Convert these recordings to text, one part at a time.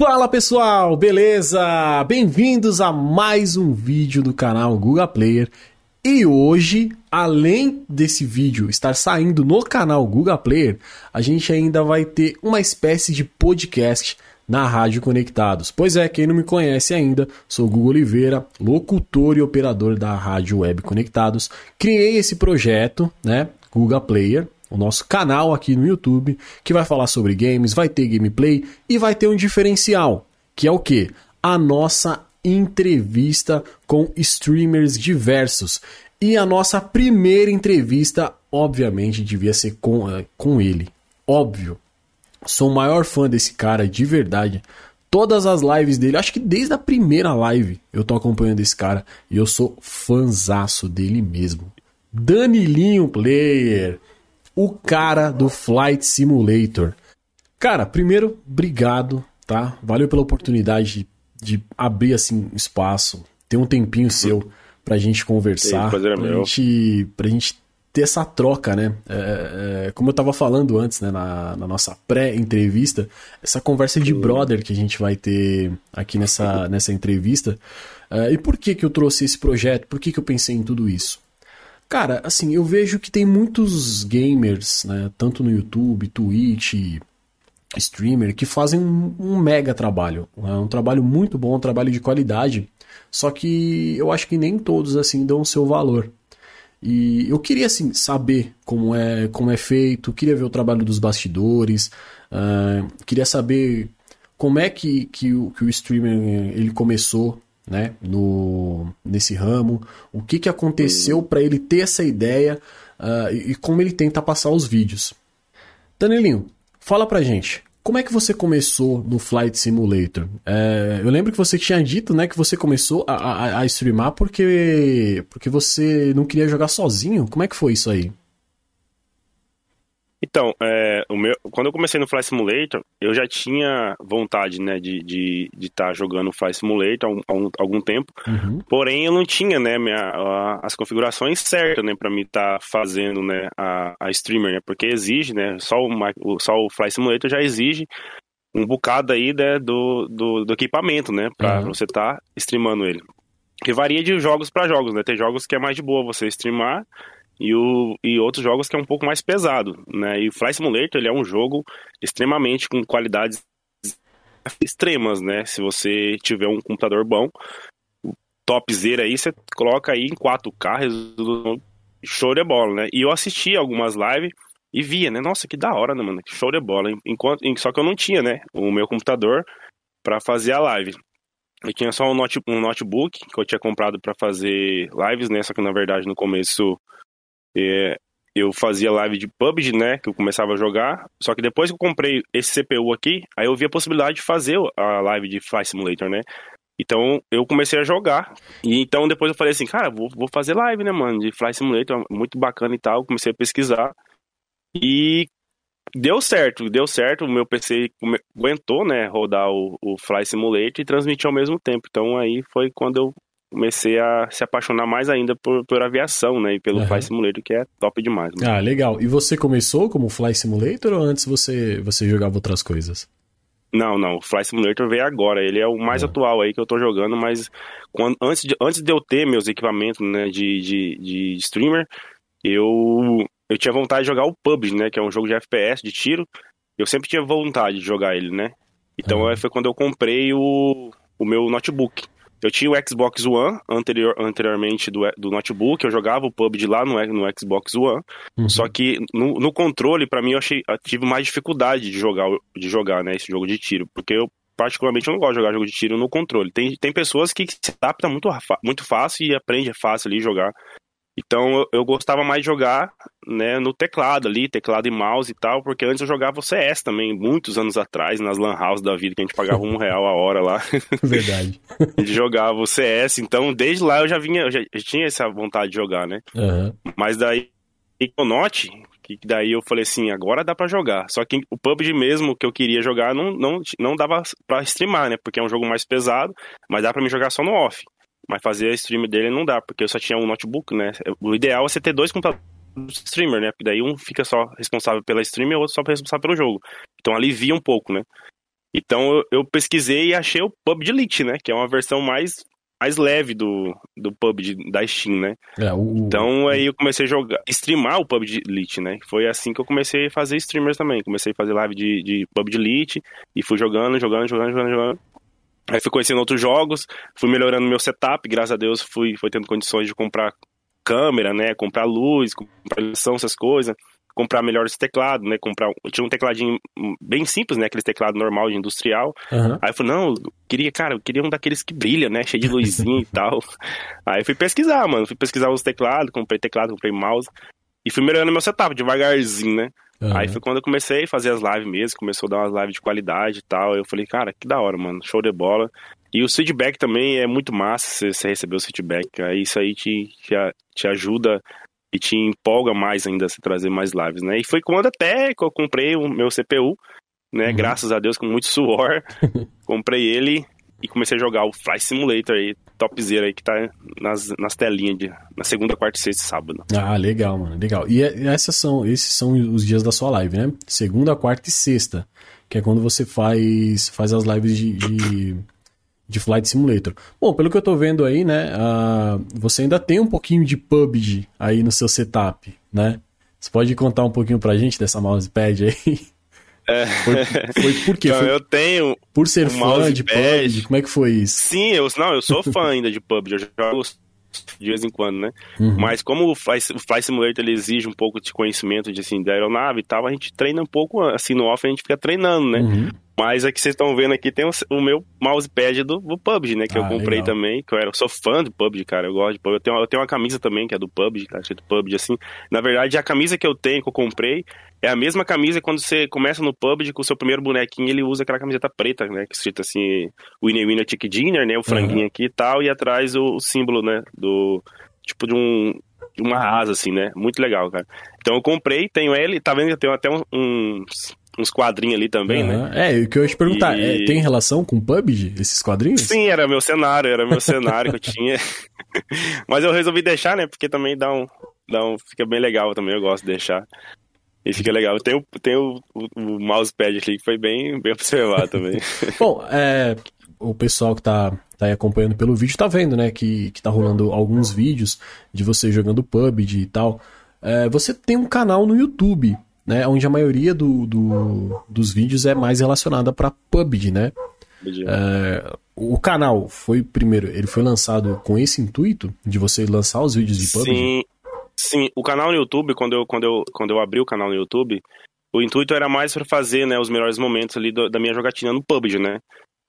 Fala pessoal, beleza? Bem-vindos a mais um vídeo do canal Guga Player. E hoje, além desse vídeo estar saindo no canal Guga Player, a gente ainda vai ter uma espécie de podcast na Rádio Conectados. Pois é, quem não me conhece ainda, sou Guga Oliveira, locutor e operador da Rádio Web Conectados. Criei esse projeto, né, Guga Player, o nosso canal aqui no YouTube, que vai falar sobre games, vai ter gameplay e vai ter um diferencial, que é o que? A nossa entrevista com streamers diversos. E a nossa primeira entrevista, obviamente, devia ser com, uh, com ele. Óbvio. Sou o maior fã desse cara, de verdade. Todas as lives dele, acho que desde a primeira live eu tô acompanhando esse cara e eu sou fanzaço dele mesmo. Danilinho Player o cara do Flight Simulator. Cara, primeiro, obrigado, tá? Valeu pela oportunidade de, de abrir assim espaço, ter um tempinho seu pra gente conversar, Sim, é pra, gente, pra gente ter essa troca, né? É, é, como eu tava falando antes, né, na, na nossa pré-entrevista, essa conversa de brother que a gente vai ter aqui nessa, nessa entrevista. É, e por que que eu trouxe esse projeto? Por que que eu pensei em tudo isso? Cara, assim, eu vejo que tem muitos gamers, né, tanto no YouTube, Twitch, streamer, que fazem um, um mega trabalho. Né, um trabalho muito bom, um trabalho de qualidade. Só que eu acho que nem todos, assim, dão o seu valor. E eu queria, assim, saber como é, como é feito, queria ver o trabalho dos bastidores, uh, queria saber como é que, que, o, que o streamer ele começou, né, no, nesse ramo, o que, que aconteceu para ele ter essa ideia uh, e, e, como ele tenta passar os vídeos. Danielinho, fala pra gente, como é que você começou no Flight Simulator? É, eu lembro que você tinha dito né, que você começou a, a, a streamar porque, porque você não queria jogar sozinho. Como é que foi isso aí? Então, é, o meu, quando eu comecei no Fly Simulator, eu já tinha vontade, né, de estar de, de tá jogando Fly Simulator há, um, há um, algum tempo, uhum. porém eu não tinha, né, minha, a, as configurações certas, né, para mim estar tá fazendo, né, a, a streamer, né, porque exige, né, só o, só o Fly Simulator já exige um bocado aí, né, do, do, do equipamento, né, para uhum. você estar tá streamando ele. Que varia de jogos para jogos, né, tem jogos que é mais de boa você streamar, e, o, e outros jogos que é um pouco mais pesado, né? E o Fly Simulator ele é um jogo extremamente com qualidades extremas, né? Se você tiver um computador bom, topzera aí, você coloca aí em 4K, show de bola, né? E eu assisti algumas lives e via, né? Nossa, que da hora, né, mano? Que show de bola. Enquanto, só que eu não tinha, né? O meu computador para fazer a live. Eu tinha só um, note, um notebook que eu tinha comprado para fazer lives, né? Só que na verdade no começo é, eu fazia live de PUBG, né, que eu começava a jogar, só que depois que eu comprei esse CPU aqui, aí eu vi a possibilidade de fazer a live de Fly Simulator, né, então eu comecei a jogar, e então depois eu falei assim, cara, vou, vou fazer live, né, mano, de Fly Simulator, muito bacana e tal, comecei a pesquisar, e deu certo, deu certo, o meu PC aguentou, né, rodar o, o Fly Simulator e transmitir ao mesmo tempo, então aí foi quando eu comecei a se apaixonar mais ainda por, por aviação, né? E pelo uhum. Fly Simulator, que é top demais. Né? Ah, legal. E você começou como Fly Simulator ou antes você, você jogava outras coisas? Não, não. O Fly Simulator veio agora. Ele é o mais uhum. atual aí que eu tô jogando, mas quando, antes, de, antes de eu ter meus equipamentos né, de, de, de streamer, eu, eu tinha vontade de jogar o PUBG, né? Que é um jogo de FPS, de tiro. Eu sempre tinha vontade de jogar ele, né? Então uhum. foi quando eu comprei o, o meu notebook. Eu tinha o Xbox One anterior, anteriormente do, do notebook, eu jogava o PUBG lá no, no Xbox One. Uhum. Só que no, no controle, para mim, eu, achei, eu tive mais dificuldade de jogar, de jogar né, esse jogo de tiro. Porque eu, particularmente, eu não gosto de jogar jogo de tiro no controle. Tem, tem pessoas que se adaptam muito, muito fácil e aprende fácil ali jogar. Então eu, eu, gostava mais de jogar né, no teclado ali, teclado e mouse e tal, porque antes eu jogava o CS também, muitos anos atrás, nas lan house da vida, que a gente pagava um real a hora lá. Verdade. a gente jogava o CS, então desde lá eu já vinha, eu já, já tinha essa vontade de jogar, né? Uhum. Mas daí, o Note, que daí eu falei assim, agora dá para jogar. Só que o PUBG mesmo que eu queria jogar não, não, não dava para streamar, né? Porque é um jogo mais pesado, mas dá para me jogar só no off. Mas fazer a stream dele não dá, porque eu só tinha um notebook, né? O ideal é você ter dois computadores streamer, né? Porque daí um fica só responsável pela stream e o outro só responsável pelo jogo. Então alivia um pouco, né? Então eu, eu, pesquisei e achei o PUBG Elite, né? Que é uma versão mais, mais leve do, do PUBG da Steam, né? É, o... Então aí eu comecei a jogar, streamar o PUBG Elite, né? Foi assim que eu comecei a fazer streamers também. Comecei a fazer live de, de PUBG Elite e fui jogando, jogando, jogando, jogando, jogando. Aí fui conhecendo outros jogos, fui melhorando meu setup, graças a Deus fui, fui tendo condições de comprar câmera, né? Comprar luz, comprar iluminação, essas coisas comprar melhor esse teclado, né? Comprar. Eu tinha um tecladinho bem simples, né? Aquele teclado normal de industrial. Uhum. Aí eu falei, não, eu queria, cara, eu queria um daqueles que brilha, né? Cheio de luzinha e tal. Aí fui pesquisar, mano. Fui pesquisar os teclados, comprei teclado, comprei mouse. E fui melhorando meu setup devagarzinho, né? Uhum. Aí foi quando eu comecei a fazer as lives mesmo, começou a dar umas lives de qualidade e tal. Eu falei, cara, que da hora, mano, show de bola. E o feedback também é muito massa você receber o feedback. Aí isso aí te, te, te ajuda e te empolga mais ainda se trazer mais lives, né? E foi quando até que eu comprei o meu CPU, né? Uhum. Graças a Deus, com muito suor, comprei ele e comecei a jogar o Fly Simulator aí, topzera aí, que tá nas, nas telinhas de, na segunda, quarta, sexta e sábado. Ah, legal, mano, legal. E essas são, esses são os dias da sua live, né? Segunda, quarta e sexta, que é quando você faz, faz as lives de... de de Flight Simulator. Bom, pelo que eu tô vendo aí, né, uh, você ainda tem um pouquinho de PUBG aí no seu setup, né? Você pode contar um pouquinho pra gente dessa mousepad aí? É. Foi, foi por quê? Foi eu tenho. Por ser um fã de PUBG, como é que foi isso? Sim, eu, não, eu sou fã ainda de PUBG, eu jogo de vez em quando, né? Uhum. Mas como o Fly Simulator ele exige um pouco de conhecimento de, assim, da aeronave e tal, a gente treina um pouco, assim, no off a gente fica treinando, né? Uhum. Mas aqui vocês estão vendo aqui tem o, o, meu mousepad do, do PUBG, né? Que ah, eu comprei legal. também, que eu, era, eu sou fã do PUBG, cara. Eu gosto de PUBG. Eu tenho, eu tenho uma camisa também que é do PUBG, tá escrito PUBG assim. Na verdade, a camisa que eu tenho, que eu comprei, é a mesma camisa quando você começa no PUBG com o seu primeiro bonequinho, ele usa aquela camiseta preta, né? Que escrito assim, Winner Winner Chick Dinner, né? O franguinho uhum. aqui e tal, e atrás o, o símbolo, né? Do. Tipo de um, uma asa, assim, né? Muito legal, cara. Então eu comprei, tenho ele, tá vendo que eu tenho até uns, uns quadrinhos ali também, uhum. né? É, o que eu ia te perguntar, e... é, tem relação com PUBG, esses quadrinhos? Sim, era meu cenário, era meu cenário que eu tinha. Mas eu resolvi deixar, né? Porque também dá um, dá um. Fica bem legal também, eu gosto de deixar. E fica legal. Tem, tem o, o, o mousepad aqui que foi bem, bem observado também. Bom, é, o pessoal que tá, tá aí acompanhando pelo vídeo tá vendo, né? Que, que tá rolando alguns vídeos de você jogando PUBG e tal. É, você tem um canal no YouTube, né? Onde a maioria do, do dos vídeos é mais relacionada para PUBG, né? É, o canal foi primeiro, ele foi lançado com esse intuito de você lançar os vídeos de PUBG? Sim, sim. O canal no YouTube, quando eu, quando eu, quando eu abri o canal no YouTube, o intuito era mais para fazer, né, os melhores momentos ali do, da minha jogatina no PUBG, né?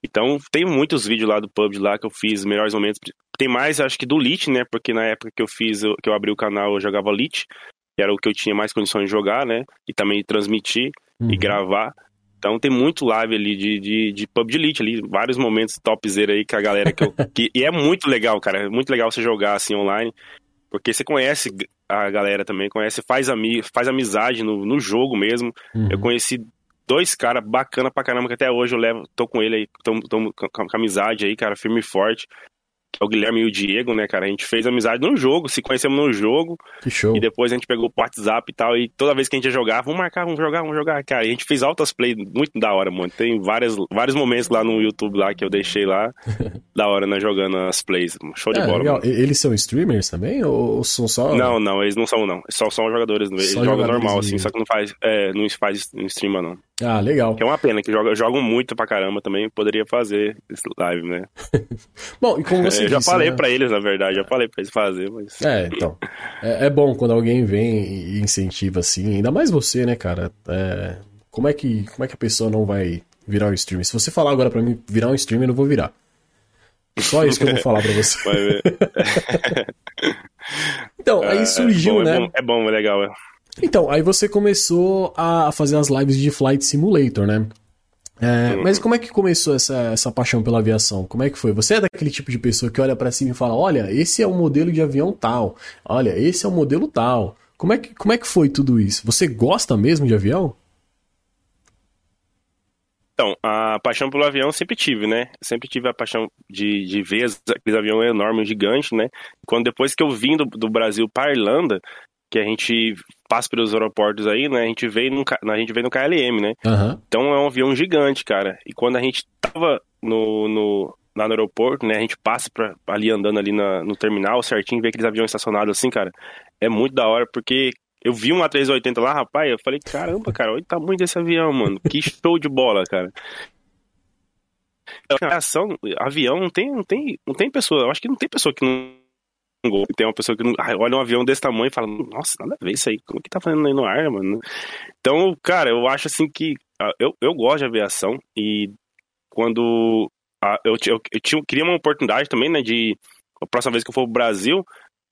Então, tem muitos vídeos lá do PUBG lá que eu fiz, melhores momentos. Tem mais, acho que do Lit, né? Porque na época que eu fiz, que eu abri o canal, eu jogava Lit, que era o que eu tinha mais condições de jogar, né? E também transmitir uhum. e gravar. Então tem muito live ali de, de, de PUBG Elite ali, vários momentos topzera aí que a galera que eu... que, e é muito legal, cara, é muito legal você jogar assim online, porque você conhece a galera também, conhece, faz, ami, faz amizade no, no jogo mesmo. Uhum. Eu conheci dois caras bacana pra caramba, que até hoje eu levo, tô com ele aí, tô, tô com, com amizade aí, cara, firme e forte que é o Guilherme e o Diego, né, cara? A gente fez amizade no jogo, se conhecemos no jogo. Que show. E depois a gente pegou o WhatsApp e tal. E toda vez que a gente ia jogar, vamos marcar, vamos jogar, vamos jogar, cara. E a gente fez altas plays muito da hora, mano. Tem várias, vários momentos lá no YouTube lá que eu deixei lá. da hora, né? Jogando as plays. Show de é, bola. Legal. Eles são streamers também? Ou são só. Não, não, eles não são, não. Só são jogadores. Eles só jogam normal, assim, só que não faz. É, não faz não streama, não. Ah, legal. Que é uma pena, que joga, jogam muito pra caramba também. Poderia fazer esse live, né? Bom, e como você. É, eu já disse, falei né? pra eles, na verdade, já falei pra eles fazer, mas. É, então. É, é, bom quando alguém vem e incentiva assim, ainda mais você, né, cara? É, como, é que, como é que a pessoa não vai virar um streamer? Se você falar agora pra mim virar um streamer, eu não vou virar. Só isso que eu vou falar pra você. Então, aí surgiu, é bom, né? É bom, é bom, é legal, é. Então, aí você começou a fazer as lives de Flight Simulator, né? É, mas como é que começou essa, essa paixão pela aviação? Como é que foi? Você é daquele tipo de pessoa que olha para cima e fala: olha, esse é o modelo de avião tal, olha, esse é o modelo tal. Como é que, como é que foi tudo isso? Você gosta mesmo de avião? Então, a paixão pelo avião eu sempre tive, né? Sempre tive a paixão de, de ver aqueles aviões enormes, gigantes, né? Quando depois que eu vim do, do Brasil para Irlanda, que a gente passa pelos aeroportos aí, né? A gente veio no, a gente veio no KLM, né? Aham. Então é um avião gigante, cara. E quando a gente tava no, no, lá no aeroporto, né? A gente passa pra, ali andando ali na- no terminal certinho, vê aqueles aviões estacionados assim, cara. É muito da hora, porque eu vi um A380 lá, rapaz, eu falei, caramba, cara, olha o tamanho desse avião, mano. Que show de bola, cara. A aviação, avião não tem, não tem, não tem pessoa, eu acho que não tem pessoa que não não gosta. tem uma pessoa que não, olha um avião desse tamanho e fala, nossa, nada a ver isso aí, como que tá fazendo aí no ar, mano? Então, cara, eu acho assim que ah, eu, eu gosto de aviação e quando ah, eu, eu, eu tinha, queria uma oportunidade também, né, de a próxima vez que eu for pro Brasil,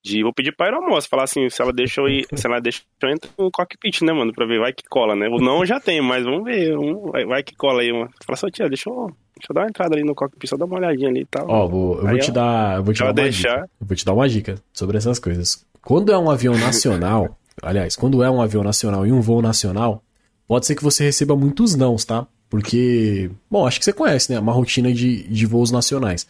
de vou pedir pra aeromoça, falar assim, se ela deixa eu ir, se ela deixa eu entrar no cockpit, né, mano, pra ver, vai que cola, né? O não eu já tenho, mas vamos ver, vamos- vai, vai que cola aí, mano. Fala assim, tia, deixa eu, deixa eu dar uma entrada ali no cockpit, só dar uma olhadinha ali e tal. Ó, vou- eu vou Aí, te ó, dar, eu vou te dar uma deixar- dica. Eu vou te dar uma dica sobre essas coisas. Quando é um avião nacional, aliás, quando é um avião nacional e um voo nacional, pode ser que você receba muitos nãos, tá? Porque, bom, acho que você conhece, né? Uma rotina de, de voos nacionais.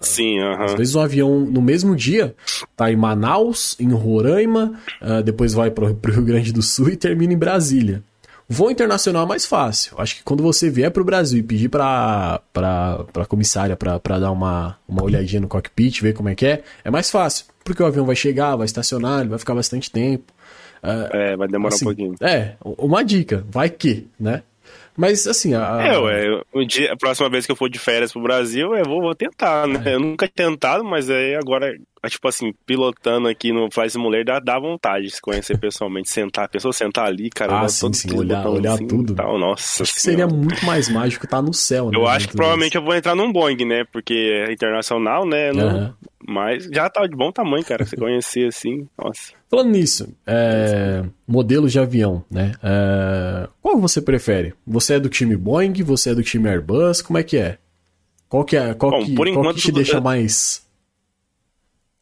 Sim, aham. Às vezes o avião, no mesmo dia, tá em Manaus, em Roraima, ah, depois vai pro, pro Rio Grande do Sul e termina em Brasília. O voo internacional é mais fácil. Acho que quando você vier pro Brasil e pedir pra, pra, pra comissária pra, pra dar uma, uma olhadinha no cockpit, ver como é que é, é mais fácil. Porque o avião vai chegar, vai estacionar, ele vai ficar bastante tempo. É, vai demorar Assim, um pouquinho. É, uma dica, vai que, né? Mas assim, a, É, ué, um dia, a próxima vez que eu for de férias pro Brasil, eu vou, vou tentar, né? Eu nunca tinha tentado, mas aí agora, é, tipo assim, pilotando aqui no Fly Simulator dá, dá vontade de se conhecer pessoalmente, sentar, a pessoa sentar ali, cara, Ah, sim, todo sim, olhar- olhar e tudo. Tal, nossa acho que seria muito mais mágico estar no céu, né? Eu acho que provavelmente eu vou entrar num Boeing, né? Porque é internacional, né? Não- Aham. Mas já tá de bom tamanho, cara. Você conhecer assim, nossa. Falando nisso, é, modelos de avião, né? É, qual você prefere? Você é do time Boeing? Você é do time Airbus? Como é que é? Qual que é? Qual Bom, que, por qual enquanto, que te tudo- deixa mais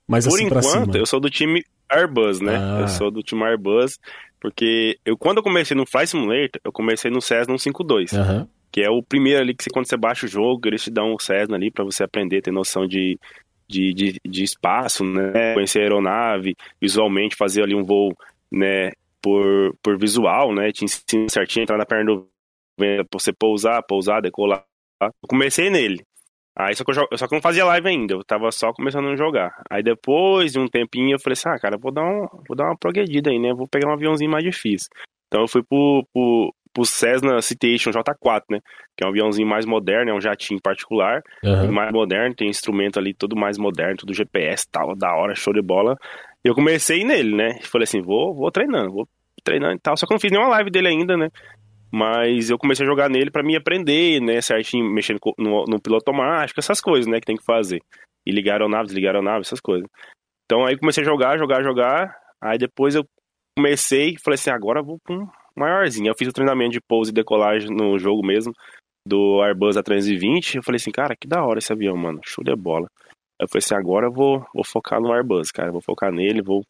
mais Por assim enquanto, eu sou do time Airbus, né? Ah. Eu sou do time Airbus, porque eu quando eu comecei no Fly Simulator, eu comecei no Cessna 152. Aham. que é o primeiro ali que você, quando você baixa o jogo, eles te dão o Cessna ali pra você aprender, ter noção de, de, de, de espaço, né? Conhecer a aeronave, visualmente fazer ali um voo, né? Por, por visual, né? Te ensina certinho, entrar na perna do vento, pra você pousar, pousar, decolar. Eu comecei nele. Aí só que eu, só que eu não fazia live ainda, eu tava só começando a jogar. Aí depois de um tempinho eu falei assim, ah, cara, vou dar, um, vou dar uma progredida aí, né? Vou pegar um aviãozinho mais difícil. Então eu fui pro, pro, pro Cessna Citation J4, né? Que é um aviãozinho mais moderno, é um jatinho particular, aham. mais moderno, tem instrumento ali todo mais moderno, tudo GPS e tal, da hora, show de bola. E eu comecei nele, né? Falei assim, vou, vou treinando, vou treinando e tal. Só que eu não fiz nenhuma live dele ainda, né? Mas eu comecei a jogar nele pra me aprender, né? Certinho, mexendo no, no piloto automático, essas coisas, né? Que tem que fazer. E ligar a aeronave, desligar essas coisas. Então aí comecei a jogar, jogar, jogar. Aí depois eu comecei e falei assim, agora vou pra um maiorzinho. Eu fiz o treinamento de pouso e decolagem no jogo mesmo, do Airbus A320. Eu falei assim, cara, que da hora esse avião, mano. Show de bola. Eu falei assim, agora eu vou, vou focar no Airbus, cara. Vou focar nele, vou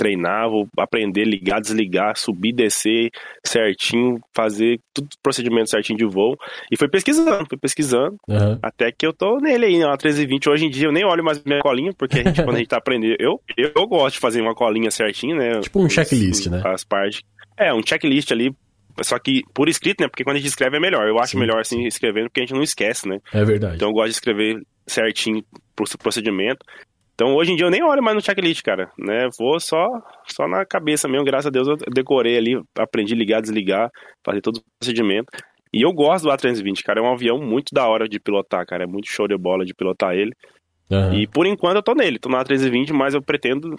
treinar, vou aprender, ligar, desligar, subir, descer certinho, fazer tudo procedimento certinho de voo. E foi pesquisando, foi pesquisando, aham. até que eu tô nele aí, né? Uma 1320. Hoje em dia eu nem olho mais minha colinha, porque a gente, quando a gente tá aprendendo, eu, eu, eu gosto de fazer uma colinha certinho, né? Tipo um checklist, né? As partes. É, um checklist ali. Só que por escrito, né? Porque quando a gente escreve é melhor. Eu acho Sim, melhor assim escrevendo, porque a gente não esquece, né? É verdade. Então eu gosto de escrever certinho pro procedimento. Então hoje em dia eu nem olho mais no checklist, cara, né? Vou só só na cabeça mesmo, graças a Deus eu decorei ali, aprendi a ligar, desligar, fazer todo o procedimento. E eu gosto do A320, cara, é um avião muito da hora de pilotar, cara, é muito show de bola de pilotar ele. Aham. E por enquanto eu tô nele, tô no A320, mas eu pretendo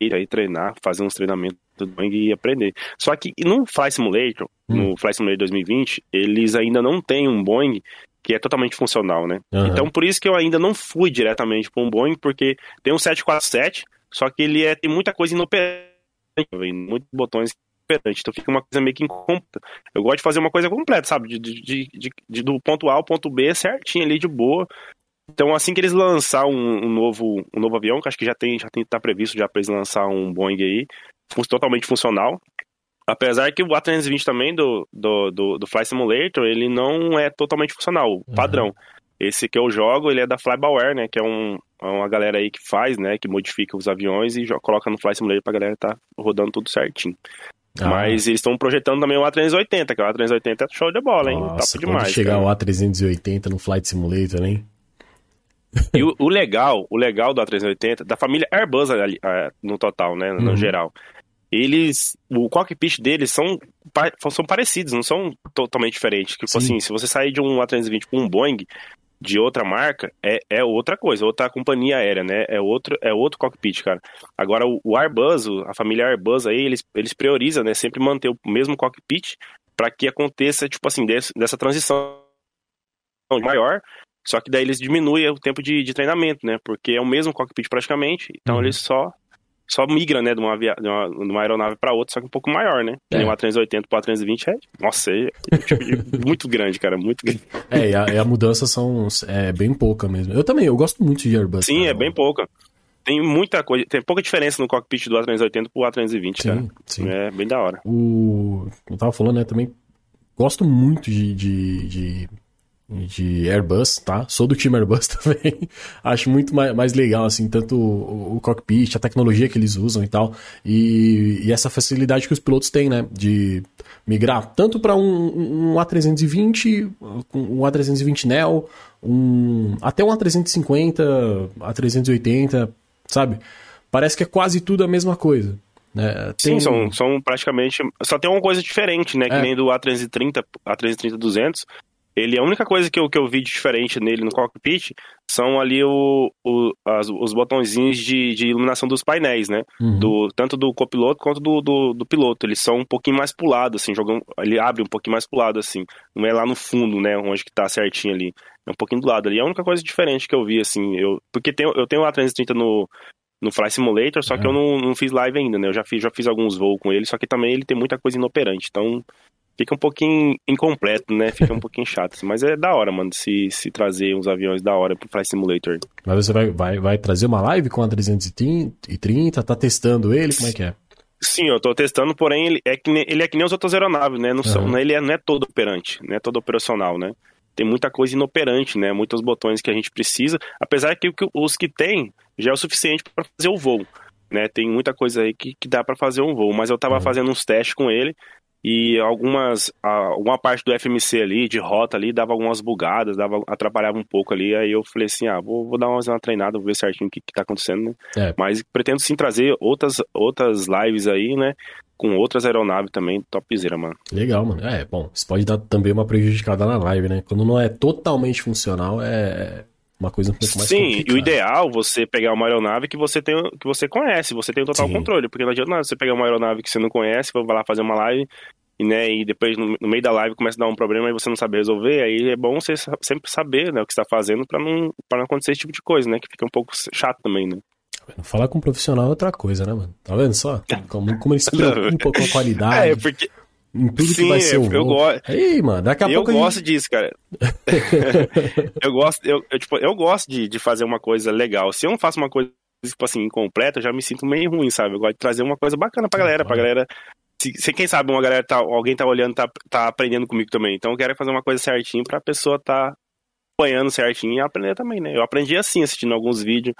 ir aí treinar, fazer uns treinamentos do Boeing e aprender. Só que no Fly Simulator, Hum. no Fly Simulator 2020, eles ainda não têm um Boeing que é totalmente funcional, né? Aham. Então por isso que eu ainda não fui diretamente para um Boeing, porque tem um 747, só que ele é, tem muita coisa inoperante, muitos botões inoperantes, então fica uma coisa meio que incompleta. Eu gosto de fazer uma coisa completa, sabe? De, de, de- de- de- do ponto A ao ponto B certinho ali de boa. Então assim que eles lançar um, um novo um novo avião, que acho que já tem já tem tá previsto já para eles lançar um Boeing aí, totalmente funcional. Apesar que o A320 também do, do, do, do Fly Simulator, ele não é totalmente funcional, padrão. Esse que eu jogo, ele é da Flybauer, né? Que é um uma galera aí que faz, né, que modifica os aviões e já coloca no Flight Simulator pra galera tá rodando tudo certinho. Ah. Mas eles estão projetando também o A380, que o A380 é show de bola, hein? Nossa, Top demais. chegar cara. o A380 no Flight Simulator, hein? E o, o, legal, o legal do A380, da família Airbus ali, é, no total, né, no uhum. geral, eles, o cockpit deles são, são parecidos, não são totalmente diferentes. Tipo Sim. assim, se você sair de um A320 com um Boeing, de outra marca é, é outra coisa, outra companhia aérea, né? É outro, é outro cockpit, cara. Agora, o, o Airbus, a família Airbus aí, eles, eles priorizam, né? Sempre manter o mesmo cockpit para que aconteça, tipo assim, desse, dessa transição maior, só que daí eles diminuem o tempo de, de treinamento, né? Porque é o mesmo cockpit praticamente, então uhum. eles só só migra, né, de uma, via... de uma, de uma aeronave para outra, só que um pouco maior, né? É. uma 380 para 320 é, nossa, é, é muito grande, cara, muito grande. É, e a, e a, mudança são é bem pouca mesmo. Eu também, eu gosto muito de Airbus. Sim, cara. é bem pouca. Tem muita coisa, tem pouca diferença no cockpit do A380 pro A320, sim, cara. Sim. É bem da hora. O eu tava falando, né, também gosto muito de, de, de de Airbus, tá? Sou do time Airbus também. Acho muito mais, mais legal, assim, tanto o, o, cockpit, a tecnologia que eles usam e tal, e, e, essa facilidade que os pilotos têm, né? De migrar tanto para um, um, A320, um A320 Neo, um, até um A350, A380, sabe? Parece que é quase tudo a mesma coisa. Né? Tem... Sim, são, são praticamente. Só tem uma coisa diferente, né? Que é. nem do A330, A330-200 ele, a única coisa que eu, que eu vi de diferente nele no cockpit são ali o, o as, os botõezinhos de, de iluminação dos painéis, né? Uhum. Do, tanto do copiloto quanto do, do, do, piloto. Eles são um pouquinho mais pulados, assim, jogam, ele abre um pouquinho mais pro lado, assim. Não é lá no fundo, né? Onde que tá certinho ali. É um pouquinho do lado ali. É a única coisa diferente que eu vi, assim. Eu, porque tem, eu tenho o A330 no, no Fly Simulator, só que eu não, não fiz live ainda, né? Eu já fiz, já fiz alguns voos com ele, só que também ele tem muita coisa inoperante. Então, fica um pouquinho incompleto, né? Fica um pouquinho chato. Assim. Mas é da hora, mano, se, se trazer uns aviões da hora pro Flight Simulator. Mas você vai, vai, vai trazer uma live com a 330? Tá testando ele? Como é que é? Sim, eu tô testando, porém ele é que nem, ele é que nem as outras aeronaves, né? Não são, uhum. Ele é, não é todo operante, não é todo operacional, né? Tem muita coisa inoperante, né? Muitos botões que a gente precisa, apesar que os que tem já é o suficiente para fazer o voo. Né, tem muita coisa aí que, que dá para fazer um voo, mas eu tava uhum. fazendo uns testes com ele e algumas alguma parte do FMC ali de rota ali dava algumas bugadas, dava atrapalhava um pouco ali, aí eu falei assim, ah, vou, vou dar uma, uma treinada, vou ver certinho o que, que tá acontecendo, né? É. Mas pretendo sim trazer outras outras lives aí, né? Com outras aeronaves também, topzera, mano. Legal, mano. É, bom, isso pode dar também uma prejudicada na live, né? Quando não é totalmente funcional, é uma coisa um pouco mais Sim, complicada. e o ideal você pegar uma aeronave que você tem, que você conhece, você tem o total Sim. controle, porque não adianta nada você pegar uma aeronave que você não conhece, vai lá fazer uma live e, né, e depois no, no, meio da live começa a dar um problema e você não saber resolver, aí é bom você sempre saber, né, o que está fazendo para não para não acontecer esse tipo de coisa, né, que fica um pouco chato também, né. Falar com um profissional é outra coisa, né, mano? Tá vendo só? Como, como eles se preocupam com a qualidade. É, porque em tudo Sim, que vai ser o eu gosto. Ei, mano, daqui a eu pouco. Eu gosto gente... disso, cara. eu gosto, eu, eu, tipo, eu gosto de, de fazer uma coisa legal. Se eu não faço uma coisa, tipo assim, incompleta, eu já me sinto meio ruim, sabe? Eu gosto de trazer uma coisa bacana pra galera, pra galera. Se, se quem sabe uma galera tá, alguém tá olhando, tá, tá aprendendo comigo também. Então eu quero fazer uma coisa certinho pra pessoa tá apanhando certinho e aprender também, né? Eu aprendi assim, assistindo alguns vídeos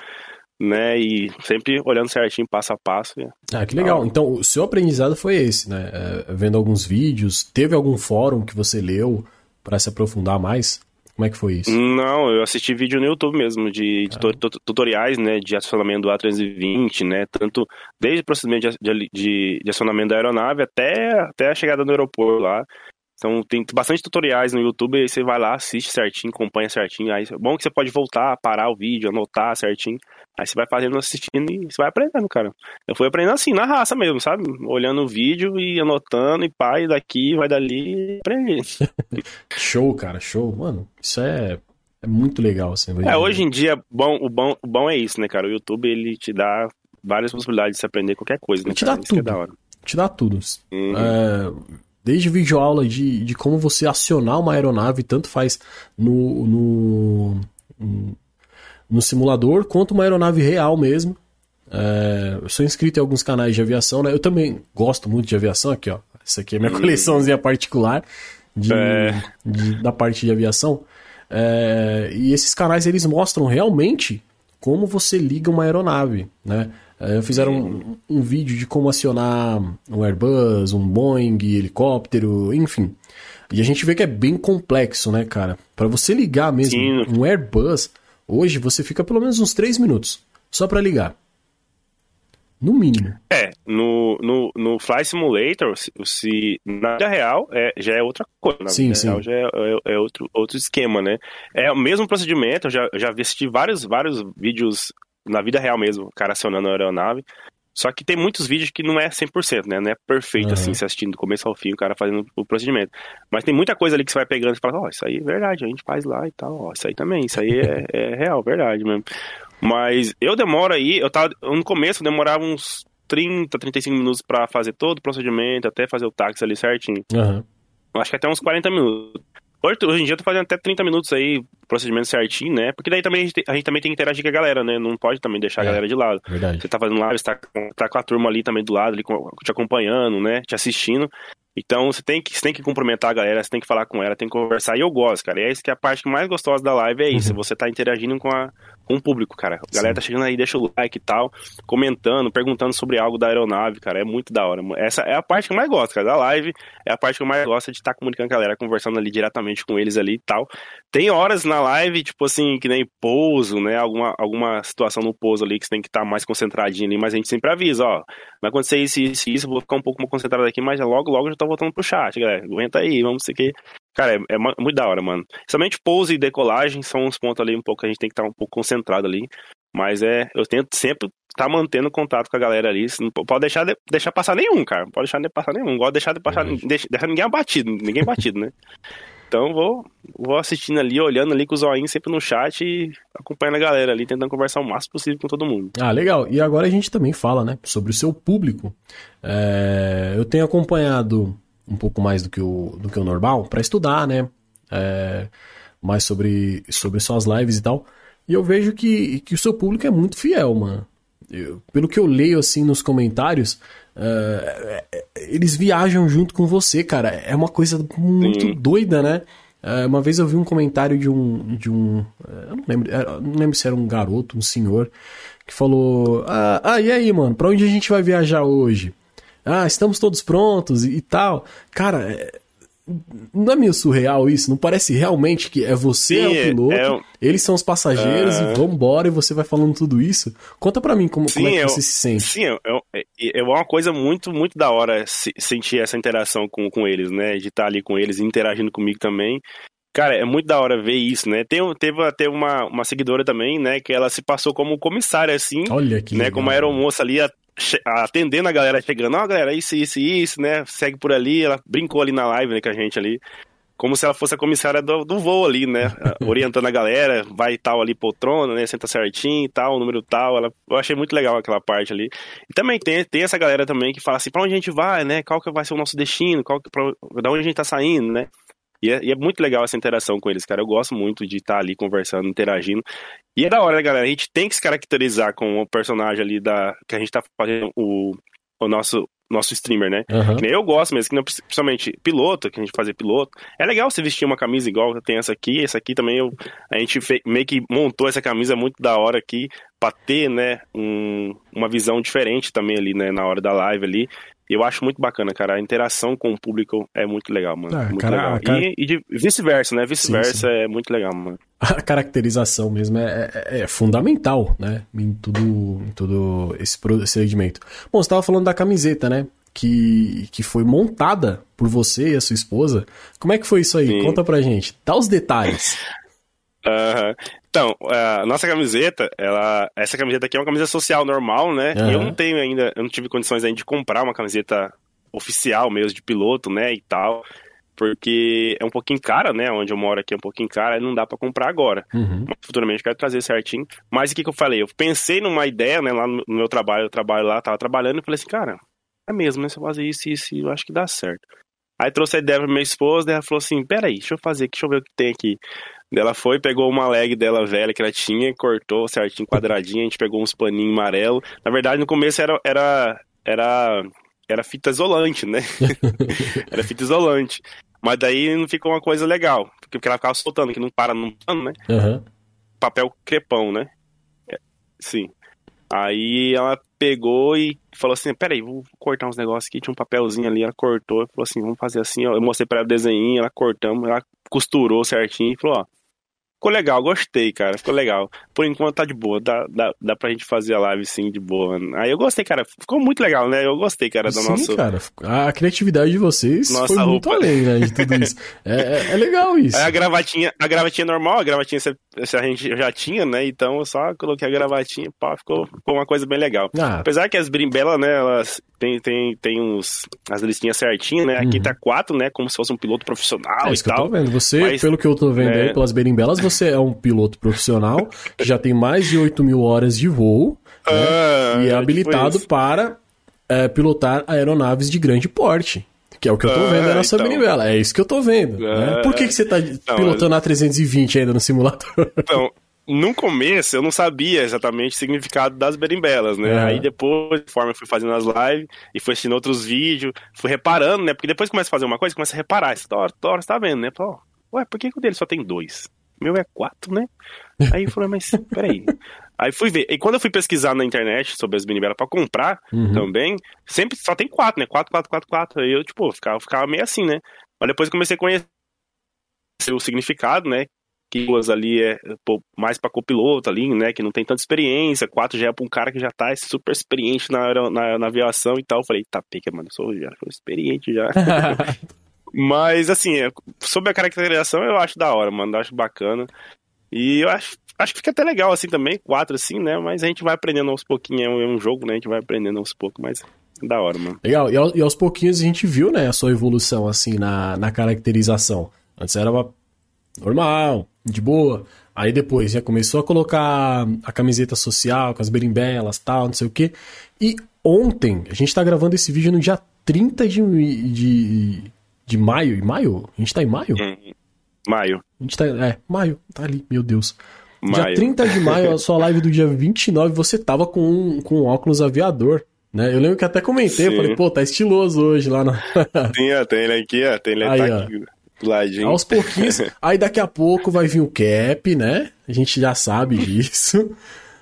né? E sempre olhando certinho, passo a passo. Ah, que legal. Então, o seu aprendizado foi esse, né? É, vendo alguns vídeos, teve algum fórum que você leu para se aprofundar mais? Como é que foi isso? Não, eu assisti vídeo no YouTube mesmo, de, de ah. tutoriais, né, de acionamento do A320, né, tanto desde o procedimento de, de, de, acionamento da aeronave até, até a chegada no aeroporto lá. Então tem bastante tutoriais no YouTube, aí você vai lá, assiste certinho, acompanha certinho. Aí é bom que você pode voltar, parar o vídeo, anotar certinho. Aí você vai fazendo, assistindo e você vai aprendendo, cara. Eu fui aprendendo assim, na raça mesmo, sabe? Olhando o vídeo e anotando, e pai, daqui, vai dali, aprendi. show, cara, show. Mano, isso é, é muito legal, assim. É, hoje em dia, bom, o, bom, o bom é isso, né, cara? O YouTube, ele te dá várias possibilidades de se aprender qualquer coisa, né, Te dá tudo. É te dá tudo. Uhum. É, desde videoaula de, de como você acionar uma aeronave, tanto faz no, no, no simulador quanto uma aeronave real mesmo. É, eu sou inscrito em alguns canais de aviação, né? Eu também gosto muito de aviação aqui, ó. Essa aqui é minha hum. coleçãozinha particular de, é. de, da parte de aviação. É, e esses canais eles mostram realmente como você liga uma aeronave, né? É, fizeram um, um, vídeo de como acionar um Airbus, um Boeing, helicóptero, enfim. E a gente vê que é bem complexo, né, cara? Para você ligar mesmo Sim. um Airbus, hoje você fica pelo menos uns 3 minutos só para ligar. No mínimo. É, no, no, no Fly Simulator, se, se na vida real, é, já é outra coisa. Na sim, vida sim. real já é, é, é, outro, outro esquema, né? É o mesmo procedimento, eu já, já assisti vários, vários vídeos na vida real mesmo, o cara acionando a aeronave. Só que tem muitos vídeos que não é 100%, né? Não é perfeito uhum. assim, se assistindo do começo ao fim, o cara fazendo o procedimento. Mas tem muita coisa ali que você vai pegando e fala, ó, oh, isso aí é verdade, a gente faz lá e tal, ó, isso aí também, isso aí é, é real, verdade mesmo. Mas eu demoro aí, eu tava, no começo eu demorava uns 30, 35 minutos para fazer todo o procedimento, até fazer o táxi ali certinho. Uhum. Acho que até uns 40 minutos. Hoje, em dia eu tô fazendo até 30 minutos aí, procedimento certinho, né? Porque daí também a gente, a gente também tem que interagir com a galera, né? Não pode também deixar é, a galera de lado. Verdade. Você tá fazendo live, você tá, tá com a turma ali também do lado, ali, te acompanhando, né? Te assistindo. Então você tem que, você tem que cumprimentar a galera, você tem que falar com ela, tem que conversar. E eu gosto, cara. E é isso que é a parte mais gostosa da live, é isso. Uhum. Você tá interagindo com, a, com o público, cara. A galera Sim. tá chegando aí, deixa o like e tal, comentando, perguntando sobre algo da aeronave, cara. É muito da hora. Essa é a parte que eu mais gosto, cara. Da live é a parte que eu mais gosto de estar tá comunicando com a galera, conversando ali diretamente com eles ali e tal. Tem horas na live, tipo assim, que nem pouso, né? Alguma, alguma situação no pouso ali que você tem que estar tá mais concentradinho ali, mas a gente sempre avisa, ó. Vai acontecer isso, isso, isso, vou ficar um pouco mais concentrado aqui, mas logo, logo já tô voltando pro chat, galera. Aguenta aí, vamos ser que. Cara, é, é, muito da hora, mano. Somente pouso e decolagem são uns pontos ali um pouco que a gente tem que estar tá um pouco concentrado ali. Mas é, eu tento sempre estar tá mantendo contato com a galera ali. Não pode deixar, de, deixar passar nenhum, cara. Não pode deixar de passar nenhum. Não gosto de deixar de passar, deixar, deixar ninguém abatido, ninguém batido, né? Então vou, vou assistindo ali, olhando ali com os olhinhos sempre no chat e acompanhando a galera ali, tentando conversar o máximo possível com todo mundo. Ah, legal. E agora a gente também fala, né, sobre o seu público. É, eu tenho acompanhado um pouco mais do que o, do que o normal para estudar, né? É, mais sobre, sobre suas lives e tal. E eu vejo que, que o seu público é muito fiel, mano. Eu, pelo que eu leio assim nos comentários, uh, eles viajam junto com você, cara. É uma coisa muito Sim. doida, né? Uh, uma vez eu vi um comentário de um. De um uh, eu não lembro, não lembro se era um garoto, um senhor, que falou: Ah, ah e aí, mano, pra onde a gente vai viajar hoje? Ah, estamos todos prontos e, e tal. Cara, é, não é meio surreal isso? Não parece realmente que é você Sim, é o piloto, é, eles são os passageiros uh... e vambora e você vai falando tudo isso? Conta pra mim como, Sim, como é que eu, você se sente. Sim, é, é, é uma coisa muito, muito da hora sentir essa interação com, com eles, né? De estar ali com eles interagindo comigo também. Cara, é muito da hora ver isso, né? Tem, teve até uma, uma seguidora também, né? Que ela se passou como comissária, assim. Olha que né? Legal. Como aeromoça ali, atendendo a galera chegando, ó, oh, galera, isso, isso, isso, né? Segue por ali, ela brincou ali na live, né, com a gente ali. Como se ela fosse a comissária do, do voo ali, né? Orientando a galera, vai tal ali poltrona, né? Senta certinho e tal, número tal. Ela, eu achei muito legal aquela parte ali. E também tem, tem essa galera também que fala assim, pra onde a gente vai, né? Qual que vai ser o nosso destino? Qual que, pra, da onde a gente tá saindo, né? E é, e é, muito legal essa interação com eles, cara. Eu gosto muito de estar ali conversando, interagindo. E é da hora, né, galera? A gente tem que se caracterizar com o personagem ali da. que a gente tá fazendo o, o nosso. Nosso streamer, né? Uhum. eu gosto mesmo, que não, principalmente piloto, que a gente fazia piloto. É legal você vestir uma camisa igual tem essa aqui. Essa aqui também eu, a gente fe, meio que montou essa camisa muito da hora aqui, pra ter, né, um, uma visão diferente também ali, né, na hora da live ali. Eu acho muito bacana, cara. A interação com o público é muito legal, mano. Ah, muito cara, legal. Cara... E, e vice-versa, né? Vice-versa é muito legal, mano. A caracterização mesmo é, é, é, fundamental, né? Em tudo, em tudo esse procedimento. Bom, você estava falando da camiseta, né? Que, que foi montada por você e a sua esposa. Como é que foi isso aí? Sim. Conta pra gente. Dá os detalhes. Uhum. Então, a nossa camiseta, ela, essa camiseta aqui é uma camiseta social normal, né? Uhum. Eu não tenho ainda, eu não tive condições ainda de comprar uma camiseta oficial mesmo de piloto, né, e tal, porque é um pouquinho cara, né? Onde eu moro aqui é um pouquinho cara, não dá para comprar agora. Uhum. Futuramente eu quero trazer certinho. Mas o que, que eu falei? Eu pensei numa ideia, né? Lá no meu trabalho, eu trabalho lá, tava trabalhando, e falei assim, cara, é mesmo, né? Se eu fazer isso, isso, eu acho que dá certo. Aí trouxe a ideia pra minha esposa, ela falou assim: peraí, deixa eu fazer aqui, deixa eu ver o que tem aqui. Ela foi, pegou uma leg dela velha que ela tinha, cortou certinho, quadradinho, a gente pegou uns paninhos amarelo. Na verdade, no começo era, era, era, era fita isolante, né? era fita isolante. Mas daí não ficou uma coisa legal, porque ela ficava soltando, que não para no pano, né? Uhum. Papel crepão, né? Sim. Aí ela pegou e falou assim: peraí, vou cortar uns negócios aqui. Tinha um papelzinho ali, ela cortou e falou assim: vamos fazer assim. Ó. Eu mostrei pra ela o desenho, ela cortamos, ela costurou certinho e falou: ó, ficou legal, gostei, cara, ficou legal. Por enquanto tá de boa, dá, dá, dá pra gente fazer a live sim de boa. Aí eu gostei, cara, ficou muito legal, né? Eu gostei, cara, do sim, nosso. cara, a criatividade de vocês Nossa foi muito roupa. além, né, de tudo isso. é, é, é legal isso. Aí a gravatinha, a gravatinha normal, a gravatinha se, a gente já tinha, né? Então eu só coloquei a gravatinha, pá, ficou, ficou uma coisa bem legal. Ah, Apesar que as brimbelas, né, elas tem, tem, tem uns, as listinhas certinhas, né? Aqui Uhum. tá quatro, né? Como se fosse um piloto profissional é e isso que eu tal. tô vendo. Você, Mas- pelo que eu tô vendo é. aí, pelas berimbelas, você é um piloto profissional que já tem mais de 8 mil horas de voo Ah, e é tipo habilitado isso. para é, pilotar aeronaves de grande porte. Que é o que eu tô Ah, vendo aí na sua então. berimbela. É isso que eu tô vendo. né? Ah. Por que, que você tá pilotando a 320 ainda no simulador? Então, no começo eu não sabia exatamente o significado das berimbelas, né? Aham. Aí depois, conforme eu fui fazendo as lives e fui assistindo outros vídeos, fui reparando, né? Porque depois começa a fazer uma coisa, começa a reparar. Você toda hora, toda hora você tá vendo, né? Pô, ué, por que, que o dele só tem dois? Meu é quatro, né? Aí eu falei, mas peraí. Aí fui ver. E quando eu fui pesquisar na internet sobre as berimbelas pra comprar Uhum. também, sempre só tem quatro, né? Quatro, quatro, quatro, quatro. Aí eu, tipo, ficava, ficava meio assim, né? Mas depois comecei a conhecer o significado, né? Que duas ali é pô, mais pra copiloto ali, né, que não tem tanta experiência, quatro já é pra um cara que já tá super experiente na, na, na aviação e tal, eu falei, tá, pica, mano, eu sou, já sou experiente já. Mas, assim, é, sobre a caracterização eu acho da hora, mano, eu acho bacana, e eu acho, acho que fica até legal assim também, quatro assim, né, mas a gente vai aprendendo aos pouquinhos, é um, é um jogo, né, a gente vai aprendendo aos poucos, mas é da hora, mano. Legal, e, ao- e aos pouquinhos a gente viu, né, a sua evolução, assim, na, na caracterização. Antes era uma- normal, de boa. Aí depois já começou a colocar a camiseta social, com as berimbelas tal, não sei o quê. E ontem, a gente tá gravando esse vídeo no dia 30 de, de, de maio. Em maio? A gente tá em maio? Maio, A gente tá. É, maio, tá ali, meu Deus. Dia maio. 30 de maio, a sua live do dia 29, você tava com um, com um óculos aviador. Né? Eu lembro que até comentei, eu Sim. falei, pô, tá estiloso hoje lá na. Tem, ó, tem ele aqui, ó, tem ele Aí, tá ó. Do ladinho. Aos pouquinhos. Aí daqui a pouco vai vir o cap, né? A gente já sabe disso.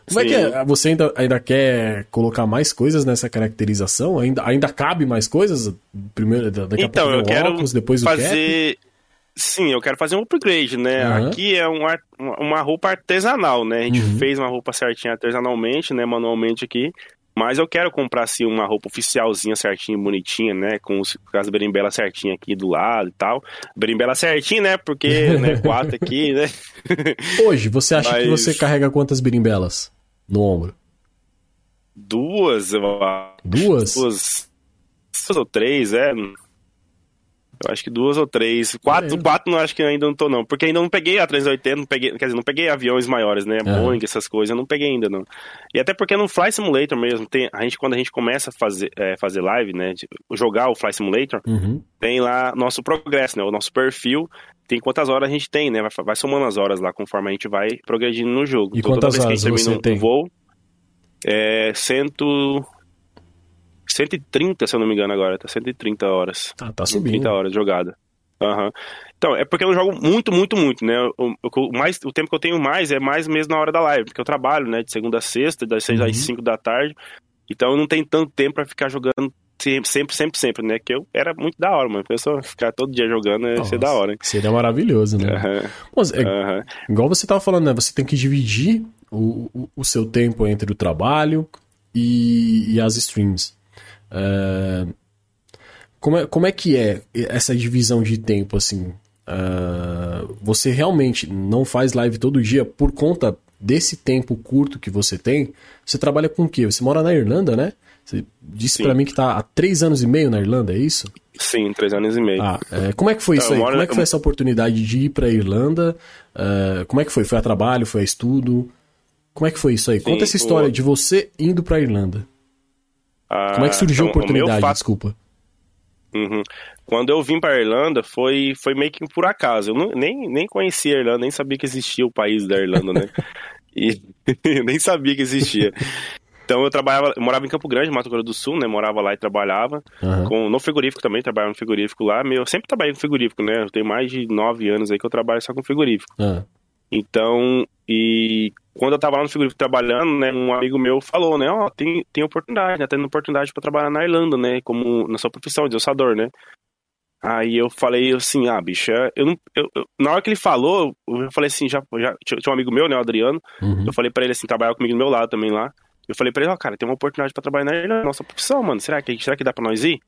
Como é que Sim. é? Você ainda, ainda quer colocar mais coisas nessa caracterização? Ainda, ainda cabe mais coisas? Primeiro, da- daqui Então, a eu pouco o quero óculos, depois o cap? fazer. Sim, eu quero fazer um upgrade, né? Aham. Aqui é um uma roupa artesanal, né? A gente Uhum. fez uma roupa certinha artesanalmente, né? Manualmente aqui. Mas eu quero comprar, assim, uma roupa oficialzinha, certinha, bonitinha, né? Com, os, com as berimbelas certinhas aqui do lado e tal. Berimbela certinha, né? Porque, né? Quatro aqui, né? Hoje, você acha que Mas- você carrega quantas berimbelas no ombro? Duas, eu acho. Duas? Duas, duas ou três, é. Eu acho que duas ou três. Quatro, É. quatro não acho que ainda não tô, não. Porque ainda não peguei a 380, não peguei, quer dizer, não peguei aviões maiores, né? Aham. Boeing, essas coisas, eu não peguei ainda, não. E até porque no Fly Simulator mesmo, tem, a gente, quando a gente começa a fazer, é, fazer live, né? de- jogar o Fly Simulator, Uhum. tem lá nosso progresso, né? O nosso perfil. Tem quantas horas a gente tem, né? Vai, vai somando as horas lá conforme a gente vai progredindo no jogo. E Então, quantas toda vez horas que a gente você termina um tem? voo, é cento... 130, se eu não me engano agora, tá 130 horas. Ah, tá 130 subindo. horas de jogada. Aham. Então, é porque eu não jogo muito, muito, muito, né? O, o- mais, o tempo que eu tenho mais é mais mesmo na hora da live, porque eu trabalho, né? De segunda a sexta, das 6 Uhum. às 5 da tarde. Então eu não tenho tanto tempo pra ficar jogando sempre, sempre, sempre, sempre, né? Que eu era muito da hora, mano. Pessoa ficar todo dia jogando ia ser Nossa, da hora. hein? Seria maravilhoso, né? Aham, Mas, é, aham. Igual você tava falando, né? Você tem que dividir o, o, o seu tempo entre o trabalho e, e as streams. É, como, é, como é que é essa divisão de tempo, assim? É, você realmente não faz live todo dia por conta desse tempo curto que você tem? Você trabalha com o quê? Você mora na Irlanda, né? Você disse pra mim que tá há três anos e meio na Irlanda, é isso? Sim, três anos e meio. Ah, é, como é que foi Então, isso aí? eu moro- Como é que foi essa oportunidade de ir pra Irlanda? É, como é que foi? Foi a trabalho? Foi a estudo? Como é que foi isso aí? Conta Sim, essa história o- de você indo pra Irlanda. Ah, Como é que surgiu a então, o meu oportunidade? fato- Desculpa. Uhum. Quando eu vim pra Irlanda, foi, foi meio que por acaso. Eu não- nem, nem conhecia a Irlanda, nem sabia que existia o país da Irlanda, né? e nem sabia que existia. Então eu trabalhava, eu morava em Campo Grande, Mato Grosso do Sul, né? Morava lá e trabalhava. Aham. Com, no frigorífico também, trabalhava no frigorífico lá. Meu, eu sempre trabalhei com frigorífico, né? Eu tenho mais de nove anos aí que eu trabalho só com frigorífico. Ah, Então, e quando eu tava lá no frigorífico trabalhando, né, um amigo meu falou, né, ó, oh, tem, tem oportunidade, né, tendo oportunidade para trabalhar na Irlanda, né, como na sua profissão de ossador, né. Aí eu falei assim, ah, bicha, eu não. Eu, eu, na hora que ele falou, eu falei assim, já, já tinha um amigo meu, né, o Adriano. Uhum. Eu falei para ele assim, trabalhar comigo do meu lado também lá. Eu falei pra ele, ó, oh, cara, tem uma oportunidade para trabalhar na Irlanda, nossa profissão, mano. Será que, será que dá pra nós ir?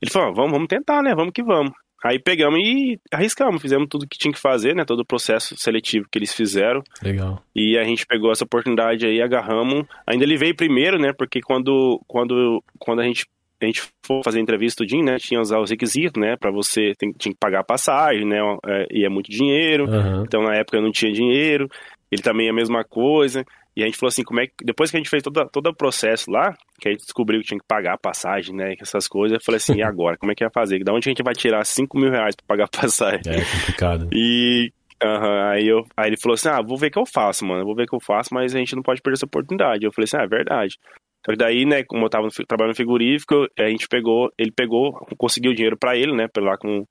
Ele falou, vamos, vamos tentar, né? Vamos que vamos. Aí pegamos e arriscamos, fizemos tudo que tinha que fazer, né? Todo o processo seletivo que eles fizeram. Legal. E a gente pegou essa oportunidade aí, agarramos. Ainda ele veio primeiro, né? Porque quando, quando, quando a gente a gente for fazer a entrevista tudinho, né, tinha usar os requisitos, né, para você tem, tinha que pagar a passagem, né, é, e é muito dinheiro. Uhum. Então na época eu não tinha dinheiro. Ele também é a mesma coisa. E a gente falou assim, como é que, depois que a gente fez todo, todo o processo lá, que a gente descobriu que tinha que pagar a passagem, né, essas coisas, eu falei assim, e agora, como é que vai fazer? Da onde a gente vai tirar 5 mil reais pra pagar a passagem? É complicado. E Uhum, aí, eu, aí ele falou assim: Ah, vou ver o que eu faço, mano. Vou ver o que eu faço, mas a gente não pode perder essa oportunidade. Eu falei assim: Ah, é verdade. Só que daí, né, como eu tava no, trabalhando no frigorífico, a gente pegou, ele pegou, conseguiu o dinheiro para ele, né, lá com,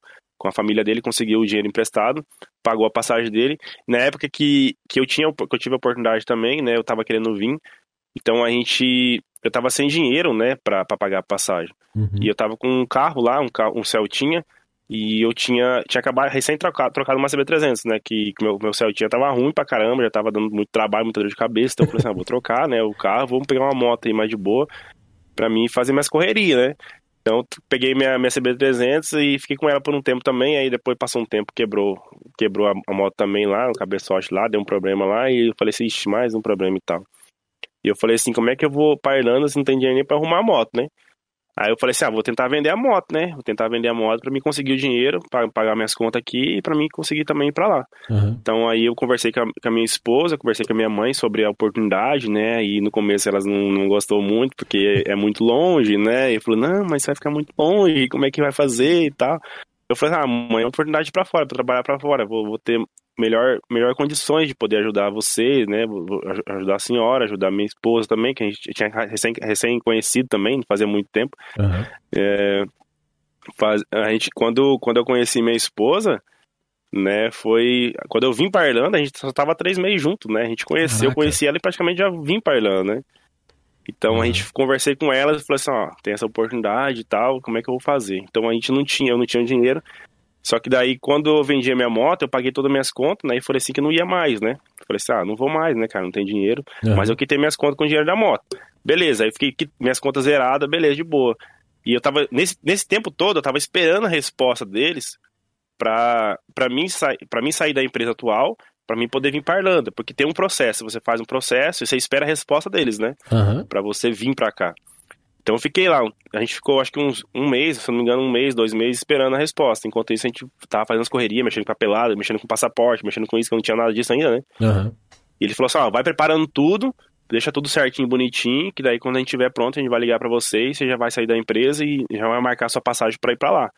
com a família dele, conseguiu o dinheiro emprestado, pagou a passagem dele. Na época que, que eu tinha, que eu tive a oportunidade também, né, eu tava querendo vir, então a gente, eu tava sem dinheiro, né, pra, pra pagar a passagem. Uhum. E eu tava com um carro lá, um, carro, um Celtinha, e eu tinha, tinha acabado, recém trocado, trocado uma CB300, né? Que, que meu, meu Celtinha tava ruim pra caramba, já tava dando muito trabalho, muita dor de cabeça. Então eu falei assim, ah, vou trocar, né? O carro, vamos pegar uma moto aí mais de boa pra mim fazer mais correria, né? Então peguei minha, minha CB300 e fiquei com ela por um tempo também. Aí depois passou um tempo, quebrou quebrou a, a moto também lá, o cabeçote lá, deu um problema lá. E eu falei assim, ixi, mais um problema e tal. E eu falei assim, como é que eu vou pra Irlanda se não tem dinheiro nem pra arrumar a moto, né? Aí eu falei assim, ah, vou tentar vender a moto, né? Vou tentar vender a moto para mim conseguir o dinheiro, para pagar minhas contas aqui e para mim conseguir também ir para lá. Uhum. Então aí eu conversei com a, com a, minha esposa, conversei com a minha mãe sobre a oportunidade, né? E no começo elas não, não gostou muito porque é muito longe, né? E falou, não, mas vai ficar muito longe, como é que vai fazer e tal. Eu falei, ah, mãe, é uma oportunidade para fora, para trabalhar para fora. Vou, vou ter melhor, melhor condições de poder ajudar você, né? Ajudar a senhora, ajudar minha esposa também, que a gente tinha recém, recém conhecido também, fazia muito tempo. Uhum. É, faz, a gente, quando, quando eu conheci minha esposa, né, foi... Quando eu vim para Irlanda, a gente só tava três meses junto, né? A gente conheceu, Caraca. eu conheci ela e praticamente já vim para Irlanda, né? Então uhum. a gente conversei com ela e falou assim, ó, tem essa oportunidade e tal, como é que eu vou fazer? Então a gente não tinha, eu não tinha dinheiro, só que daí, quando eu vendi a minha moto, eu paguei todas as minhas contas, né? E falei assim que não ia mais, né? Falei assim, ah, não vou mais, né, cara? Não tem dinheiro. Uhum. Mas eu quitei minhas contas com o dinheiro da moto. Beleza, aí fiquei minhas contas zeradas, beleza, de boa. E eu tava, nesse, nesse tempo todo, eu tava esperando a resposta deles pra, pra, mim, pra mim sair da empresa atual, pra mim poder vir pra Irlanda. Porque tem um processo, você faz um processo e você espera a resposta deles, né? Uhum. Pra você vir pra cá. Então eu fiquei lá, a gente ficou acho que uns, um mês, se não me engano, um mês, dois meses esperando a resposta. Enquanto isso a gente tava fazendo as correrias, mexendo com a pelada, mexendo com passaporte, mexendo com isso, que eu não tinha nada disso ainda, né? Uhum. E ele falou assim, ó, vai preparando tudo, deixa tudo certinho, bonitinho, que daí quando a gente estiver pronto, a gente vai ligar para você e você já vai sair da empresa e já vai marcar sua passagem para ir para lá.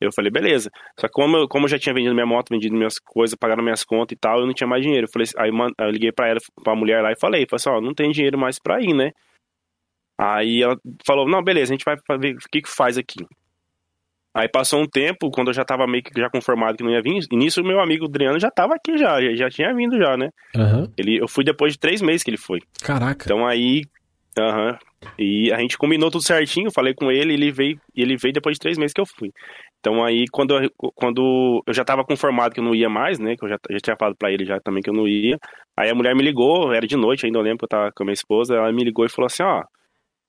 Eu falei, beleza. Só que como eu, como eu já tinha vendido minha moto, vendido minhas coisas, pagado minhas contas e tal, eu não tinha mais dinheiro. Eu falei, aí eu liguei para ela, pra mulher lá e falei, falei assim, ó, não tem dinheiro mais pra ir, né? Aí ela falou, não, beleza, a gente vai ver o que que faz aqui. Aí passou um tempo, quando eu já tava meio que já conformado que não ia vir, e nisso o meu amigo Adriano já tava aqui já, já, tinha vindo já, né? Uhum. Ele, eu fui depois de três meses que ele foi. Caraca. Então aí, aham, uhum, e a gente combinou tudo certinho, falei com ele, ele veio, e ele veio depois de três meses que eu fui. Então aí, quando eu, quando eu já tava conformado que eu não ia mais, né, que eu já, já tinha falado pra ele já também que eu não ia, aí a mulher me ligou, era de noite ainda, eu lembro que eu tava com a minha esposa, ela me ligou e falou assim, ó,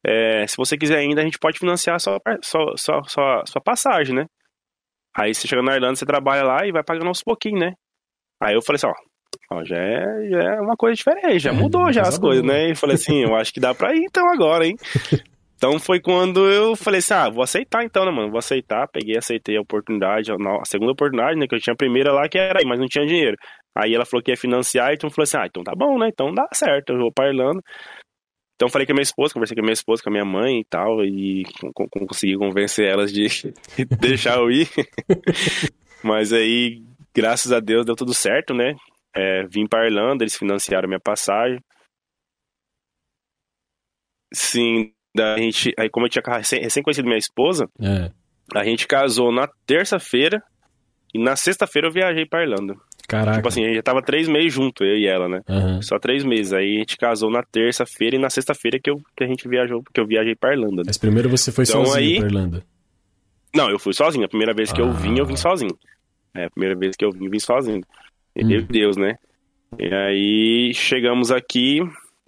é, se você quiser ainda, a gente pode financiar a sua, sua, sua, sua, sua passagem, né? Aí você chega na Irlanda, você trabalha lá e vai pagando aos pouquinhos, né? Aí eu falei assim, ó, ó já, é, já é uma coisa diferente, já é, mudou já as coisas, né? E falei assim, eu acho que dá pra ir então agora, hein? Então foi quando eu falei assim, ah, vou aceitar então, né, mano? Vou aceitar, peguei, aceitei a oportunidade, a segunda oportunidade, né? Que eu tinha a primeira lá que era aí, mas não tinha dinheiro. Aí ela falou que ia financiar, então falei assim, ah, então tá bom, né? Então dá certo, eu vou pra Irlanda. Então falei com a minha esposa, conversei com a minha esposa, com a minha mãe e tal, e consegui convencer elas de deixar eu ir. Mas aí, graças a Deus, deu tudo certo, né? É, vim para Irlanda, eles financiaram minha passagem. Sim, da gente, aí como eu tinha recém, recém conhecido minha esposa, é. a gente casou na terça-feira e na sexta-feira eu viajei para Irlanda. Caraca. Tipo assim, a gente já tava três meses junto, eu e ela, né? Uhum. Só três meses. Aí a gente casou na terça-feira e na sexta-feira que, eu, que a gente viajou, que eu viajei pra Irlanda. Né? Mas primeiro você foi Então, sozinho aí- pra Irlanda. Não, eu fui sozinho. A primeira vez que eu vim, eu Ah. vim sozinho. É, a primeira vez que eu vim, eu vim sozinho. Hum. Meu Deus, né? E aí chegamos aqui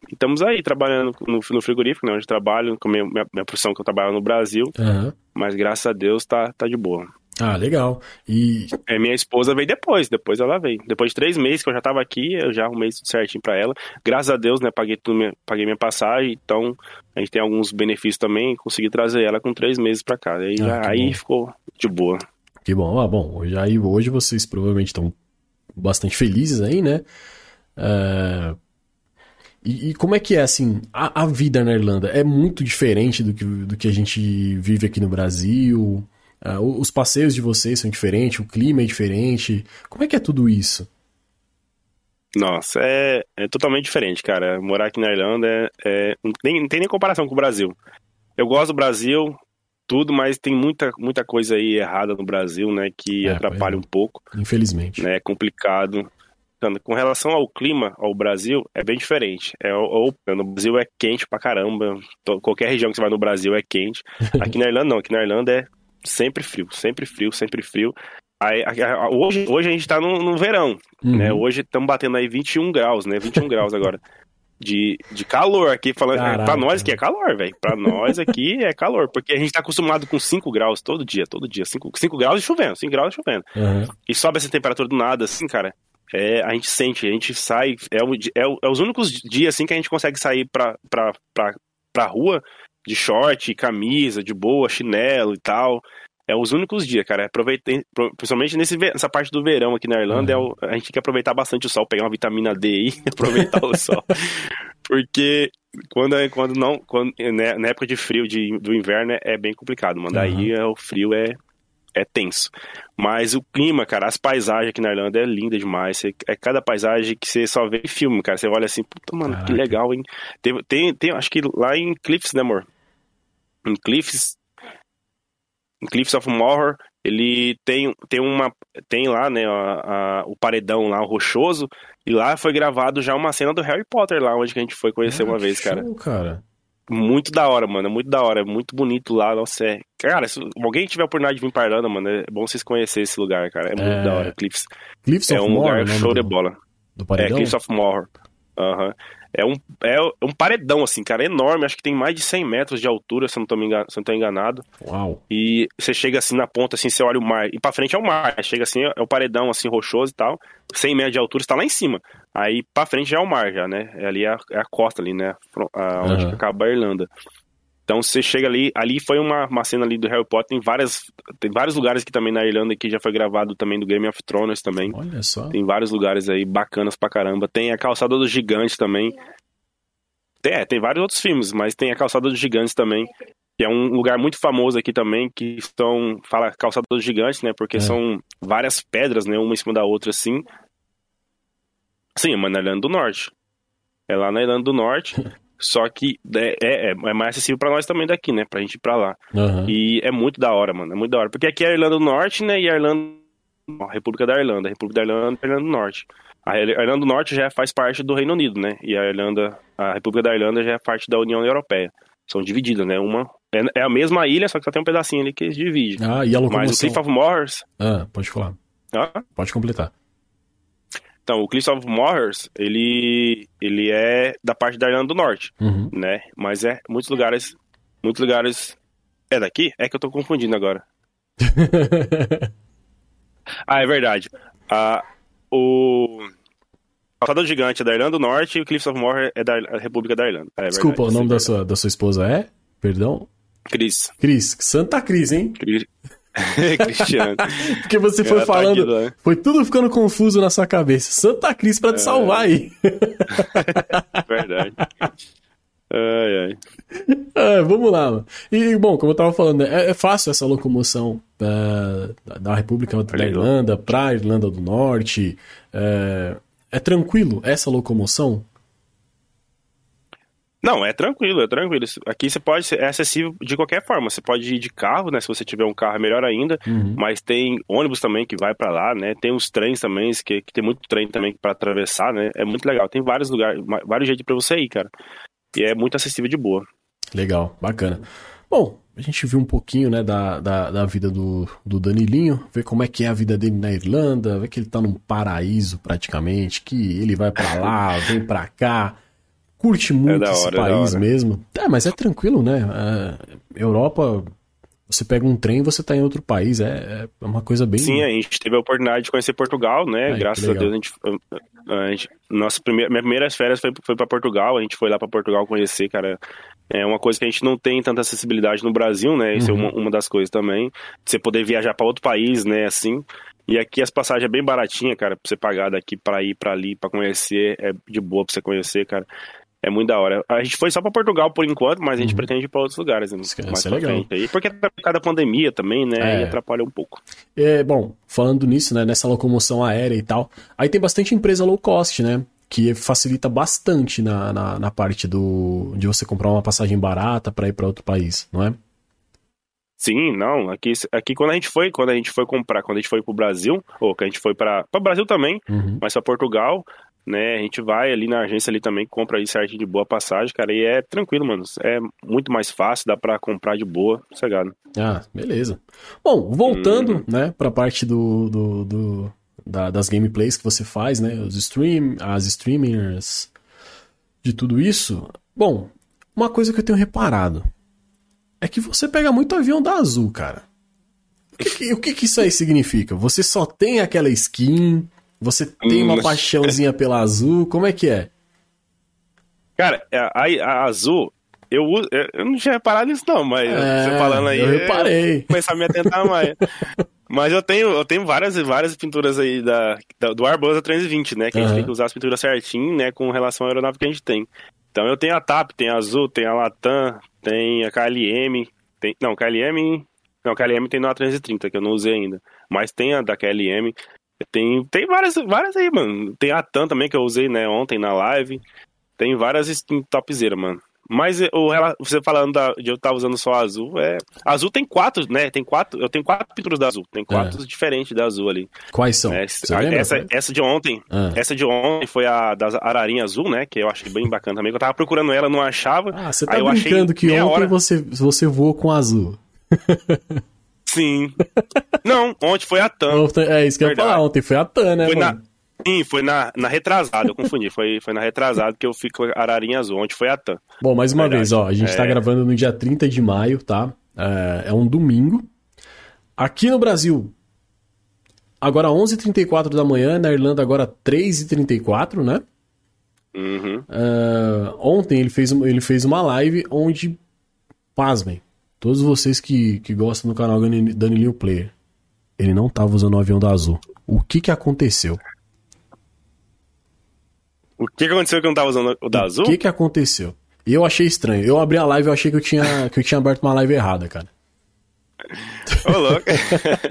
e estamos aí trabalhando no, no frigorífico, né? Onde eu trabalho, com a minha, minha, profissão que eu trabalho no Brasil. Aham. Mas graças a Deus tá, tá de boa. Ah, legal. E É, minha esposa veio depois, depois ela veio. Depois de três meses que eu já tava aqui, eu já arrumei tudo certinho pra ela. Graças a Deus, né, paguei, tudo, minha- paguei minha passagem, então a gente tem alguns benefícios também, consegui trazer ela com três meses pra cá. Aí, Ah, já- aí bom. ficou de boa. que bom. Ah, bom, hoje, aí, hoje vocês provavelmente estão bastante felizes aí, né? É, E, e como é que é, assim, a, a vida na Irlanda? É muito diferente do que, do que a gente vive aqui no Brasil? Ah, os passeios de vocês são diferentes? O clima é diferente? Como é que é tudo isso? Nossa, é, é totalmente diferente, cara. Morar aqui na Irlanda é, é- não, tem, não tem nem comparação com o Brasil. Eu gosto do Brasil, tudo, mas tem muita, muita coisa aí errada no Brasil, né, que É, atrapalha pois um pouco. Infelizmente. né, é complicado. Com relação ao clima, ao Brasil, é bem diferente. É, o- o- no Brasil é quente pra caramba. Qualquer região que você vai no Brasil é quente. Aqui na Irlanda não. Aqui na Irlanda é sempre frio, sempre frio, sempre frio. Aí, hoje, hoje a gente tá no, no verão, Uhum. né? Hoje estamos batendo aí 21 graus, né? 21 graus agora. De, de calor aqui, falando. Caraca. Pra nós aqui é calor, velho. Pra nós aqui é calor. Porque a gente tá acostumado com 5 graus todo dia, todo dia. 5, 5 graus e chovendo, 5 graus e chovendo Aham. e sobe essa temperatura do nada, assim, cara, é, a gente sente, a gente sai, é, o é, é os únicos dias, assim, que a gente consegue sair pra, pra, pra, pra rua de short, camisa, de boa, chinelo e tal. É os únicos dias, cara. Aproveitei, pro- principalmente nesse, nessa parte do verão aqui na Irlanda, é o- a gente tem que aproveitar bastante o sol, pegar uma vitamina D aí, aproveitar o sol. Porque quando, é- quando não, quando, né, na época de frio, de, do inverno, é, é bem complicado, mano. Daí é, o frio é, é tenso. Mas o clima, cara, as paisagens aqui na Irlanda é linda demais. É cada paisagem que você só vê em filme, cara. Você olha assim, puta, mano, que Caraca. legal, hein? Tem, tem, tem, acho que lá em Cliffs, né, amor? Em Cliffs, em Cliffs of Moher, ele tem, tem uma tem lá, né, a- a- o paredão lá, o rochoso, e lá foi gravado já uma cena do Harry Potter lá, onde que a gente foi conhecer Ah, uma que vez, cara. show, cara. Muito da hora, mano. É muito da hora. É muito bonito lá. Nossa, é. Cara, se alguém tiver a oportunidade de vir pra Irlanda, mano, é bom vocês conhecerem esse lugar, cara. É muito É, da hora. Cliffs. Cliffs É um lugar nome show do, de bola. do É, paredão? Cliffs of Moher. Aham. É um, é um paredão, assim, cara, enorme. Acho que tem mais de 100 metros de altura, se eu não tô, me engan- se não tô enganado. Uau. E você chega assim na ponta, assim, você olha o mar. E pra frente é o mar. Chega assim, é o paredão, assim, rochoso e tal. 100 metros de altura, você tá lá em cima. Aí pra frente já é o mar, já, né? É ali a, é a costa ali, né? A- onde que acaba a Irlanda. Então você chega ali, ali foi uma, uma cena ali do Harry Potter, tem várias, tem vários lugares aqui também na Irlanda que já foi gravado também do Game of Thrones também. Olha só. Tem vários lugares aí bacanas pra caramba. Tem a Calçada dos Gigantes também. Tem, é, tem vários outros filmes, mas tem a Calçada dos Gigantes também, que é um lugar muito famoso aqui também, que estão, fala Calçada dos Gigantes, né, porque É. são várias pedras, né, uma em cima da outra assim. Sim, mas na Irlanda do Norte. É lá na Irlanda do Norte, só que é, é, é mais acessível pra nós também daqui, né, pra gente ir pra lá. Aham. E é muito da hora, mano. É muito da hora. Porque aqui é a Irlanda do Norte, né? E a Irlanda. A República da Irlanda. A República da Irlanda e a Irlanda do Norte. A Irlanda do Norte já faz parte do Reino Unido, né? E a Irlanda. A República da Irlanda já é parte da União Europeia. São divididas, né? Uma. É, é a mesma ilha, só que só tem um pedacinho ali que divide. Ah, e a Mas o locomoção? Cliff of. Ah, pode falar. Ah, Pode completar. Então, o Cliff of Moors, ele. Ele é da parte da Irlanda do Norte, Uhum. né? Mas é muitos lugares. Muitos lugares. É daqui? É que eu tô confundindo agora. Ah, é verdade. Ah, o Calçada Gigante é da Irlanda do Norte e o Cliffs of Moher é da República da Irlanda. É Desculpa, o verdade, nome da sua, da sua esposa é? Perdão? Cris. Cris. Santa Cris, hein? Cris. Cristiano. Porque você foi Ela tá falando, aqui, né? foi tudo ficando confuso na sua cabeça. Santa Cris pra te salvar aí. verdade. Ai, ai. Ah, vamos lá. mano. E, bom, como eu tava falando, é, é fácil essa locomoção ah, da- da República da. Irlanda pra Irlanda do Norte. É, é tranquilo essa locomoção? Não, é tranquilo, é tranquilo. Aqui você pode, é acessível de qualquer forma. Você pode ir de carro, né? Se você tiver um carro é melhor ainda. Uhum. Mas tem ônibus também que vai para lá, né? Tem os trens também, que, que tem muito trem também para atravessar, né? É muito legal. Tem vários lugares, vários jeitos para você ir, cara. E é muito acessível de boa. Legal, bacana. Bom, a gente viu um pouquinho, né, da, da, da, vida do, do Danilinho, ver como é que é a vida dele na Irlanda, ver que ele tá num paraíso praticamente, que ele vai para lá, vem para cá curte muito é esse hora, é país mesmo. É, mas é tranquilo, né? É, Europa, você pega um trem e você tá em outro país. É, é uma coisa bem. Sim, a gente teve a oportunidade de conhecer Portugal, né? Ai, Graças a Deus a gente. A gente nossa primeira, minha primeiras férias foi, foi para Portugal. A gente foi lá para Portugal conhecer, cara. É uma coisa que a gente não tem tanta acessibilidade no Brasil, né? Isso uhum. é uma, uma das coisas também. Você poder viajar para outro país, né? Assim. E aqui as passagens é bem baratinha, cara, pra você pagar daqui para ir para ali, para conhecer, é de boa pra você conhecer, cara. É muito da hora. A gente foi só para Portugal por enquanto, mas a gente uhum. pretende ir para outros lugares. Né? mais é legal. Aí, porque tá por causa da pandemia também, né? É. Atrapalha um pouco. É, bom, falando nisso, né? Nessa locomoção aérea e tal. Aí tem bastante empresa low cost, né? Que facilita bastante na, na, na parte do de você comprar uma passagem barata para ir para outro país, não é? Sim, não. Aqui, aqui quando a gente foi, quando a gente foi comprar, quando a gente foi pro Brasil, ou que a gente foi para o Brasil também, uhum. mas para Portugal, né? A gente vai ali na agência ali também, compra aí certinho de boa passagem, cara, e é tranquilo, mano. É muito mais fácil, dá para comprar de boa, sossegado. Ah, beleza. Bom, voltando, hum. né, pra parte do, do, do da, das gameplays que você faz, né, os stream, as streamers, de tudo isso. Bom, uma coisa que eu tenho reparado é que você pega muito avião da Azul, cara. O que, o que, que isso aí significa? Você só tem aquela skin, você tem uma hum. paixãozinha pela azul? Como é que é? Cara, a, a azul, eu, eu não tinha reparado nisso, não, mas é, você falando aí. Eu reparei. começar a me atentar mais. mas eu tenho, eu tenho várias, várias pinturas aí da, da do Airbus A320, né? Que uhum. a gente tem que usar as pinturas certinho, né? Com relação à aeronave que a gente tem. Então eu tenho a TAP, tem a Azul, tem a Latam, tem a KLM. Tem, não, KLM. Não, KLM tem no A330, que eu não usei ainda. Mas tem a da KLM. Tem, tem várias, várias aí, mano. Tem a TAM também que eu usei, né, ontem na live. Tem várias topzera, mano. Mas o, você falando da, de eu estar usando só azul, é. Azul tem quatro, né? Tem quatro. Eu tenho quatro pinturas da azul. Tem quatro é. diferentes da azul ali. Quais são? É, essa, essa de ontem. Ah. Essa de ontem foi a da Ararinha Azul, né? Que eu achei bem bacana também. Eu tava procurando ela, não achava. Ah, você tá brincando que ontem hora... você, você voou com azul. Sim. Não, ontem foi a TAM. É isso que Verdade. eu ia falar, ontem foi a TAM, né, foi mano? Na... Sim, foi na, na retrasada, eu confundi. Foi, foi na retrasada que eu fico Ararinha Azul, ontem foi a TAM. Bom, mais uma Verdade. vez, ó, a gente tá é... tá gravando no dia 30 de maio, tá? É, é um domingo. Aqui no Brasil, agora 11h34 da manhã, na Irlanda agora 3h34, né? Uhum. Uh, ontem ele fez, ele fez uma live onde, pasmem, Todos vocês que, que gostam do canal Danilinho Player, ele não tava usando o avião da Azul. O que que aconteceu? O que que aconteceu que eu não tava usando o da Azul? O que que aconteceu? E eu achei estranho. Eu abri a live e achei que eu tinha, que eu tinha aberto uma live errada, cara. Ô, louco.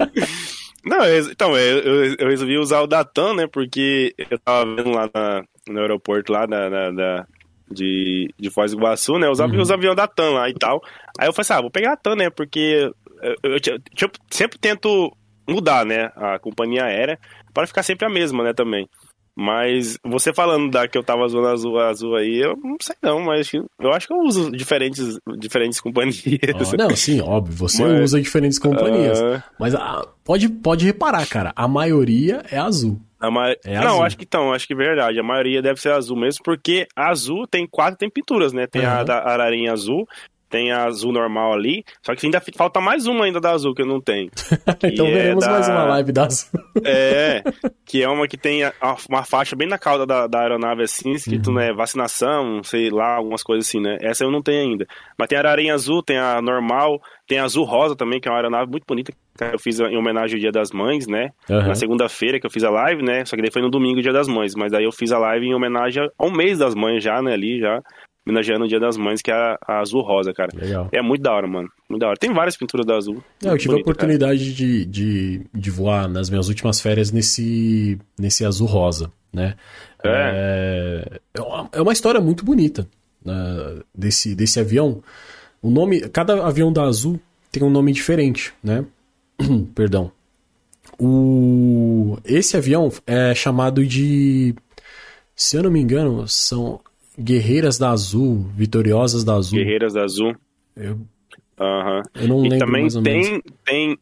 não, eu, então, eu, eu, resolvi usar o Datan, né? Porque eu tava vendo lá na, no aeroporto lá da, da, da de, de Foz do Iguaçu, né? Os, uhum. os aviões da TAM lá e tal. Aí eu falei assim, ah, vou pegar a TAM, né? Porque eu, eu, eu, eu sempre tento mudar, né? A companhia aérea para ficar sempre a mesma, né? Também. Mas você falando da que eu tava usando azul, azul aí, eu não sei não, mas eu acho que eu uso diferentes, diferentes companhias. Oh, não, sim, óbvio, você mas, usa diferentes companhias. Uh... Mas ah, pode, pode reparar, cara, a maioria é azul. Ma... É não, azul. acho que então, acho que é verdade. A maioria deve ser azul mesmo, porque azul tem quatro, tem pinturas, né? Tem uhum. a da ararinha azul, tem a azul normal ali, só que ainda falta mais uma ainda da azul que eu não tenho. então é veremos da... mais uma live da azul. é, que é uma que tem a, uma faixa bem na cauda da, da aeronave assim, escrito, uhum. né, vacinação, sei lá, algumas coisas assim, né? Essa eu não tenho ainda. Mas tem a ararinha azul, tem a normal, tem a azul rosa também, que é uma aeronave muito bonita, que eu fiz em homenagem ao Dia das Mães, né? Uhum. Na segunda-feira que eu fiz a live, né? Só que daí foi no domingo, Dia das Mães, mas daí eu fiz a live em homenagem ao mês das mães já, né, ali já homenageando o Dia das Mães, que é a, a azul rosa, cara. Legal. É muito da hora, mano. Muito da hora. Tem várias pinturas da azul. É, eu tive bonita, a oportunidade de, de, de voar nas minhas últimas férias nesse, nesse azul rosa, né? É. é. É uma história muito bonita. uh, desse, desse avião, o nome, cada avião da Azul tem um nome diferente, né? Perdão. O, esse avião é chamado de, se eu não me engano, são Guerreiras da Azul, Vitoriosas da Azul. Guerreiras da Azul. Eu, uhum. eu não e lembro também mais ou tem, menos. tem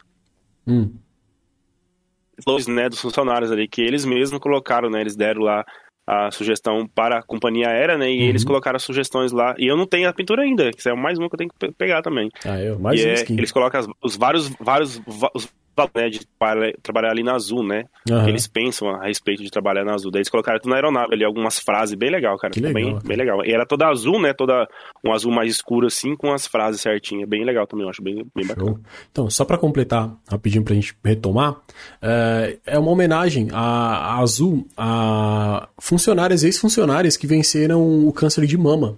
Hum. né, dos funcionários ali, que eles mesmos colocaram, né? Eles deram lá a sugestão para a companhia aérea, né? E Uhum. eles colocaram as sugestões lá. E eu não tenho a pintura ainda, que é mais uma que eu tenho que pe- pegar também. Ah, eu, mais e um é, skin. eles colocam as- os vários, vários, os, né, de trabalhar, ali na Azul, né? Aham. Eles pensam a respeito de trabalhar na Azul. Daí eles colocaram tudo na aeronave ali, algumas frases bem legal, cara. Que legal, bem, cara. bem legal. E era toda azul, né? Toda um azul mais escuro assim, com as frases certinhas. Bem legal também, eu acho bem, bem bacana. Então, só para completar rapidinho pra gente retomar, é, é uma homenagem à, à Azul, a funcionárias, ex-funcionárias que venceram o câncer de mama.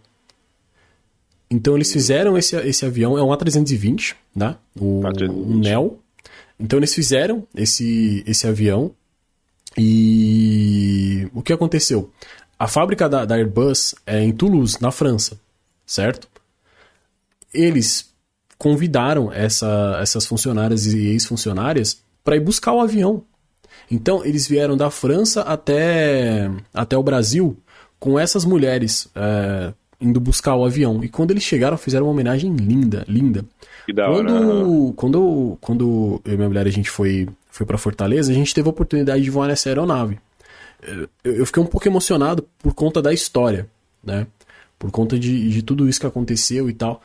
Então eles fizeram esse, esse avião, é um A320, né? O, A320. um NEL. Então eles fizeram esse, esse avião e o que aconteceu? A fábrica da, da Airbus é em Toulouse, na França, certo? Eles convidaram essa, essas funcionárias e ex-funcionárias para ir buscar o avião. Então, eles vieram da França até, até o Brasil com essas mulheres é, indo buscar o avião. E quando eles chegaram, fizeram uma homenagem linda, linda. Que da hora. Quando, quando, quando eu e minha mulher a gente foi, foi para Fortaleza, a gente teve a oportunidade de voar nessa aeronave. Eu, eu fiquei um pouco emocionado por conta da história, né? Por conta de, de tudo isso que aconteceu e tal.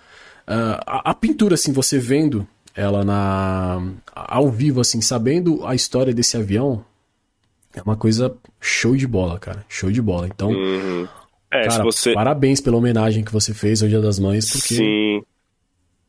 Ah, a, a pintura, assim, você vendo ela na ao vivo, assim, sabendo a história desse avião, é uma coisa show de bola, cara. Show de bola. Então, Uhum. É, cara, você. parabéns pela homenagem que você fez ao Dia das Mães, porque Sim.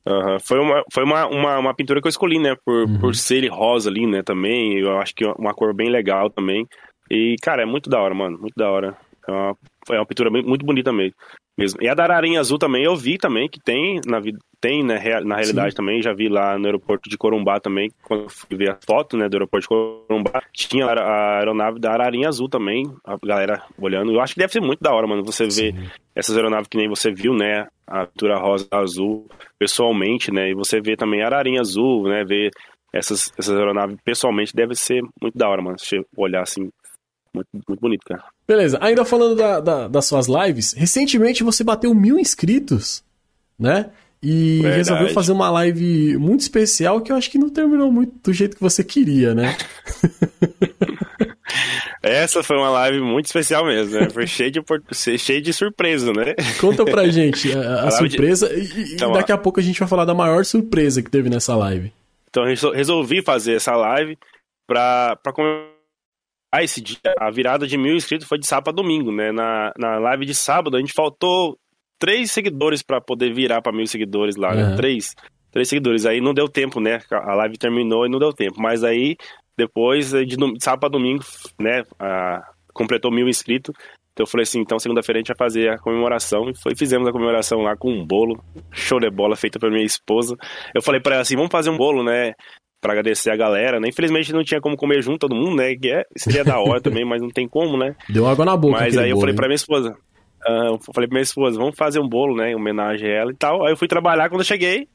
Aham. Foi, uma, foi uma, uma, uma pintura que eu escolhi, né? Por, Uhum. por ser ele rosa ali, né? Também. Eu acho que é uma cor bem legal também. E, cara, é muito da hora, mano. Muito da hora. É uma, foi uma pintura bem- muito bonita mesmo. Mesmo. E a da Ararinha Azul também, eu vi também que tem na vida. Tem, né, na realidade também, já vi lá no aeroporto de Corumbá também, quando eu fui ver a foto, né, do aeroporto de Corumbá, tinha a aeronave da Ararinha Azul também, a galera olhando. Eu acho que deve ser muito da hora, mano, você ver essas aeronaves que nem você viu, né, a pintura rosa azul, pessoalmente, né, e você vê também a Ararinha Azul, né, ver essas, essas aeronaves pessoalmente deve ser muito da hora, mano, você olhar assim, muito, muito bonito, cara. Beleza, ainda falando da- da- das suas lives, recentemente você bateu mil inscritos, né? E Verdade. resolveu fazer uma live muito especial que eu acho que não terminou muito do jeito que você queria, né? Essa foi uma live muito especial mesmo, né, foi cheio de, cheio de surpresa, né. Conta pra gente a, a A live de- surpresa e, Então, daqui a pouco a gente vai falar da maior surpresa que teve nessa live. Então resolvi fazer essa live pra, pra comemorar esse dia. A virada de mil inscritos foi de sábado a domingo, né? Na, na live de sábado a gente faltou três seguidores pra poder virar pra mil seguidores lá, Uhum. né? Três. Três seguidores. Aí não deu tempo, né? A live terminou e não deu tempo. Mas aí, depois, de, de sábado a domingo, né? a- completou mil inscritos. Então eu falei assim, então segunda-feira a gente vai fazer a comemoração. E foi, fizemos a comemoração lá com um bolo, show de bola, feito pra minha esposa. Eu falei pra ela assim, vamos fazer um bolo, né? Pra agradecer a galera, né? Infelizmente não tinha como comer junto todo mundo, né? Que é, seria da hora também, mas não tem como, né? Deu água na boca. Mas aí eu bolo, falei hein? pra minha esposa, ah, eu falei pra minha esposa, vamos fazer um bolo, né? Em homenagem a ela e tal. Aí eu fui trabalhar, quando eu cheguei,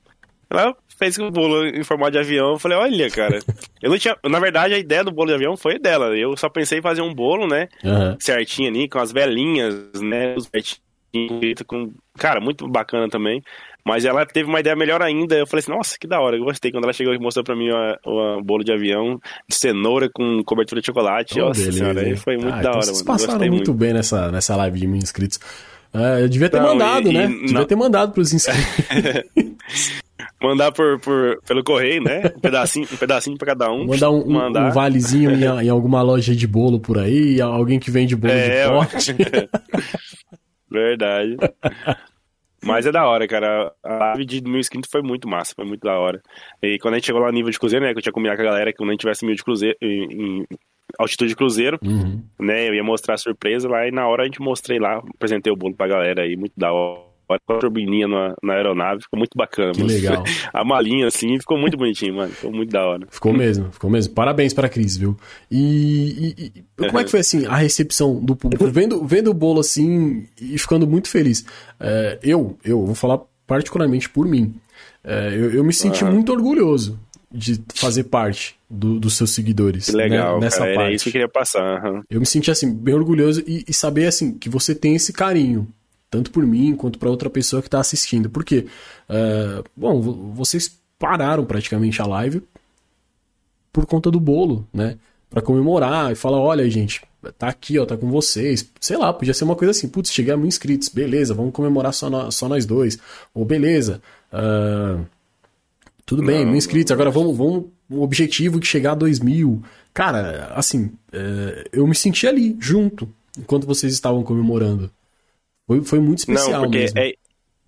ela fez o bolo em formato de avião. Eu falei, olha, cara, eu não tinha. Na verdade, a ideia do bolo de avião foi dela. Eu só pensei em fazer um bolo, né? Aham. certinho ali, com as velinhas, né? Os com... Cara, muito bacana também. Mas ela teve uma ideia melhor ainda. Eu falei assim, nossa, que da hora. Eu gostei. Quando ela chegou e mostrou pra mim o bolo de avião de cenoura com cobertura de chocolate. Oh, nossa beleza, senhora, aí foi muito Ah, da então hora, Vocês passaram muito, muito. bem nessa, nessa live de mil inscritos. É, eu devia ter Não, mandado, e- né? e devia não- ter mandado pros inscritos. Mandar por, por, pelo correio, né? Um pedacinho, um pedacinho pra cada um. Mandar um, mandar. um valezinho em, em alguma loja de bolo por aí, alguém que vende bolo É, de pote. Verdade. Mas é da hora, cara. A live de mil inscritos foi muito massa, foi muito da hora. E quando a gente chegou lá no nível de cruzeiro, né? Que eu tinha combinado com a galera que quando a gente tivesse mil de cruzeiro, em, em altitude de cruzeiro, Uhum. né? Eu ia mostrar a surpresa lá e na hora a gente mostrei lá, apresentei o bolo pra galera aí, muito da hora. Com a turbininha na, na aeronave, ficou muito bacana. Que legal. A malinha, assim, ficou muito bonitinho, mano. Ficou muito da hora. Ficou mesmo, ficou mesmo. Parabéns pra Cris, viu? E, e, e como é que foi, assim, a recepção do público? Vendo, vendo o bolo, assim, e ficando muito feliz. É, eu, eu vou falar particularmente por mim. É, eu, eu me senti uhum. muito orgulhoso de fazer parte do, dos seus seguidores. Que legal, né? nessa cara, parte. Era isso que eu queria passar. Uhum. Eu me senti assim bem orgulhoso e, e, saber assim que você tem esse carinho tanto por mim quanto para outra pessoa que está assistindo. Porque, uh, bom, vocês pararam praticamente a live por conta do bolo, né? Para comemorar e falar, olha, gente, tá aqui, ó, tá com vocês. Sei lá, podia ser uma coisa assim, putz, cheguei a mil inscritos, beleza, vamos comemorar só, no, só nós dois. Ou beleza, uh, tudo bem, mil inscritos, agora vamos, vamos o objetivo de chegar a dois mil. Cara, assim, uh, eu me senti ali, junto, enquanto vocês estavam comemorando. Foi, foi muito especial Não, porque mesmo. É,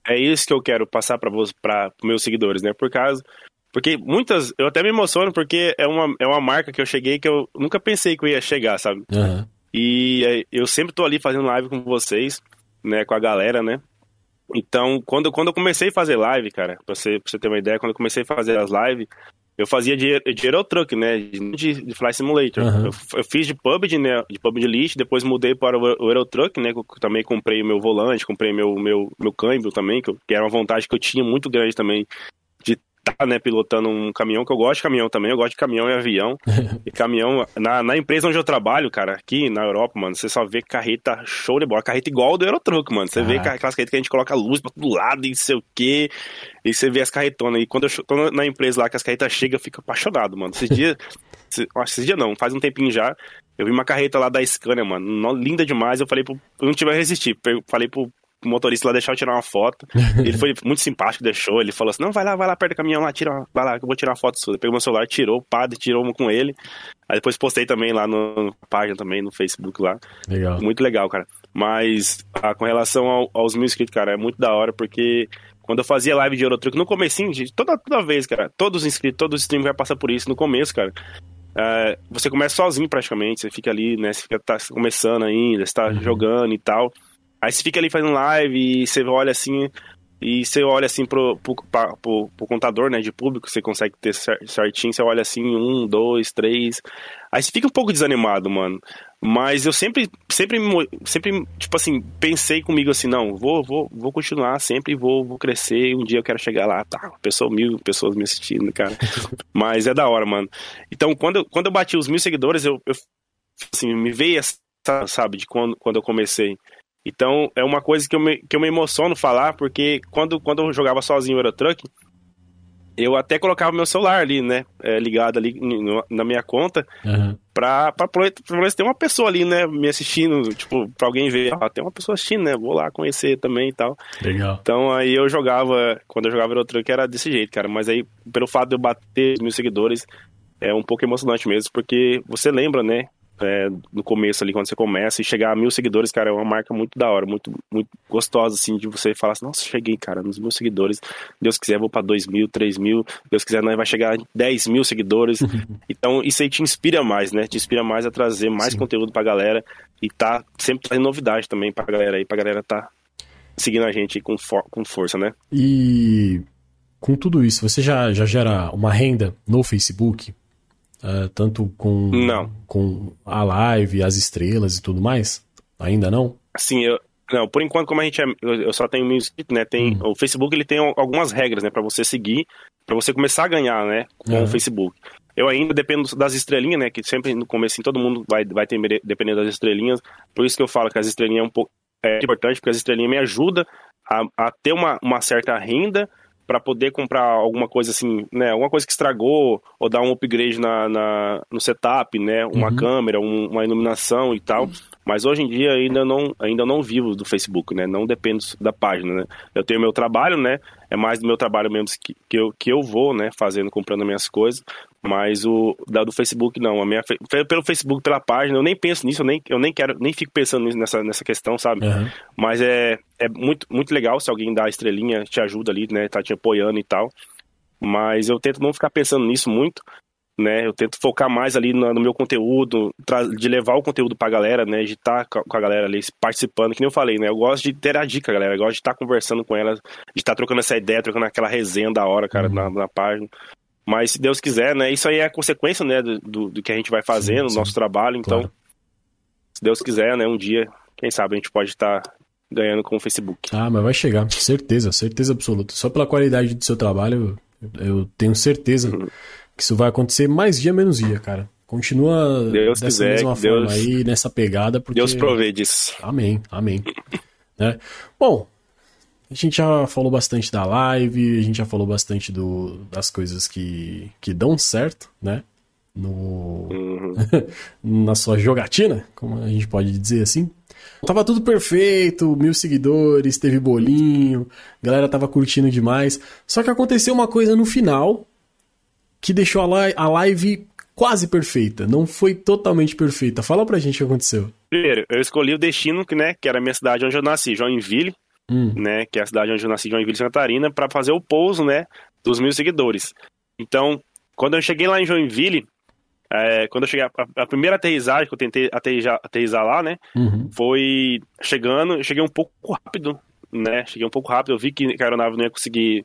é isso que eu quero passar para para meus seguidores, né? Por causa porque muitas, eu até me emociono porque é uma, é uma marca que eu cheguei que eu nunca pensei que eu ia chegar, sabe? Uhum. E é, eu sempre tô ali fazendo live com vocês, né, com a galera, né? Então, quando, quando eu comecei a fazer live, cara, pra você, pra você ter uma ideia, quando eu comecei a fazer as lives, eu fazia de, de Aerotruck, né? De, de Fly Simulator. Uhum. Eu, eu, fiz de PUBG, né? De PUBG List, depois mudei para o, o Aerotruck, né? Eu também comprei o meu volante, comprei meu, meu, meu câmbio também, que, eu, que era uma vontade que eu tinha muito grande também tá, né, pilotando um caminhão, que eu gosto de caminhão também, eu gosto de caminhão e avião. e caminhão, na, na empresa onde eu trabalho, cara, aqui na Europa, mano, você só vê carreta show de bola, carreta igual do Aerotruck, mano. Você ah. vê aquelas carretas que a gente coloca luz pra todo lado e sei o quê, e você vê as carretonas. E quando eu tô na empresa lá que as carretas chegam, eu fico apaixonado, mano. Esses dias, esses dias não, faz um tempinho já, eu vi uma carreta lá da Scania, mano, linda demais. Eu falei pro. Eu não tive a resistir. Falei pro, motorista lá deixar eu tirar uma foto. ele foi muito simpático, deixou. Ele falou assim: não, vai lá, vai lá perto do caminhão lá, tira, vai lá, que eu vou tirar uma foto sua. Pegou meu celular, tirou, o padre tirou uma com ele. Aí depois postei também lá no, no página também, no Facebook lá. Legal. Muito legal, cara. Mas a, com relação ao, aos mil inscritos, cara, é muito da hora, porque quando eu fazia live de Eurotruck, no comecinho, de, toda, toda vez, cara, todos os inscritos, todos os streamers vai passar por isso no começo, cara. Uh, você começa sozinho praticamente, você fica ali, né? Você fica tá começando ainda, você tá uhum. jogando e tal. Aí você fica ali fazendo live e você olha assim, e você olha assim pro, pro, pro, pro contador, né, de público, você consegue ter certinho, você olha assim, um, dois, três. Aí você fica um pouco desanimado, mano. Mas eu sempre, sempre, sempre, tipo assim, pensei comigo assim, não, vou, vou, vou continuar sempre, vou, vou crescer, um dia eu quero chegar lá, tá, pessoa mil pessoas me assistindo, cara. Mas é da hora, mano. Então, quando, quando eu bati os mil seguidores, eu, eu assim, me veio essa, sabe, de quando, quando eu comecei. Então, é uma coisa que eu me, que eu me emociono falar, porque quando, quando eu jogava sozinho o Eurotruck, eu até colocava meu celular ali, né, é, ligado ali no, na minha conta, uhum. pra, pra, pra, pra ter uma pessoa ali, né, me assistindo, tipo, pra alguém ver, ah, tem uma pessoa assistindo, né, vou lá conhecer também e tal. Legal. Então, aí eu jogava, quando eu jogava Eurotruck era desse jeito, cara, mas aí, pelo fato de eu bater mil seguidores, é um pouco emocionante mesmo, porque você lembra, né, é, no começo ali, quando você começa, e chegar a mil seguidores, cara, é uma marca muito da hora, muito, muito gostosa, assim, de você falar assim, nossa, cheguei, cara, nos mil seguidores, Deus quiser, vou para dois mil, três mil, Deus quiser, nós vai chegar a dez mil seguidores, então isso aí te inspira mais, né, te inspira mais a trazer mais Sim. conteúdo pra galera, e tá sempre trazendo novidade também pra galera aí, pra galera tá seguindo a gente com, for com força, né. E com tudo isso, você já, já gera uma renda no Facebook? Uh, tanto com, não. com a live, as estrelas e tudo mais? Ainda não? Sim, eu, não, por enquanto, como a gente é, eu só tenho mil inscritos, né? Tem, hum. O Facebook ele tem algumas regras, né, para você seguir, para você começar a ganhar, né, com o Facebook. Eu ainda dependo das estrelinhas, né? Que sempre no começo assim, todo mundo vai, vai ter dependendo das estrelinhas. Por isso que eu falo que as estrelinhas é um pouco é importante, porque as estrelinhas me ajudam a, a ter uma, uma certa renda para poder comprar alguma coisa assim, né? Alguma coisa que estragou ou dar um upgrade na, na no setup, né? Uma uhum. câmera, um, uma iluminação e tal. Mas hoje em dia ainda não, ainda não vivo do Facebook, né? Não dependo da página, né? Eu tenho meu trabalho, né? É mais do meu trabalho mesmo que, que, eu, que eu vou, né? Fazendo, comprando minhas coisas. Mas o da, do Facebook, não. A minha, pelo Facebook, pela página, eu nem penso nisso, eu nem, eu nem quero, nem fico pensando nisso, nessa, nessa questão, sabe? Uhum. Mas é, é muito, muito legal se alguém dá a estrelinha, te ajuda ali, né? Tá te apoiando e tal. Mas eu tento não ficar pensando nisso muito né? Eu tento focar mais ali no, no meu conteúdo, de levar o conteúdo pra galera, né? De estar tá com a galera ali participando, que nem eu falei, né? Eu gosto de interagir com a galera, eu gosto de estar tá conversando com ela, de estar tá trocando essa ideia, trocando aquela resenha da hora, cara, uhum. na, na página. Mas se Deus quiser, né? Isso aí é a consequência, né? Do, do, do que a gente vai fazendo, do nosso trabalho. Então, claro. se Deus quiser, né? Um dia, quem sabe a gente pode estar tá ganhando com o Facebook. Ah, mas vai chegar, certeza, certeza absoluta. Só pela qualidade do seu trabalho, eu, eu tenho certeza uhum. Que isso vai acontecer mais dia menos dia, cara. Continua Deus dessa quiser, mesma forma Deus, aí, nessa pegada. Porque... Deus provê disso. Amém, amém. né? Bom, a gente já falou bastante da live, a gente já falou bastante do, das coisas que, que dão certo, né? No, uhum. na sua jogatina, como a gente pode dizer assim. Tava tudo perfeito, mil seguidores, teve bolinho, a galera tava curtindo demais. Só que aconteceu uma coisa no final que deixou a, li a live quase perfeita. Não foi totalmente perfeita. Fala pra gente o que aconteceu. Primeiro, eu escolhi o destino, né, que era a minha cidade onde eu nasci, Joinville hum. né, que é a cidade onde eu nasci, Joinville, Santa Catarina, para fazer o pouso, né, dos mil seguidores. Então, quando eu cheguei lá em Joinville, é, quando eu cheguei, a, a, primeira aterrissagem que eu tentei aterrizar, aterrizar lá, né, uhum. foi chegando, eu cheguei um pouco rápido, né, cheguei um pouco rápido, eu vi que a aeronave não ia conseguir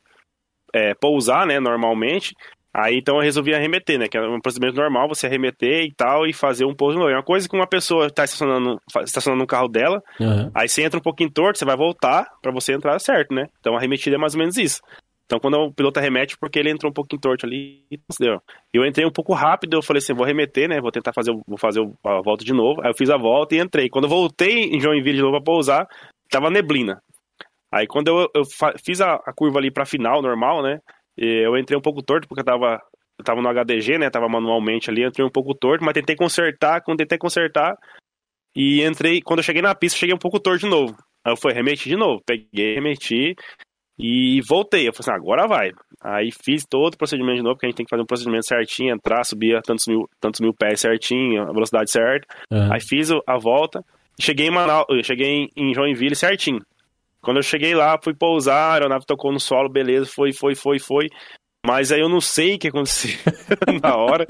é, pousar, né, normalmente, Aí então eu resolvi arremeter, né? Que é um procedimento normal, você arremeter e tal, e fazer um pouso novo. É uma coisa que uma pessoa está estacionando, estacionando no carro dela, uhum. aí você entra um pouquinho torto, você vai voltar para você entrar certo, né? Então a arremetida é mais ou menos isso. Então quando o piloto arremete, porque ele entrou um pouquinho torto ali, deu. Eu entrei um pouco rápido, eu falei assim, vou arremeter, né? Vou tentar fazer, vou fazer a volta de novo. Aí eu fiz a volta e entrei. Quando eu voltei em Joinville de novo pra pousar, tava neblina. Aí quando eu, eu fiz a, a curva ali pra final, normal, né? Eu entrei um pouco torto porque eu tava, eu tava no HDG, né? Tava manualmente ali, entrei um pouco torto, mas tentei consertar, quando tentei consertar, e entrei, quando eu cheguei na pista, cheguei um pouco torto de novo. Aí eu fui, remeti de novo. Peguei, remeti e voltei. Eu falei assim, agora vai. Aí fiz todo o procedimento de novo, porque a gente tem que fazer um procedimento certinho, entrar, subir tantos mil, tantos mil pés certinho, a velocidade certa. Uhum. Aí fiz a volta, cheguei em Manaus, cheguei em Joinville certinho. Quando eu cheguei lá, fui pousar, a aeronave tocou no solo, beleza, foi, foi, foi, foi. Mas aí eu não sei o que aconteceu na hora.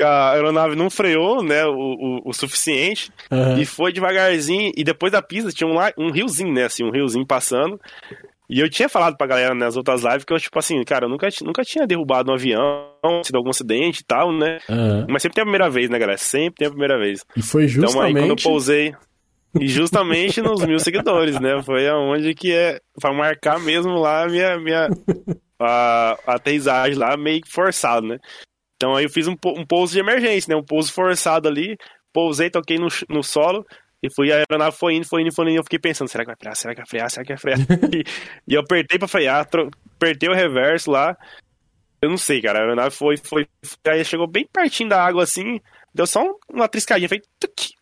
A aeronave não freou, né, o, o, o suficiente, uhum. e foi devagarzinho, e depois da pista tinha um, um riozinho, né, assim, um riozinho passando, e eu tinha falado pra galera nas outras lives que eu, tipo assim, cara, eu nunca, nunca tinha derrubado um avião, sido algum acidente e tal, né, uhum. mas sempre tem a primeira vez, né, galera, sempre tem a primeira vez. E foi justamente... Então aí, quando eu pousei... E justamente nos mil seguidores, né? Foi aonde que é para marcar mesmo lá a minha, minha a, a aterrissagem lá, meio forçado, né? Então aí eu fiz um, um pouso de emergência, né? Um pouso forçado ali, pousei, toquei no, no solo e fui, a aeronave foi indo, foi indo, foi indo, e eu fiquei pensando, será que vai frear, será que vai frear, será que vai frear? e, e eu apertei pra frear, apertei o reverso lá, eu não sei, cara, a aeronave foi, foi, foi aí chegou bem pertinho da água assim, deu só uma triscadinha, foi,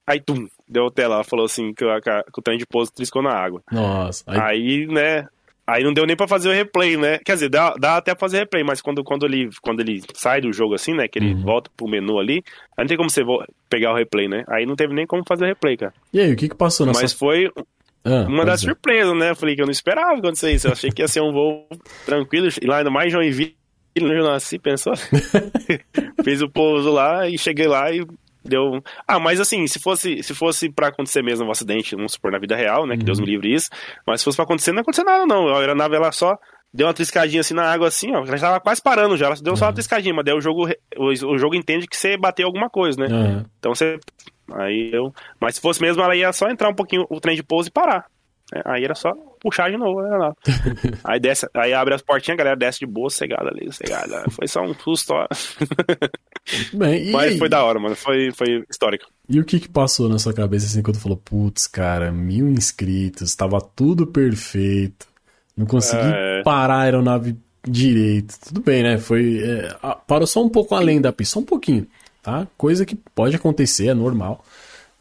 aí tum, deu até lá, falou assim que, a, que o trem de pouso triscou na água. Nossa. Aí... aí, né, aí não deu nem pra fazer o replay, né? Quer dizer, dá, dá até pra fazer replay, mas quando, quando, ele, quando ele sai do jogo assim, né, que ele uhum. volta pro menu ali, aí não tem como você pegar o replay, né? Aí não teve nem como fazer o replay, cara. E aí, o que que passou nessa... Mas foi... Ah, uma das é. surpresas, né? Falei que eu não esperava acontecer isso. Eu achei que ia ser um voo tranquilo. E lá ainda mais Joinville, onde eu nasci, pensou? Fiz o pouso lá e cheguei lá e deu. Ah, mas assim, se fosse se fosse para acontecer mesmo um acidente, vamos supor, na vida real, né? Que uhum. Deus me livre isso. Mas se fosse pra acontecer, não aconteceu nada, não. A aeronave ela só deu uma triscadinha assim na água, assim, ó. Já tava quase parando já. Ela deu uhum. só uma uhum. triscadinha, mas daí o jogo, o, o, jogo entende que você bateu alguma coisa, né? Uhum. Então você. Aí eu. Mas se fosse mesmo, ela ia só entrar um pouquinho o trem de pouso e parar. É, aí era só puxar de novo, né? aí desce, aí abre as portinhas, a galera desce de boa, cegada ali, cegada. Foi só um susto. Bem, Mas foi da hora, mano. Foi, foi histórico. E o que que passou na sua cabeça assim quando falou, putz, cara, mil inscritos, tava tudo perfeito, não consegui é... parar a aeronave direito. Tudo bem, né? Foi. É, parou só um pouco além da pista, só um pouquinho, tá? Coisa que pode acontecer, é normal.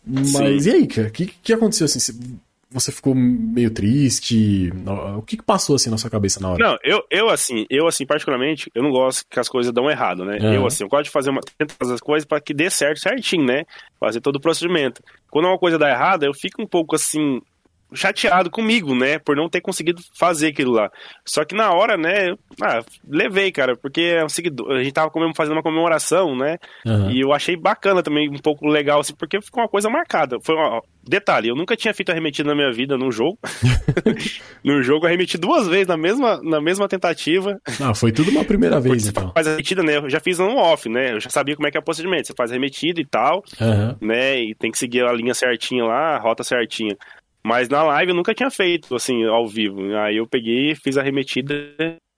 Mas Sim. e aí, cara? O que, que aconteceu assim? Você ficou meio triste? O que, que passou assim na sua cabeça na hora? Não, eu, eu assim, eu assim, particularmente, eu não gosto que as coisas dão errado, né? Eu assim, eu gosto de fazer uma, tentar fazer as coisas para que dê certo certinho, né? Fazer todo o procedimento. Quando uma coisa dá errado, eu fico um pouco assim, chateado comigo, né? Por não ter conseguido fazer aquilo lá. Só que na hora, né? Ah, levei, cara, porque é um seguidor. A gente tava fazendo uma comemoração, né? Uhum. E eu achei bacana também, um pouco legal, assim, porque ficou uma coisa marcada. Foi uma, Detalhe, eu nunca tinha feito arremetida na minha vida num jogo. no jogo, arremeti duas vezes na mesma, na mesma tentativa. Ah, foi tudo uma primeira vez, Porque então. faz arremetida, né? Eu já fiz um off, né? Eu já sabia como é que é o procedimento. Você faz arremetida e tal, uhum. né? E tem que seguir a linha certinha lá, a rota certinha. Mas na live eu nunca tinha feito, assim, ao vivo. Aí eu peguei, fiz a arremetida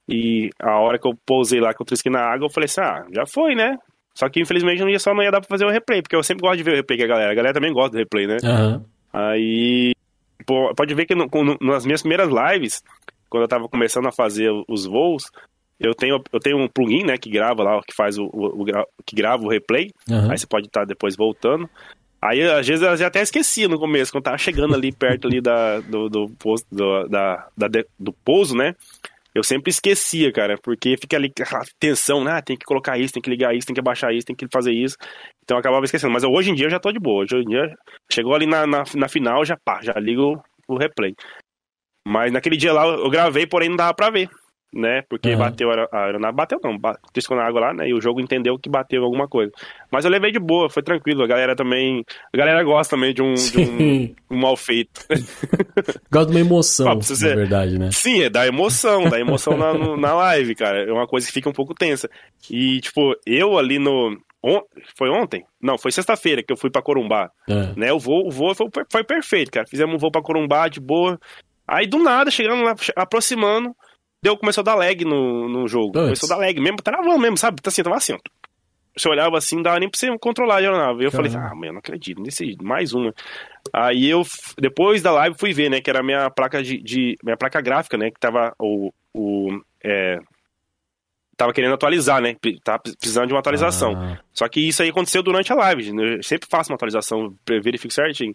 e a hora que eu pousei lá, que eu trisquei na água, eu falei assim, ah, já foi, né? Só que infelizmente não ia, só não ia dar pra fazer o replay, porque eu sempre gosto de ver o replay com a galera. A galera também gosta do replay, né? Uhum. Aí. Pô, pode ver que no, no, nas minhas primeiras lives, quando eu tava começando a fazer os voos, eu tenho, eu tenho um plugin, né, que grava lá, que faz o, o, o que grava o replay. Uhum. Aí você pode estar tá depois voltando. Aí, às vezes, eu até esquecia no começo, quando tava chegando ali perto ali da, do, do, posto, do, da, da, do pouso, né? Eu sempre esquecia, cara, porque fica ali aquela tensão, né? Ah, tem que colocar isso, tem que ligar isso, tem que abaixar isso, tem que fazer isso. Então eu acabava esquecendo. Mas hoje em dia eu já tô de boa. Hoje em dia, chegou ali na, na, na final, já pá, já ligo o replay. Mas naquele dia lá eu gravei, porém não dava pra ver né? Porque uhum. bateu a aeronave, bateu não, triscou na água lá, né? E o jogo entendeu que bateu alguma coisa. Mas eu levei de boa, foi tranquilo. A galera também, a galera gosta também de um, de um, um, mal feito. Gosta de uma emoção, Pô, na verdade, né? Sim, é da emoção, da emoção na, no, na live, cara. É uma coisa que fica um pouco tensa. E, tipo, eu ali no... On... Foi ontem? Não, foi sexta-feira que eu fui pra Corumbá. É. Né, o voo, o voo foi, foi perfeito, cara. Fizemos um voo pra Corumbá de boa. Aí, do nada, chegando lá, aproximando deu, começou a dar lag no, no jogo. Começou a dar lag mesmo, travando mesmo, sabe? Tá assim, tava assim. Você olhava assim, não dava nem pra você controlar a aeronave. Eu Caramba. falei, ah, mano, não acredito, nesse mais uma. Aí eu, depois da live, fui ver, né, que era a minha placa de, de minha placa gráfica, né, que tava o, o é, tava querendo atualizar, né, tava precisando de uma atualização. Ah. Só que isso aí aconteceu durante a live, eu sempre faço uma atualização, verifico certinho.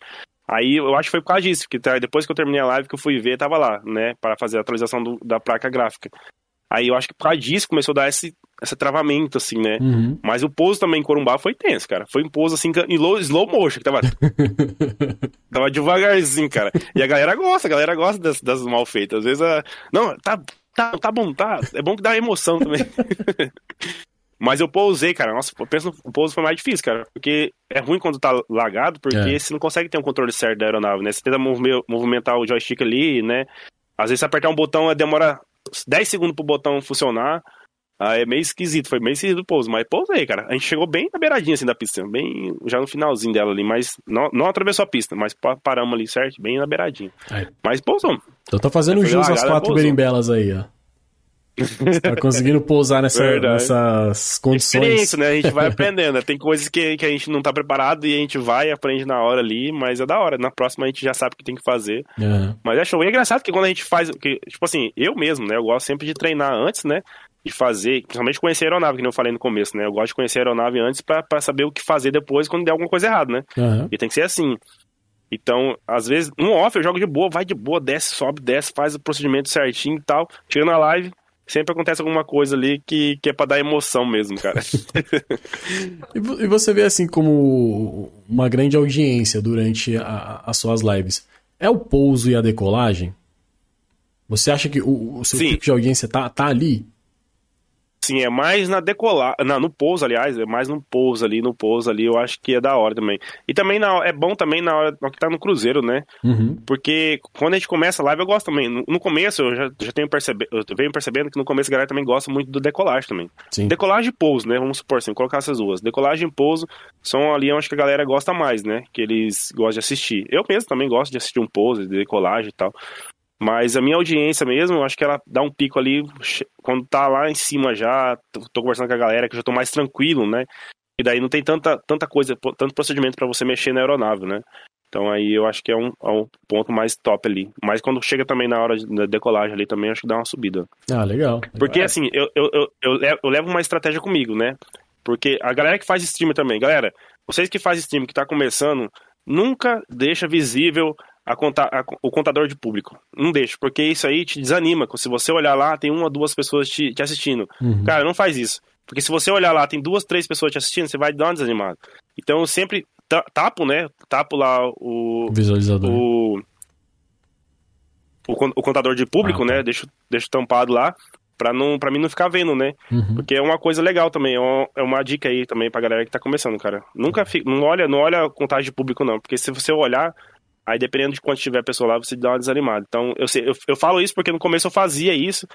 Aí eu acho que foi por causa disso, que tá, depois que eu terminei a live que eu fui ver, tava lá, né, para fazer a atualização do, da placa gráfica. Aí eu acho que por causa disso começou a dar esse, esse travamento, assim, né? Uhum. Mas o pouso também em Corumbá foi tenso, cara. Foi um pouso, assim, em low, slow motion, que tava... tava devagarzinho, cara. E a galera gosta, a galera gosta das, das mal feitas. Às vezes, a... não, tá, tá, tá bom, tá. É bom que dá emoção também. Mas eu pousei, cara. Nossa, eu penso o pouso foi mais difícil, cara. Porque é ruim quando tá lagado, porque é. você não consegue ter um controle certo da aeronave, né? Você tenta movimentar o joystick ali, né? Às vezes, apertar um botão, demora 10 segundos pro botão funcionar. Aí é meio esquisito, foi meio esquisito o pouso, mas pousei, cara. A gente chegou bem na beiradinha assim da pista, bem já no finalzinho dela ali, mas não, não atravessou a pista, mas paramos ali certo, bem na beiradinha. Aí. Mas pousou. Então tá fazendo jus às quatro berimbelas aí, ó. Você tá conseguindo pousar nessa, nessas condições. Experiência, né? A gente vai aprendendo. Né? Tem coisas que, que a gente não tá preparado e a gente vai e aprende na hora ali, mas é da hora. Na próxima a gente já sabe o que tem que fazer. Uhum. Mas é show. E é engraçado que quando a gente faz. Que, tipo assim, eu mesmo, né? Eu gosto sempre de treinar antes, né? De fazer, principalmente conhecer a aeronave, que eu falei no começo, né? Eu gosto de conhecer a aeronave antes para saber o que fazer depois quando der alguma coisa errada, né? Uhum. E tem que ser assim. Então, às vezes, no off eu jogo de boa, vai de boa, desce, sobe, desce, faz o procedimento certinho e tal. Chega na live, sempre acontece alguma coisa ali que, que é pra dar emoção mesmo, cara. e você vê assim como uma grande audiência durante a, as suas lives. É o pouso e a decolagem? Você acha que o, o seu Sim. tipo de audiência tá, tá ali? Sim, é mais na decolar, não, no pouso, aliás, é mais no pouso ali, no pouso ali, eu acho que é da hora também. E também na, é bom também na hora que tá no cruzeiro, né? Uhum. Porque quando a gente começa a live, eu gosto também. No, no começo, eu já, já tenho percebe, eu venho percebendo que no começo a galera também gosta muito do decolagem também. Sim. Decolagem e pouso, né? Vamos supor assim, colocar essas duas. Decolagem e pouso são ali, acho que a galera gosta mais, né? Que eles gostam de assistir. Eu mesmo também gosto de assistir um pouso, de decolagem e tal. Mas a minha audiência mesmo, acho que ela dá um pico ali quando tá lá em cima já, tô conversando com a galera que eu já tô mais tranquilo, né? E daí não tem tanta, tanta coisa, tanto procedimento para você mexer na aeronave, né? Então aí eu acho que é um, é um ponto mais top ali. Mas quando chega também na hora da decolagem ali também, acho que dá uma subida. Ah, legal. Porque assim, eu, eu, eu, eu, levo uma estratégia comigo, né? Porque a galera que faz stream também, galera, vocês que fazem stream, que tá começando, nunca deixa visível conta, a, o contador de público. Não deixa, porque isso aí te desanima. Se você olhar lá, tem uma ou duas pessoas te, te assistindo. Uhum. Cara, não faz isso. Porque se você olhar lá, tem duas, três pessoas te assistindo, você vai dar uma desanimada. Então eu sempre tapo, né? Tapo lá o. Visualizador. O, o, o contador de público, ah, tá. né? Deixo, deixo tampado lá pra, não, pra mim não ficar vendo, né? Uhum. Porque é uma coisa legal também, é uma, é uma, dica aí também pra galera que tá começando, cara. Nunca fica, não olha, não olha a contagem de público, não, porque se você olhar, aí dependendo de quanto tiver a pessoa lá, você dá uma desanimada. Então, eu, sei, eu, eu falo isso porque no começo eu fazia isso,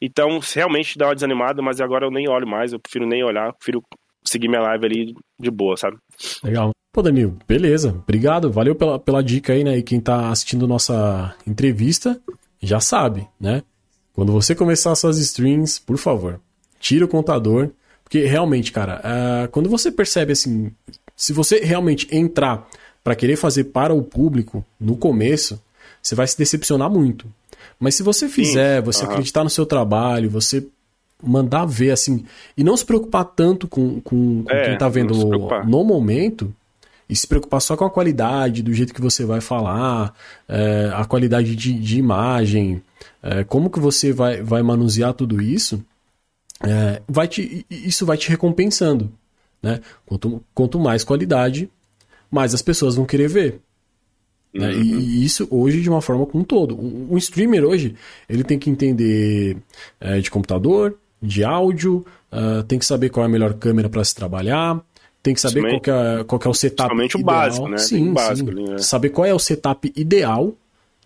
então realmente dá uma desanimada, mas agora eu nem olho mais, eu prefiro nem olhar, prefiro seguir minha live ali de boa, sabe? Legal. Pô, Danilo, beleza. Obrigado. Valeu pela, pela dica aí, né? E quem tá assistindo nossa entrevista já sabe, né? Quando você começar suas streams, por favor, tira o contador. Porque realmente, cara, uh, quando você percebe assim, se você realmente entrar para querer fazer para o público no começo, você vai se decepcionar muito. Mas se você fizer, Sim. você uhum. acreditar no seu trabalho, você mandar ver assim, e não se preocupar tanto com, com, com é, quem tá vendo no momento, e se preocupar só com a qualidade, do jeito que você vai falar, é, a qualidade de, de imagem, é, como que você vai, vai manusear tudo isso, é, vai te, isso vai te recompensando. Né? Quanto, quanto mais qualidade, mais as pessoas vão querer ver. Né? Uhum. E, isso hoje de uma forma como um todo. Um, um streamer hoje, ele tem que entender é, de computador, de áudio, uh, tem que saber qual é a melhor câmera para se trabalhar, tem que saber qual que, é, qual que é o setup ideal. o básico, né? Sim, básico sim. Ali, né? Saber qual é o setup ideal,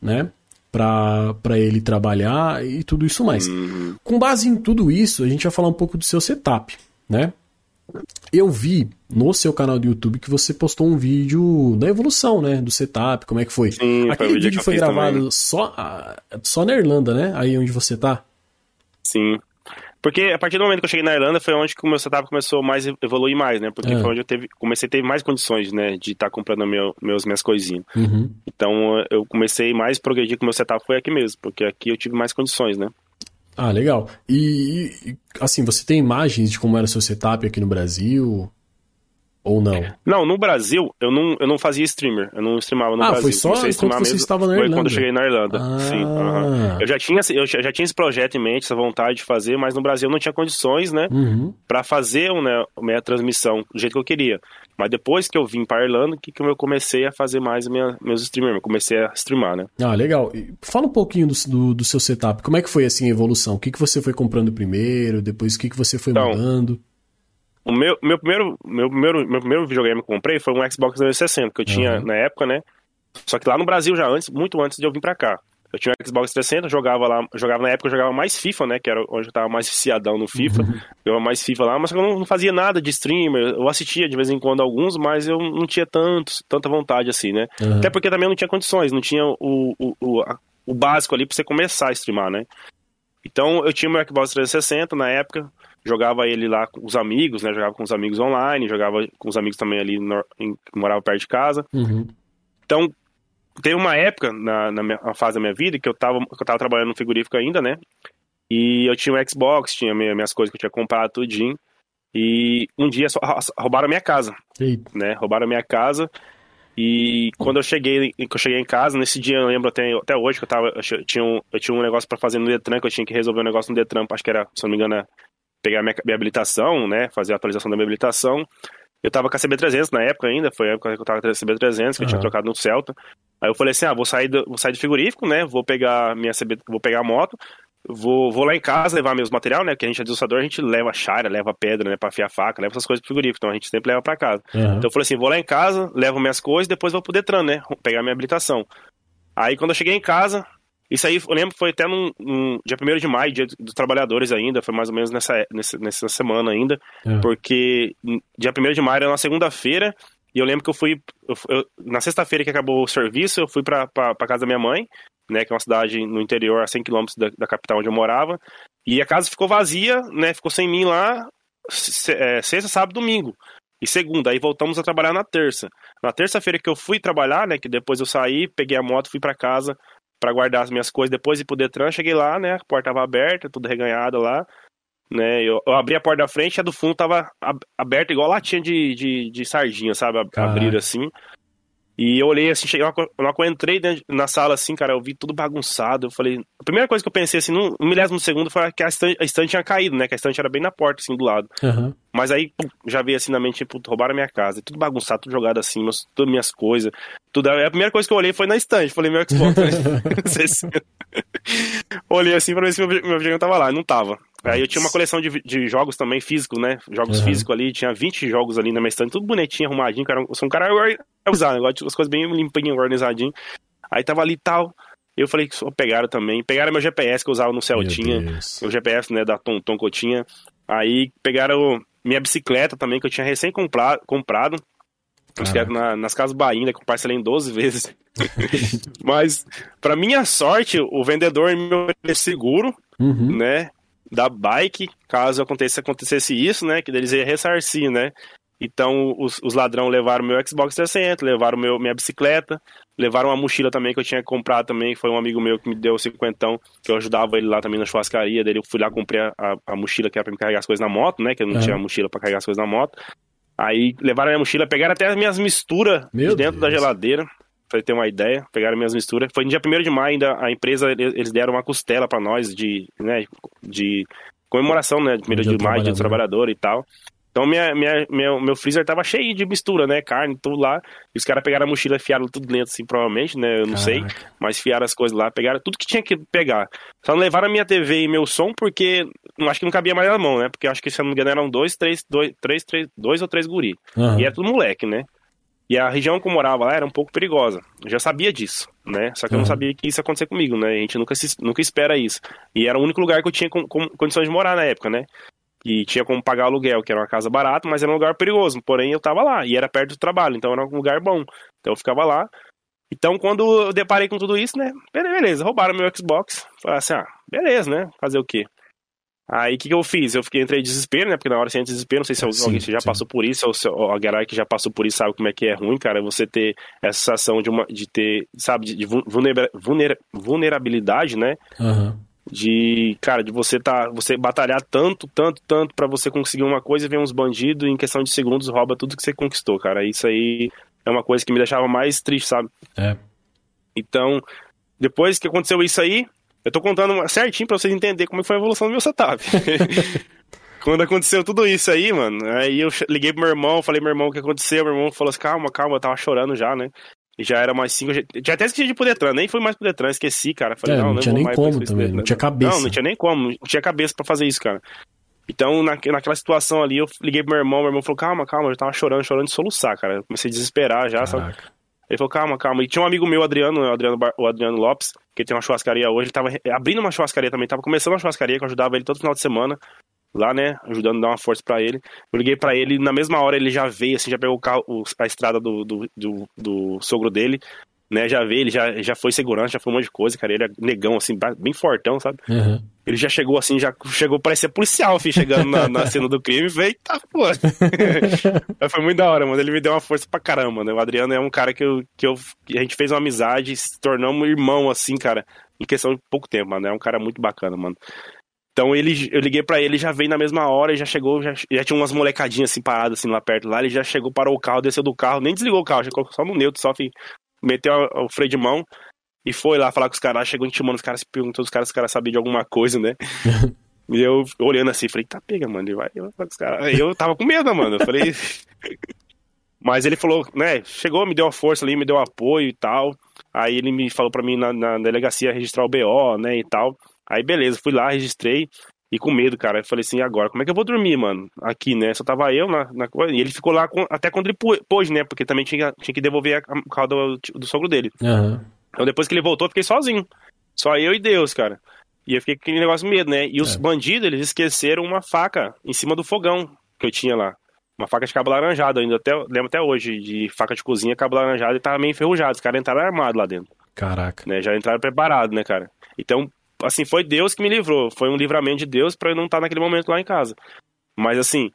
né? para ele trabalhar e tudo isso mais. Uhum. Com base em tudo isso, a gente vai falar um pouco do seu setup, né? Eu vi no seu canal do YouTube que você postou um vídeo da evolução, né? Do setup, como é que foi. Sim, Aquele foi vídeo foi gravado só, só na Irlanda, né? Aí onde você tá. Sim. Porque a partir do momento que eu cheguei na Irlanda foi onde que o meu setup começou mais a evoluir mais, né? Porque é. foi onde eu teve, comecei a ter mais condições, né? De estar tá comprando meu, meus, minhas coisinhas. Uhum. Então eu comecei mais a progredir com o meu setup foi aqui mesmo, porque aqui eu tive mais condições, né? Ah, legal. E, assim, você tem imagens de como era o seu setup aqui no Brasil? Ou não? Não, no Brasil, eu não, eu não fazia streamer. Eu não streamava no ah, Brasil. Ah, foi só quando você estava na Irlanda? Foi quando eu cheguei na Irlanda, ah. sim. Eu, já tinha, eu já tinha esse projeto em mente, essa vontade de fazer, mas no Brasil eu não tinha condições, né? Uhum. Pra fazer né, a minha transmissão do jeito que eu queria. Mas depois que eu vim pra Irlanda, que, que eu comecei a fazer mais minha, meus streamers. Eu comecei a streamar, né? Ah, legal. Fala um pouquinho do, do, do, seu setup. Como é que foi, assim, a evolução? O que, que você foi comprando primeiro? Depois, o que, que você foi então, mudando? O meu, meu, primeiro, meu, primeiro, meu primeiro videogame que eu comprei foi um Xbox 360, que eu tinha uhum. na época, né? Só que lá no Brasil já antes, muito antes de eu vir pra cá. Eu tinha um Xbox 360, jogava lá, jogava na época, eu jogava mais FIFA, né? Que era onde eu tava mais viciadão no FIFA. Uhum. Jogava mais FIFA lá, mas eu não, não, fazia nada de streamer. Eu assistia de vez em quando alguns, mas eu não tinha tanto, tanta vontade assim, né? Uhum. Até porque também eu não tinha condições, não tinha o, o, o, o básico ali pra você começar a streamar, né? Então eu tinha meu Xbox 360 na época, jogava ele lá com os amigos, né? Jogava com os amigos online, jogava com os amigos também ali no, em, que morava perto de casa. Uhum. Então, teve uma época na, na minha, fase da minha vida que eu tava, que eu tava trabalhando no frigorífico ainda, né? E eu tinha um Xbox, tinha minha, minhas coisas que eu tinha comprado tudinho. E um dia só, roubaram a minha casa, Eita. né? Roubaram a minha casa. E quando eu cheguei, eu cheguei em casa, nesse dia eu lembro até, até hoje que eu tava, eu tinha um, eu tinha um negócio para fazer no Detran, que eu tinha que resolver um negócio no Detran, acho que era, se não me engano, pegar minha, minha habilitação, né? Fazer a atualização da minha habilitação. Eu tava com a CB300 na época ainda, foi a época que eu tava com a CB300, que uhum. eu tinha trocado no Celta. Aí eu falei assim, ah, vou sair do, vou sair do frigorífico, né? Vou pegar minha CB, vou pegar a moto, vou, vou lá em casa levar meus material, né? Que a gente é desussador, a gente leva chara, leva pedra, né? Pra afiar faca, leva essas coisas pro frigorífico, então a gente sempre leva pra casa. Uhum. Então eu falei assim, vou lá em casa, levo minhas coisas, depois vou pro Detran, né? Pegar minha habilitação. Aí quando eu cheguei em casa, isso aí, eu lembro que foi até num dia 1 de maio, dia dos trabalhadores ainda, foi mais ou menos nessa, nessa, nessa semana ainda, é. porque dia 1 de maio era uma segunda-feira, e eu lembro que eu fui, eu, eu, na sexta-feira que acabou o serviço, eu fui pra, pra, pra, casa da minha mãe, né, que é uma cidade no interior, a 100 quilômetros da, da capital onde eu morava, e a casa ficou vazia, né, ficou sem mim lá, é, sexta, sábado, domingo e segunda. Aí voltamos a trabalhar na terça. Na terça-feira que eu fui trabalhar, né, que depois eu saí, peguei a moto, fui para casa, para guardar as minhas coisas depois ir pro Detran. Cheguei lá, né? A porta tava aberta, tudo reganhado lá. Né, eu, eu abri a porta da frente e a do fundo tava aberta igual latinha de, de, de sardinha, sabe? Abrir assim. E eu olhei assim, cheguei, quando eu entrei na sala assim, cara, eu vi tudo bagunçado. Eu falei, a primeira coisa que eu pensei assim, no milésimo segundo foi que a estante, a estante tinha caído, né? Que a estante era bem na porta, assim, do lado. Uhum. Mas aí, pum, já veio assim na mente, tipo, roubaram a minha casa. Tudo bagunçado, tudo jogado assim, meus, todas minhas coisas. Tudo. A primeira coisa que eu olhei foi na estante. Falei, meu Xbox. Né? olhei assim pra ver se meu, meu videogame tava lá. Não tava. Aí eu tinha uma coleção de, de jogos também, físicos, né? Jogos uhum. físicos ali, tinha 20 jogos ali na minha estante, tudo bonitinho, arrumadinho, cara. Eu sou um cara organizado, eu gosto as coisas bem limpinhas, organizadinho. Aí tava ali e tal. Eu falei que só pegaram também. Pegaram meu GPS que eu usava no Celtinha. O GPS, né, da Tom Tom que eu tinha. Aí pegaram minha bicicleta também, que eu tinha recém comprado. comprado na, nas casas Bahia, né, que eu parcelei em 12 vezes. Mas, para minha sorte, o vendedor me ofereceu seguro, uhum. né? Da bike, caso acontecesse, acontecesse isso, né? Que eles iam ressarcir, né? Então os, os ladrões levaram meu Xbox 360, levaram meu, minha bicicleta, levaram uma mochila também que eu tinha comprado também, foi um amigo meu que me deu o cinquentão, que eu ajudava ele lá também na churrascaria dele. Eu fui lá, comprei a, a mochila que era pra me carregar as coisas na moto, né? Que eu não é. tinha mochila para carregar as coisas na moto. Aí levaram a minha mochila, pegaram até as minhas misturas de dentro Deus. da geladeira pra ter uma ideia, pegaram minhas misturas. Foi no dia 1 de maio, ainda a empresa, eles deram uma costela para nós de, né, de comemoração, né, de 1 de maio, dia do trabalhador e tal. Então minha, minha, minha, meu freezer tava cheio de mistura, né? Carne, tudo lá. E os caras pegaram a mochila e fiaram tudo dentro, assim, provavelmente, né? Eu não Caraca. sei. Mas fiaram as coisas lá, pegaram tudo que tinha que pegar. Só não levaram a minha TV e meu som porque não acho que não cabia mais na mão, né? Porque acho que, se eu não me engano, eram dois, três, dois, três, três, dois ou três guri. Uhum. E era tudo moleque, né? E a região que eu morava lá era um pouco perigosa. Eu já sabia disso, né? Só que eu não uhum. sabia que isso ia acontecer comigo, né? A gente nunca, se, nunca espera isso. E era o único lugar que eu tinha com, com, condições de morar na época, né? E tinha como pagar aluguel, que era uma casa barata, mas era um lugar perigoso. Porém, eu tava lá e era perto do trabalho, então era um lugar bom. Então eu ficava lá. Então, quando eu deparei com tudo isso, né? Beleza, roubaram meu Xbox. Falei assim, ah, beleza, né? Fazer o quê? Aí o que, que eu fiz? Eu fiquei entrei em desespero, né? Porque na hora você entra em desespero, não sei se sim, alguém já sim. passou por isso, ou se a galera que já passou por isso sabe como é que é ruim, cara. Você ter essa sensação de, uma, de ter, sabe, de vulnera, vulnera, vulnerabilidade, né? Uhum. De, cara, de você tá, você batalhar tanto, tanto, tanto para você conseguir uma coisa e vem uns bandidos e em questão de segundos rouba tudo que você conquistou, cara. Isso aí é uma coisa que me deixava mais triste, sabe? É. Então, depois que aconteceu isso aí, eu tô contando certinho pra vocês entenderem como foi a evolução do meu setup. Quando aconteceu tudo isso aí, mano, aí eu liguei pro meu irmão, falei, meu irmão, o que aconteceu? Meu irmão falou assim, calma, calma, eu tava chorando já, né? E já era mais cinco. Já até esqueci de poder Detran, nem fui mais pro Detran, esqueci, cara. Falei, é, não, não, tinha nem como também, não tinha cabeça. Não, não tinha nem como, não tinha cabeça para fazer isso, cara. Então, na, naquela situação ali, eu liguei pro meu irmão, meu irmão falou, calma, calma, eu tava chorando, chorando de soluçar, cara. Eu comecei a desesperar já, Caraca. sabe? Ele falou, calma, calma. E tinha um amigo meu, Adriano, o Adriano, o Adriano Lopes, que tem uma churrascaria hoje, ele tava abrindo uma churrascaria também, tava começando uma churrascaria, que eu ajudava ele todo final de semana, lá, né, ajudando a dar uma força para ele. Eu liguei para ele, na mesma hora ele já veio, assim, já pegou o carro, a estrada do, do, do, do sogro dele, né? Já veio, ele já, já foi segurança, já foi um monte de coisa, cara. Ele é negão, assim, bem fortão, sabe? Uhum. Ele já chegou assim, já chegou, parecia policial, filho, chegando na, na cena do crime, veio, tá, pô. foi muito da hora, mano. Ele me deu uma força pra caramba, né? O Adriano é um cara que, eu, que, eu, que a gente fez uma amizade, se tornamos irmão, assim, cara, em questão de pouco tempo, mano. É um cara muito bacana, mano. Então ele, eu liguei para ele, já veio na mesma hora, já chegou, já, já tinha umas molecadinhas assim paradas assim lá perto lá, ele já chegou, parou o carro, desceu do carro, nem desligou o carro, já colocou só no neutro, só meteu o freio de mão e foi lá falar com os caras. Chegou intimando os caras, se perguntou os caras se os caras sabiam de alguma coisa, né? e eu olhando assim, falei, tá pega, mano. Ele vai, eu, os caras. Aí eu tava com medo, mano. Eu falei. Mas ele falou, né? Chegou, me deu a força ali, me deu apoio e tal. Aí ele me falou pra mim na, na delegacia registrar o BO, né? E tal. Aí beleza, fui lá, registrei. E com medo, cara. Eu falei assim, agora, como é que eu vou dormir, mano? Aqui, né? Só tava eu na, na E ele ficou lá com, até quando ele pôs, né? Porque também tinha, tinha que devolver o carro do, do sogro dele. Uhum. Então depois que ele voltou, eu fiquei sozinho. Só eu e Deus, cara. E eu fiquei com aquele negócio de medo, né? E os é. bandidos, eles esqueceram uma faca em cima do fogão que eu tinha lá. Uma faca de cabo laranjado, ainda até, lembro até hoje, de faca de cozinha, cabo laranjado, e tava meio enferrujado. Os caras entraram armados lá dentro. Caraca. Né? Já entraram preparados, né, cara? Então, assim, foi Deus que me livrou. Foi um livramento de Deus para eu não estar naquele momento lá em casa. Mas assim,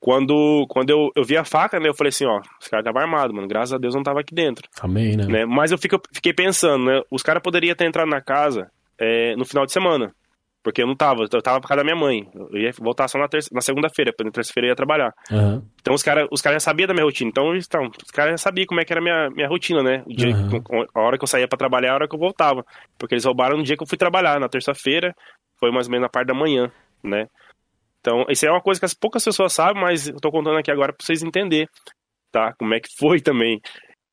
quando, quando eu, eu vi a faca, né, eu falei assim, ó, os caras estavam armados, mano. Graças a Deus não tava aqui dentro. Amém, né? né? Mas eu fico, fiquei pensando, né? Os caras poderiam ter entrado na casa é, no final de semana. Porque eu não tava, eu tava por causa da minha mãe. Eu ia voltar só na, na segunda-feira, na terça-feira eu ia trabalhar. Uhum. Então os caras os cara já sabiam da minha rotina. Então, então os caras já sabiam como é que era a minha, minha rotina, né? O dia, uhum. A hora que eu saía para trabalhar, a hora que eu voltava. Porque eles roubaram no dia que eu fui trabalhar, na terça-feira, foi mais ou menos na parte da manhã, né? Então, isso é uma coisa que as poucas pessoas sabem, mas eu tô contando aqui agora pra vocês entenderem, tá? Como é que foi também.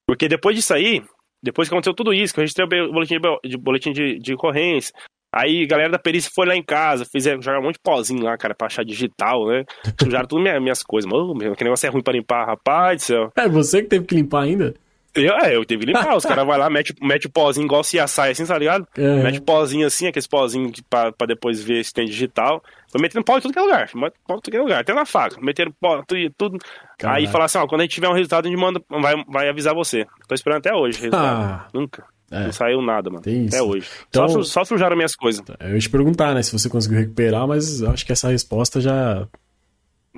Porque depois disso aí, depois que aconteceu tudo isso, que eu registrei o boletim de, boletim de, de ocorrência, aí a galera da perícia foi lá em casa, fizeram jogar um monte de pozinho lá, cara, pra achar digital, né? Sujaram tudo minhas, minhas coisas. Mano, que negócio é ruim pra limpar, rapaz do céu. É você que teve que limpar ainda? Eu, é, eu tive que limpar. Os caras vão lá, mete, mete o pozinho igual se assai assim, tá ligado? É. Mete o pozinho assim, aqueles pozinhos pra, pra depois ver se tem digital. Foi metendo pau em tudo que é lugar. Pau em tudo que é lugar. Até na faca. Metendo pau, tudo. tudo. Aí fala assim, ó, quando a gente tiver um resultado, a gente manda, vai, vai avisar você. Tô esperando até hoje o resultado. Ah. Nunca. É. Não saiu nada, mano. Tem isso. Até hoje. Então, só, só sujaram minhas coisas. Eu ia te perguntar, né, se você conseguiu recuperar, mas acho que essa resposta já.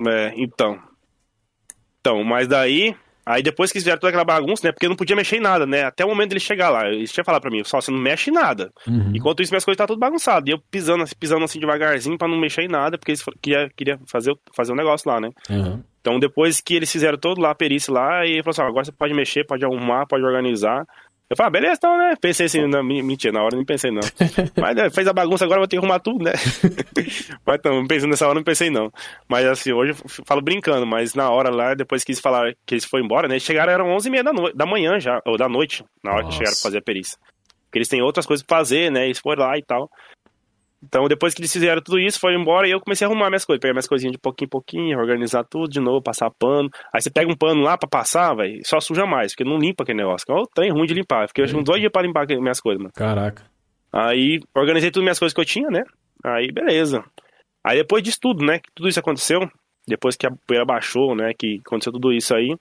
É, então. Então, mas daí Aí depois que eles fizeram toda aquela bagunça, né? Porque eu não podia mexer em nada, né? Até o momento dele chegar lá. Eles tinham falado pra mim, só você não mexe em nada. Uhum. Enquanto isso, minhas coisas tá tudo bagunçado. E eu pisando, pisando assim devagarzinho pra não mexer em nada, porque eles queriam, queria fazer, fazer um negócio lá, né? Uhum. Então depois que eles fizeram todo lá a perícia lá, e ele falou assim: agora você pode mexer, pode arrumar, pode organizar. Eu falei, ah, beleza, então, né? Pensei assim, não, mentira, na hora nem pensei, não. Mas né, fez a bagunça, agora vou ter que arrumar tudo, né? mas então, pensando nessa hora, não pensei, não. Mas assim, hoje eu falo brincando, mas na hora lá, depois que eles falaram que eles foram embora, né? Eles chegaram, eram 11h30 da, no... da manhã já, ou da noite, na hora Nossa. que chegaram pra fazer a perícia. Porque eles têm outras coisas pra fazer, né? Eles foram lá e tal. Então, depois que eles fizeram tudo isso, foram embora e eu comecei a arrumar minhas coisas. Pegar minhas coisinhas de pouquinho em pouquinho, organizar tudo de novo, passar pano. Aí você pega um pano lá pra passar, velho, só suja mais, porque não limpa aquele negócio. É um ruim de limpar. Fiquei uns dois dias pra limpar minhas coisas, mano. Caraca. Aí, organizei tudo minhas coisas que eu tinha, né? Aí, beleza. Aí, depois disso tudo, né? Que tudo isso aconteceu, depois que a poeira baixou, né? Que aconteceu tudo isso aí.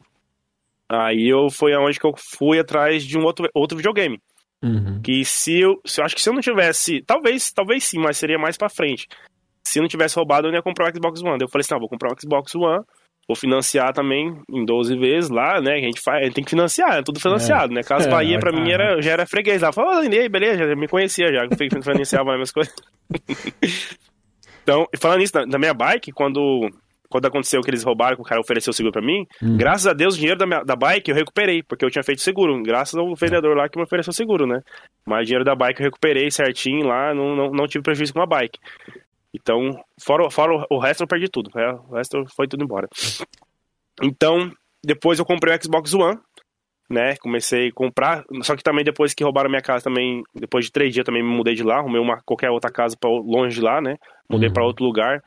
Aí eu foi aonde que eu fui atrás de um outro, outro videogame. Uhum. Que se eu, se eu acho que se eu não tivesse, talvez, talvez sim, mas seria mais para frente. Se eu não tivesse roubado, eu ia comprar o Xbox One. Daí eu falei assim, não, vou comprar o Xbox One, vou financiar também em 12 vezes lá, né? A gente faz, a gente tem que financiar, é tudo financiado, é. né? Casa é, Bahia é, pra mim era, já era freguês lá. Falei, oh, beleza, já me conhecia já, que financiava minhas coisas. então, falando nisso, da minha bike, quando quando aconteceu que eles roubaram, que o cara ofereceu seguro para mim, hum. graças a Deus o dinheiro da, minha, da bike eu recuperei, porque eu tinha feito seguro, graças ao vendedor lá que me ofereceu seguro, né? Mas o dinheiro da bike eu recuperei certinho lá, não, não, não tive prejuízo com a bike. Então, fora, fora o resto eu perdi tudo, né? o resto foi tudo embora. Então, depois eu comprei o Xbox One, né? Comecei a comprar, só que também depois que roubaram minha casa também, depois de três dias também me mudei de lá, arrumei uma qualquer outra casa para longe de lá, né? Mudei uhum. para outro lugar.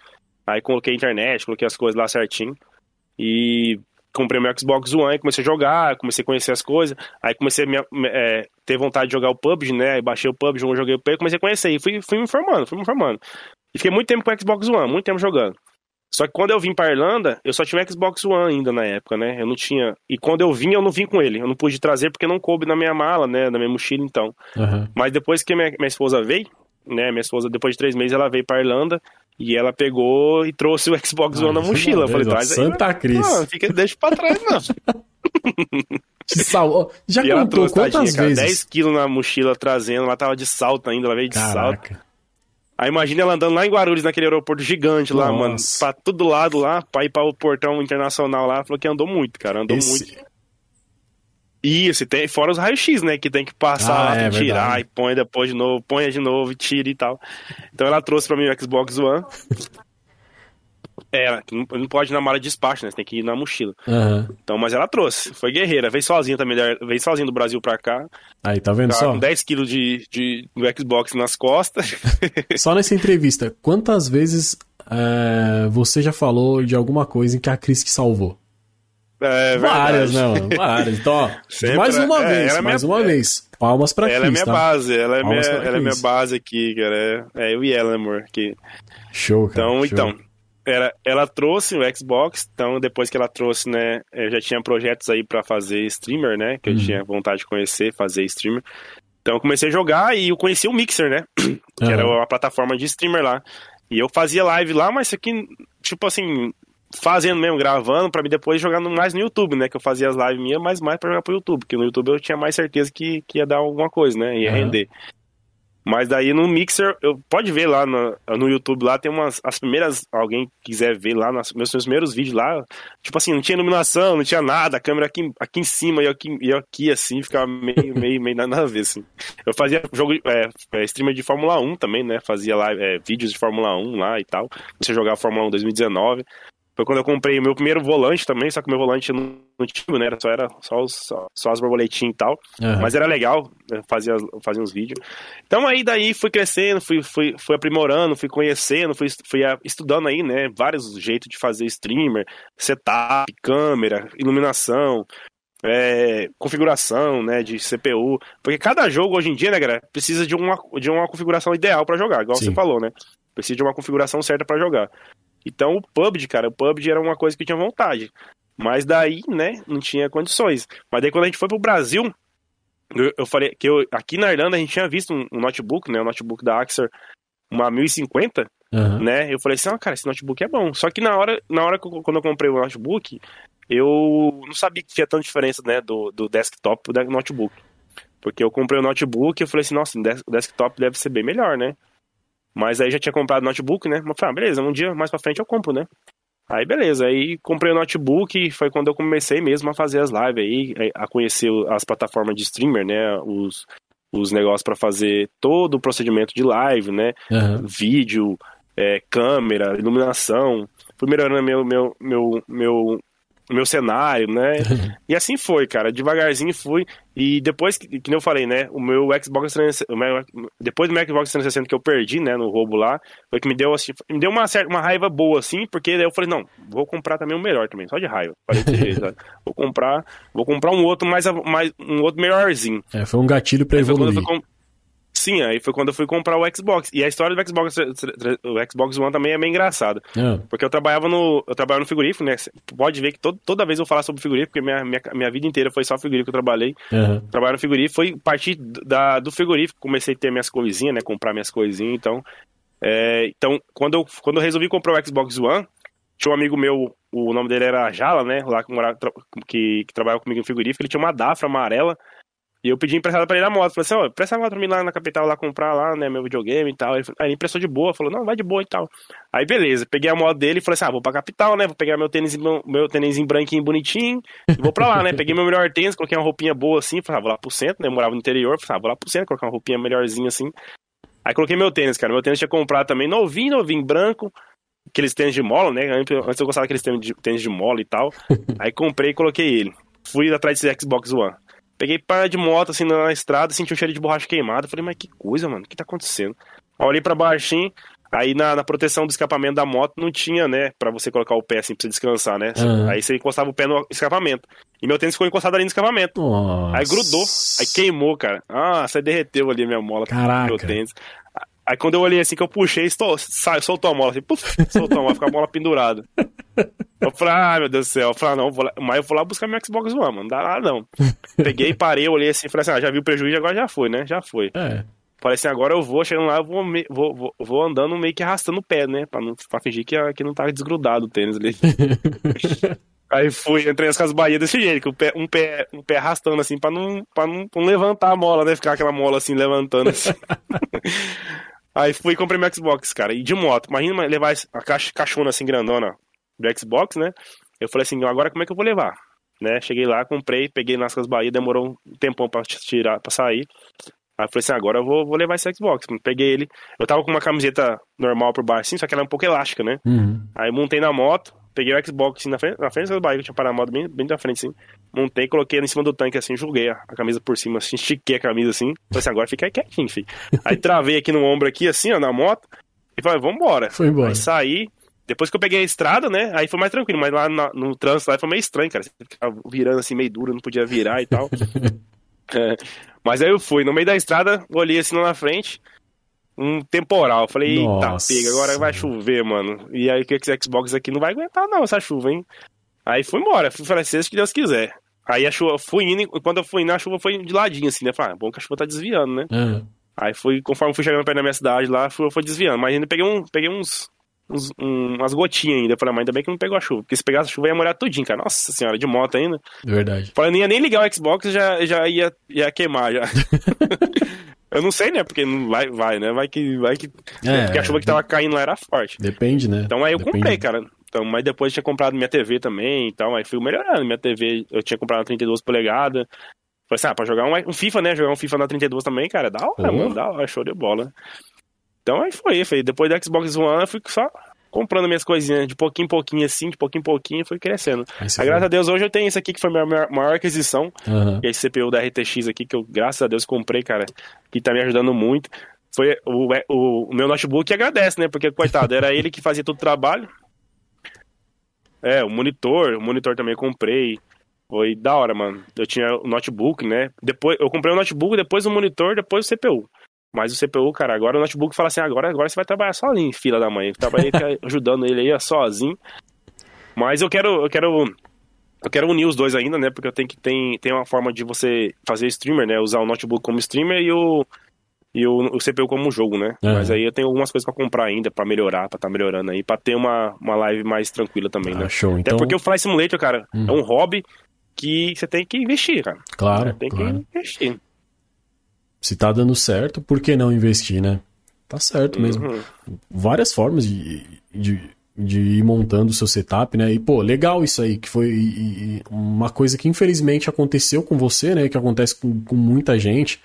Aí coloquei internet, coloquei as coisas lá certinho. E comprei meu Xbox One, comecei a jogar, comecei a conhecer as coisas. Aí comecei a me, é, ter vontade de jogar o PUBG, né? Aí baixei o PUBG, joguei o PUBG, comecei a conhecer. E fui, fui me informando, fui me informando. E fiquei muito tempo com o Xbox One, muito tempo jogando. Só que quando eu vim pra Irlanda, eu só tinha o Xbox One ainda na época, né? Eu não tinha. E quando eu vim, eu não vim com ele. Eu não pude trazer porque não coube na minha mala, né? Na minha mochila, então. Uhum. Mas depois que minha, minha esposa veio, né? Minha esposa, depois de três meses, ela veio pra Irlanda. E ela pegou e trouxe o Xbox One ah, na mochila. Eu falei, traz aí. Santa Cris. Não, fica, deixa pra trás, não. Sal... Já e trouxe, quantas tadinha, vezes? Cara, 10 quilos na mochila trazendo, ela tava de salto ainda, ela veio de Caraca. salto. Aí imagina ela andando lá em Guarulhos, naquele aeroporto gigante lá, Nossa. mano, pra todo lado lá, pra ir pra o portão internacional lá, falou que andou muito, cara, andou Esse... muito. Isso, e tem, fora os raios-x, né? Que tem que passar, ah, é, tirar verdade. e põe depois de novo, põe de novo e tira e tal. Então ela trouxe pra mim o Xbox One. É, não pode ir na mala de despacho, né? Você tem que ir na mochila. Uhum. Então, mas ela trouxe. Foi guerreira. Veio sozinha também. Veio sozinha do Brasil pra cá. Aí, tá vendo só? Com 10 quilos de, de, do Xbox nas costas. Só nessa entrevista, quantas vezes é, você já falou de alguma coisa em que a Cris que salvou? É Várias, né, mano? Várias. Então, ó, mais uma é, vez, é mais minha, uma é, vez. Palmas pra Ela Cris, é minha tá? base, ela é, minha, ela é minha base aqui, cara. É, é eu e ela, amor. Aqui. Show, cara. Então, show. então. Ela, ela trouxe o Xbox, então depois que ela trouxe, né, eu já tinha projetos aí para fazer streamer, né, que eu uhum. tinha vontade de conhecer, fazer streamer. Então eu comecei a jogar e eu conheci o Mixer, né, que uhum. era a plataforma de streamer lá. E eu fazia live lá, mas isso aqui, tipo assim, fazendo mesmo, gravando, para mim depois jogando mais no YouTube, né? Que eu fazia as lives minhas, mas mais pra jogar pro YouTube, porque no YouTube eu tinha mais certeza que, que ia dar alguma coisa, né? Ia uhum. render. Mas daí no Mixer, eu, pode ver lá no, no YouTube, lá tem umas, as primeiras, alguém quiser ver lá, nos meus, meus primeiros vídeos lá, tipo assim, não tinha iluminação, não tinha nada, a câmera aqui, aqui em cima e aqui, e aqui assim, ficava meio, meio, meio nada a ver, assim. Eu fazia jogo, é, é, streamer de Fórmula 1 também, né, fazia lá, é, vídeos de Fórmula 1 lá e tal, comecei a jogar Fórmula 1 2019, foi quando eu comprei o meu primeiro volante também, só que o meu volante não, não tinha, né? Só era só, os, só, só as borboletinhas e tal. Uhum. Mas era legal, fazia, fazia uns vídeos. Então aí daí fui crescendo, fui, fui, fui aprimorando, fui conhecendo, fui, fui estudando aí, né? Vários jeitos de fazer streamer, setup, câmera, iluminação. É, configuração, né, de CPU, porque cada jogo hoje em dia, né, galera, precisa de uma, de uma configuração ideal para jogar, igual Sim. você falou, né? Precisa de uma configuração certa para jogar. Então o PUBG, cara, o PUBG era uma coisa que eu tinha vontade. Mas daí, né, não tinha condições. Mas daí quando a gente foi pro Brasil, eu, eu falei que eu, aqui na Irlanda a gente tinha visto um, um notebook, né, o um notebook da Axer, uma 1050, uhum. né? Eu falei assim, ah, cara, esse notebook é bom. Só que na hora, na hora que eu, quando eu comprei o notebook, eu não sabia que tinha tanta diferença, né, do, do desktop pro notebook. Porque eu comprei o notebook e eu falei assim, nossa, o desktop deve ser bem melhor, né? Mas aí já tinha comprado notebook, né? Mas falei, ah, beleza, um dia mais pra frente eu compro, né? Aí beleza, aí comprei o notebook e foi quando eu comecei mesmo a fazer as lives aí, a conhecer as plataformas de streamer, né? Os, os negócios para fazer todo o procedimento de live, né? Uhum. Vídeo, é, câmera, iluminação. Primeiro ano meu, meu, meu, meu meu cenário, né? e assim foi, cara. Devagarzinho fui. E depois, que, que eu falei, né? O meu Xbox 360, depois do meu Xbox 360 que eu perdi, né? No roubo lá, foi que me deu, assim, me deu uma, certa, uma raiva boa, assim, porque daí eu falei, não, vou comprar também o um melhor também, só de raiva. Falei jeito, Vou comprar, vou comprar um outro mais, mais um outro melhorzinho. É, foi um gatilho pra evoluir. Sim, aí foi quando eu fui comprar o Xbox. E a história do Xbox, o Xbox One também é bem engraçada. É. Porque eu trabalhava no. Eu trabalhava no frigorífico, né? Pode ver que todo, toda vez eu falar sobre frigorífico, porque minha, minha, minha vida inteira foi só frigorífico que eu trabalhei. Uhum. Trabalhar no frigorífico foi partir da, do frigorífico, comecei a ter minhas coisinhas, né? Comprar minhas coisinhas, então. É, então, quando eu, quando eu resolvi comprar o Xbox One, tinha um amigo meu, o nome dele era Jala, né? Lá que, morava, que, que trabalhava comigo no frigorífico, ele tinha uma Dafra amarela. E eu pedi emprestado pra ele a moto. Falei assim, ó, presta a moto pra mim lá na capital, lá comprar lá, né, meu videogame e tal. Aí ele emprestou de boa, falou, não, vai de boa e tal. Aí beleza, peguei a moto dele e falei assim, ah, vou pra capital, né, vou pegar meu tênis, meu tênis em branquinho bonitinho e vou pra lá, né. Peguei meu melhor tênis, coloquei uma roupinha boa assim, falei, ah, vou lá pro centro, né, eu morava no interior, falei, ah, vou lá pro centro, colocar uma roupinha melhorzinha assim. Aí coloquei meu tênis, cara, meu tênis tinha comprado também novinho, novinho, branco, aqueles tênis de mola, né, antes eu gostava daqueles tênis de, tênis de mola e tal. Aí comprei e coloquei ele. Fui atrás desse Xbox One. Peguei para de moto, assim, na estrada, senti um cheiro de borracha queimada. Falei, mas que coisa, mano, o que tá acontecendo? olhei para baixinho, aí na, na, proteção do escapamento da moto não tinha, né, para você colocar o pé assim, pra você descansar, né? Uhum. Aí você encostava o pé no escapamento. E meu tênis ficou encostado ali no escapamento. Nossa. Aí grudou, aí queimou, cara. Ah, você derreteu ali a minha mola. Caraca. Meu tênis. Aí quando eu olhei assim que eu puxei, estou, sai, soltou a mola, assim, puf, soltou a mola, ficou a mola pendurada. Eu falei, ah, meu Deus do céu. Eu falei, ah, não, vou lá, mas eu vou lá buscar meu Xbox One, mano, não dá nada não. Peguei, parei, olhei assim, falei assim, ah, já vi o prejuízo, agora já foi, né? Já foi. É. Falei assim, agora eu vou, chegando lá, eu vou, vou, vou, vou, andando meio que arrastando o pé, né? Pra, não, pra fingir que, que não tava desgrudado o tênis ali. Aí fui, entrei nas casas Bahia desse jeito, um pé, um pé, um pé arrastando assim, pra não, pra não, pra não levantar a mola, né? Ficar aquela mola assim, levantando assim. Aí fui e comprei meu Xbox, cara, e de moto. Imagina levar a caixa, caixona assim grandona do Xbox, né? Eu falei assim, agora como é que eu vou levar? Né? Cheguei lá, comprei, peguei nas Casas Bahia, demorou um tempão pra tirar, pra sair. Aí eu falei assim, agora eu vou, vou levar esse Xbox. Peguei ele. Eu tava com uma camiseta normal por baixo, assim, só que ela é um pouco elástica, né? Uhum. Aí montei na moto, peguei o Xbox assim, na frente, na frente Bahia, que tinha parado bem, bem da frente, assim. Montei, coloquei em cima do tanque, assim, joguei a, a, camisa por cima, assim, estiquei a camisa, assim. Falei assim, agora fica quietinho, filho. Aí travei aqui no ombro, aqui, assim, ó, na moto. E falei, vambora. Foi embora. Aí saí. Depois que eu peguei a estrada, né? Aí foi mais tranquilo, mas lá no, no trânsito lá foi meio estranho, cara. Você ficava virando assim, meio duro, não podia virar e tal. é, mas aí eu fui, no meio da estrada, olhei assim lá na frente, um temporal. Falei, eita, pega, agora vai chover, mano. E aí que esse Xbox aqui não vai aguentar, não, essa chuva, hein? Aí fui embora, fui falar, seja que Deus quiser. Aí a chuva, fui indo, quando eu fui indo, a chuva foi de ladinho, assim, né? Falei, ah, bom que a chuva tá desviando, né? Uhum. Aí fui, conforme fui chegando perto da minha cidade lá, fui, foi desviando. Mas ainda peguei, um, peguei uns, uns um, umas gotinhas ainda. Falei, mas ainda bem que não pegou a chuva. Porque se pegasse a chuva ia molhar tudinho, cara. Nossa senhora, de moto ainda. Verdade. Falei, não ia nem ligar o Xbox já, já ia, ia queimar já. Eu não sei, né? Porque não vai, vai, né? Vai que. Vai que... É, porque a chuva que tava caindo lá era forte. Depende, né? Então aí eu Depende. comprei, cara. Então, mas depois eu tinha comprado minha TV também e tal. Aí fui melhorando. Minha TV, eu tinha comprado 32 polegadas. Falei assim, ah, pra jogar um, um, FIFA, né? Jogar um FIFA na 32 também, cara, da hora, mano, da hora, show de bola. Então aí foi, foi. Depois da Xbox One, eu fui só comprando minhas coisinhas de pouquinho em pouquinho, assim, de pouquinho em pouquinho, fui crescendo. Aí graças a Deus, hoje eu tenho esse aqui que foi a minha maior aquisição. Uhum. Esse CPU da RTX aqui, que eu, graças a Deus, comprei, cara, que tá me ajudando muito. Foi o, o, o meu notebook que agradece, né? Porque, coitado, era ele que fazia todo o trabalho. É, o monitor, o monitor também eu comprei. Foi da hora, mano. Eu tinha o notebook, né? Depois, eu comprei o notebook, depois o monitor, depois o CPU. Mas o CPU, cara, agora o notebook fala assim, agora, agora você vai trabalhar sozinho, filha da mãe. Eu trabalhei ajudando ele aí, sozinho. Mas eu quero, eu quero, eu quero unir os dois ainda, né? Porque eu tenho que tem, tem uma forma de você fazer streamer, né? Usar o notebook como streamer e o e o, o CPU como jogo, né? Uhum. Mas aí eu tenho algumas coisas para comprar ainda, para melhorar, para tá melhorando aí, para ter uma, uma live mais tranquila também, ah, né? Show. Então... Até porque o Fly Simulator, cara, uhum. é um hobby que você tem que investir, cara. Claro. Né? Tem claro. que investir. Se tá dando certo, por que não investir, né? Tá certo mesmo. Uhum. Várias formas de, de, de ir montando o seu setup, né? E, pô, legal isso aí, que foi uma coisa que infelizmente aconteceu com você, né? Que acontece com, com muita gente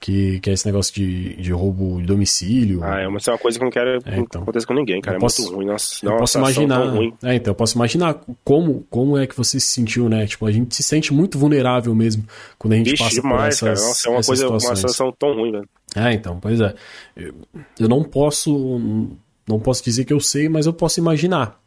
que, que é esse negócio de, de roubo de domicílio. Ah, é, mas é uma coisa que eu não quero é, então, que aconteça com ninguém, cara. É posso, muito ruim. Nossa, eu posso imaginar. É, então, eu posso imaginar como, como é que você se sentiu, né? Tipo, a gente se sente muito vulnerável mesmo quando a gente Vixe, passa demais, por essas, cara. Nossa, é uma coisa, situações. uma sensação tão ruim, velho. É, então, pois é. Eu, eu não posso. Não posso dizer que eu sei, mas eu posso imaginar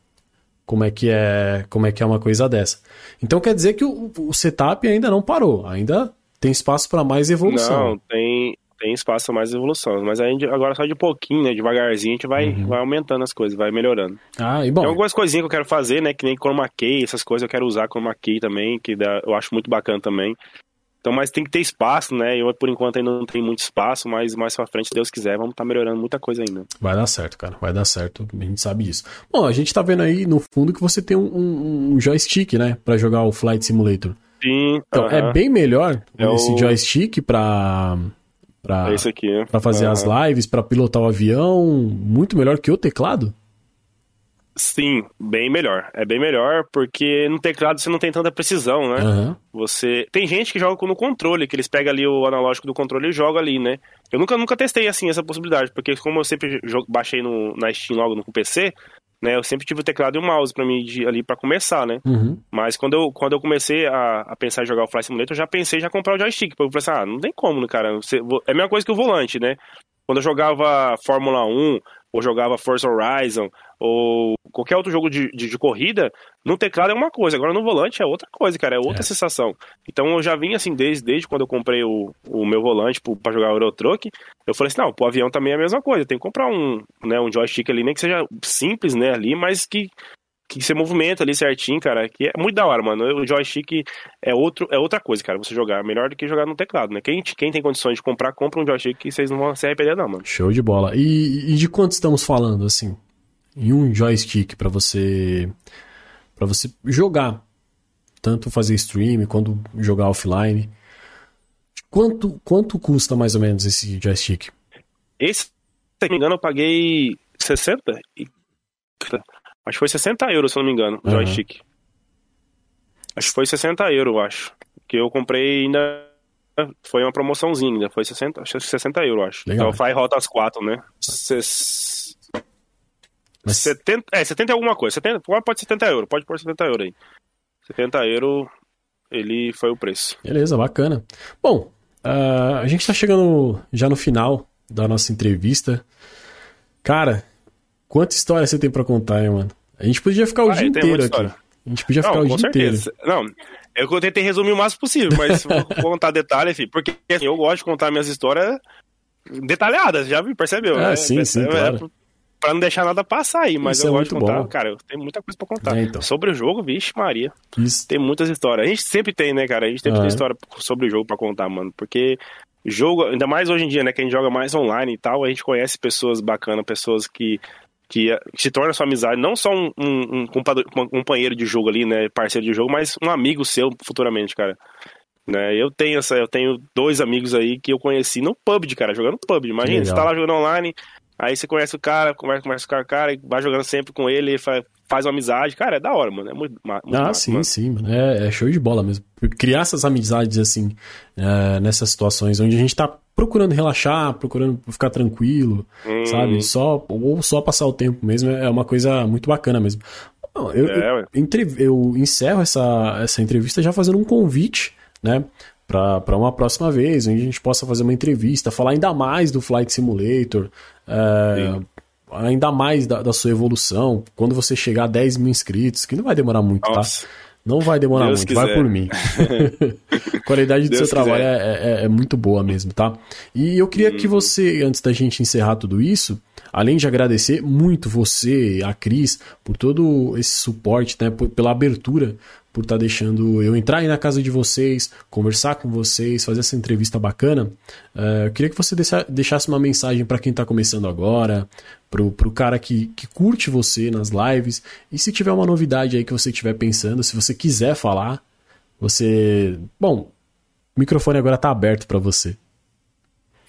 como é que é como é que é uma coisa dessa. Então quer dizer que o, o setup ainda não parou, ainda tem espaço para mais evolução. Não, tem, tem espaço para mais evolução. Mas a gente, agora só de pouquinho, né? Devagarzinho, a gente vai, uhum. vai aumentando as coisas, vai melhorando. Ah, e bom. Tem algumas coisinhas que eu quero fazer, né? Que nem chroma key, essas coisas eu quero usar chroma key também, que dá, eu acho muito bacana também. Então, mas tem que ter espaço, né? Eu, por enquanto, ainda não tenho muito espaço, mas mais pra frente, se Deus quiser, vamos estar tá melhorando muita coisa ainda. Vai dar certo, cara. Vai dar certo. A gente sabe disso. Bom, a gente tá vendo aí no fundo que você tem um, um, um joystick, né? Pra jogar o Flight Simulator. Sim. Então, uh -huh. é bem melhor é esse o... joystick pra. Pra, é aqui, pra fazer uh -huh. as lives, para pilotar o avião, muito melhor que o teclado? Sim, bem melhor. É bem melhor porque no teclado você não tem tanta precisão, né? Uhum. Você tem gente que joga no controle, que eles pegam ali o analógico do controle e jogam ali, né? Eu nunca nunca testei assim essa possibilidade, porque como eu sempre baixei no, na Steam logo no PC, né? Eu sempre tive o teclado e o mouse para mim de, ali para começar, né? Uhum. Mas quando eu, quando eu comecei a, a, pensar em jogar o Flight Simulator, eu já pensei já comprar o joystick. Porque eu pensei, ah, não tem como, né, cara? Você, é a mesma coisa que o volante, né? Quando eu jogava Fórmula 1, ou jogava Forza Horizon, ou qualquer outro jogo de, de, de, corrida, no teclado é uma coisa, agora no volante é outra coisa, cara, é outra é. sensação. Então eu já vim assim, desde, desde quando eu comprei o, o meu volante para jogar o Euro Truck, eu falei assim, não, pro avião também é a mesma coisa, tem que comprar um, né, um joystick ali, nem que seja simples, né, ali, mas que que você movimenta ali certinho, cara, que é muito da hora, mano. O joystick é, outro, é outra coisa, cara. Você jogar melhor do que jogar no teclado, né? Quem, quem tem condições de comprar, compra um joystick que vocês não vão se arrepender, não, mano. Show de bola. E, e de quanto estamos falando, assim? Em um joystick para você para você jogar, tanto fazer stream quanto jogar offline. Quanto, quanto custa mais ou menos esse joystick? Esse, se não me engano, eu paguei 60 e Acho que foi 60 euros, se não me engano, o uhum. joystick. Acho que foi 60 euros, eu acho. Que eu comprei ainda. Foi uma promoçãozinha ainda. Foi 60, acho 60 euros, acho. Legal. Então faz rota as 4, né? Ses... Mas... 70, é, 70 é alguma coisa. 70, pode ser 70 euros, pode pôr 70 euros aí. 70 euros, ele foi o preço. Beleza, bacana. Bom, uh, a gente tá chegando já no final da nossa entrevista. Cara, Quanta história você tem para contar, hein, mano? A gente podia ficar o ah, dia inteiro aqui. A gente podia não, ficar o dia certeza. inteiro. Não, eu tentei resumir o máximo possível, mas vou contar detalhes, porque assim, eu gosto de contar minhas histórias detalhadas, já percebeu? Ah, né? sim, sim, é, claro. Pra não deixar nada passar aí, mas Isso eu é gosto de contar. Bom. Cara, eu tenho muita coisa pra contar. É, então. Sobre o jogo, vixe, Maria. Isso. Tem muitas histórias. A gente sempre tem, né, cara? A gente sempre ah, tem é. história sobre o jogo pra contar, mano. Porque jogo, ainda mais hoje em dia, né, que a gente joga mais online e tal, a gente conhece pessoas bacanas, pessoas que que se torna sua amizade não só um, um, um, companheiro de jogo ali, né, parceiro de jogo, mas um amigo seu futuramente, cara. Né? Eu tenho essa, eu tenho dois amigos aí que eu conheci no PUBG, cara, jogando PUBG. Imagina, você tá lá jogando online, aí você conhece o cara, conversa, conversa com o cara, vai jogando sempre com ele, faz, faz uma amizade. Cara, é da hora, mano. É muito, muito Ah, massa, sim, mano. sim, mano. É, é show de bola mesmo. Criar essas amizades, assim, é, nessas situações onde a gente tá procurando relaxar, procurando ficar tranquilo, Hum. sabe? Só, ou só passar o tempo mesmo, é uma coisa muito bacana mesmo. Não, Eu, É, eu, eu encerro essa, essa entrevista já fazendo um convite, né? Para uma próxima vez, onde a gente possa fazer uma entrevista, falar ainda mais do Flight Simulator, é, ainda mais da, da sua evolução, quando você chegar a 10 mil inscritos, que não vai demorar muito, Nossa. tá? Não vai demorar Deus muito, vai quiser. por mim. a qualidade do Deus seu trabalho é, é- é muito boa mesmo, tá? E eu queria Uhum. que você, antes da gente encerrar tudo isso, além de agradecer muito você, a Cris, por todo esse suporte, né? pela abertura, por estar deixando eu entrar aí na casa de vocês, conversar com vocês, fazer essa entrevista bacana. eh, eu queria que você deixa- deixasse uma mensagem para quem está começando agora, pro, pro cara que, que curte você nas lives. E se tiver uma novidade aí que você estiver pensando, se você quiser falar, você. Bom, o microfone agora tá aberto para você.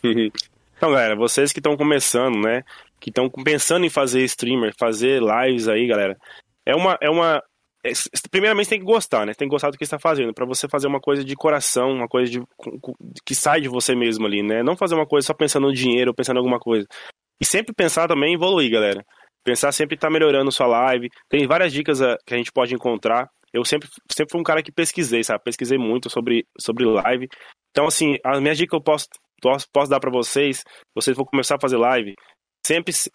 Então, galera, vocês que estão começando, né? Que estão pensando em fazer streamer, fazer lives aí, galera. É uma. É uma primeiramente, tem que gostar, né? Tem que gostar do que está fazendo. Pra você fazer uma coisa de coração, uma coisa de, que sai de você mesmo ali, né? Não fazer uma coisa só pensando no dinheiro, pensando em alguma coisa. E sempre pensar também em evoluir, galera. Pensar sempre em estar melhorando sua live. Tem várias dicas ah, que a gente pode encontrar. Eu sempre, sempre fui um cara que pesquisei, sabe? Pesquisei muito sobre, sobre live. Então, assim, a minha dica que eu posso, posso, posso dar pra vocês, vocês vão começar a fazer live, sempre, se-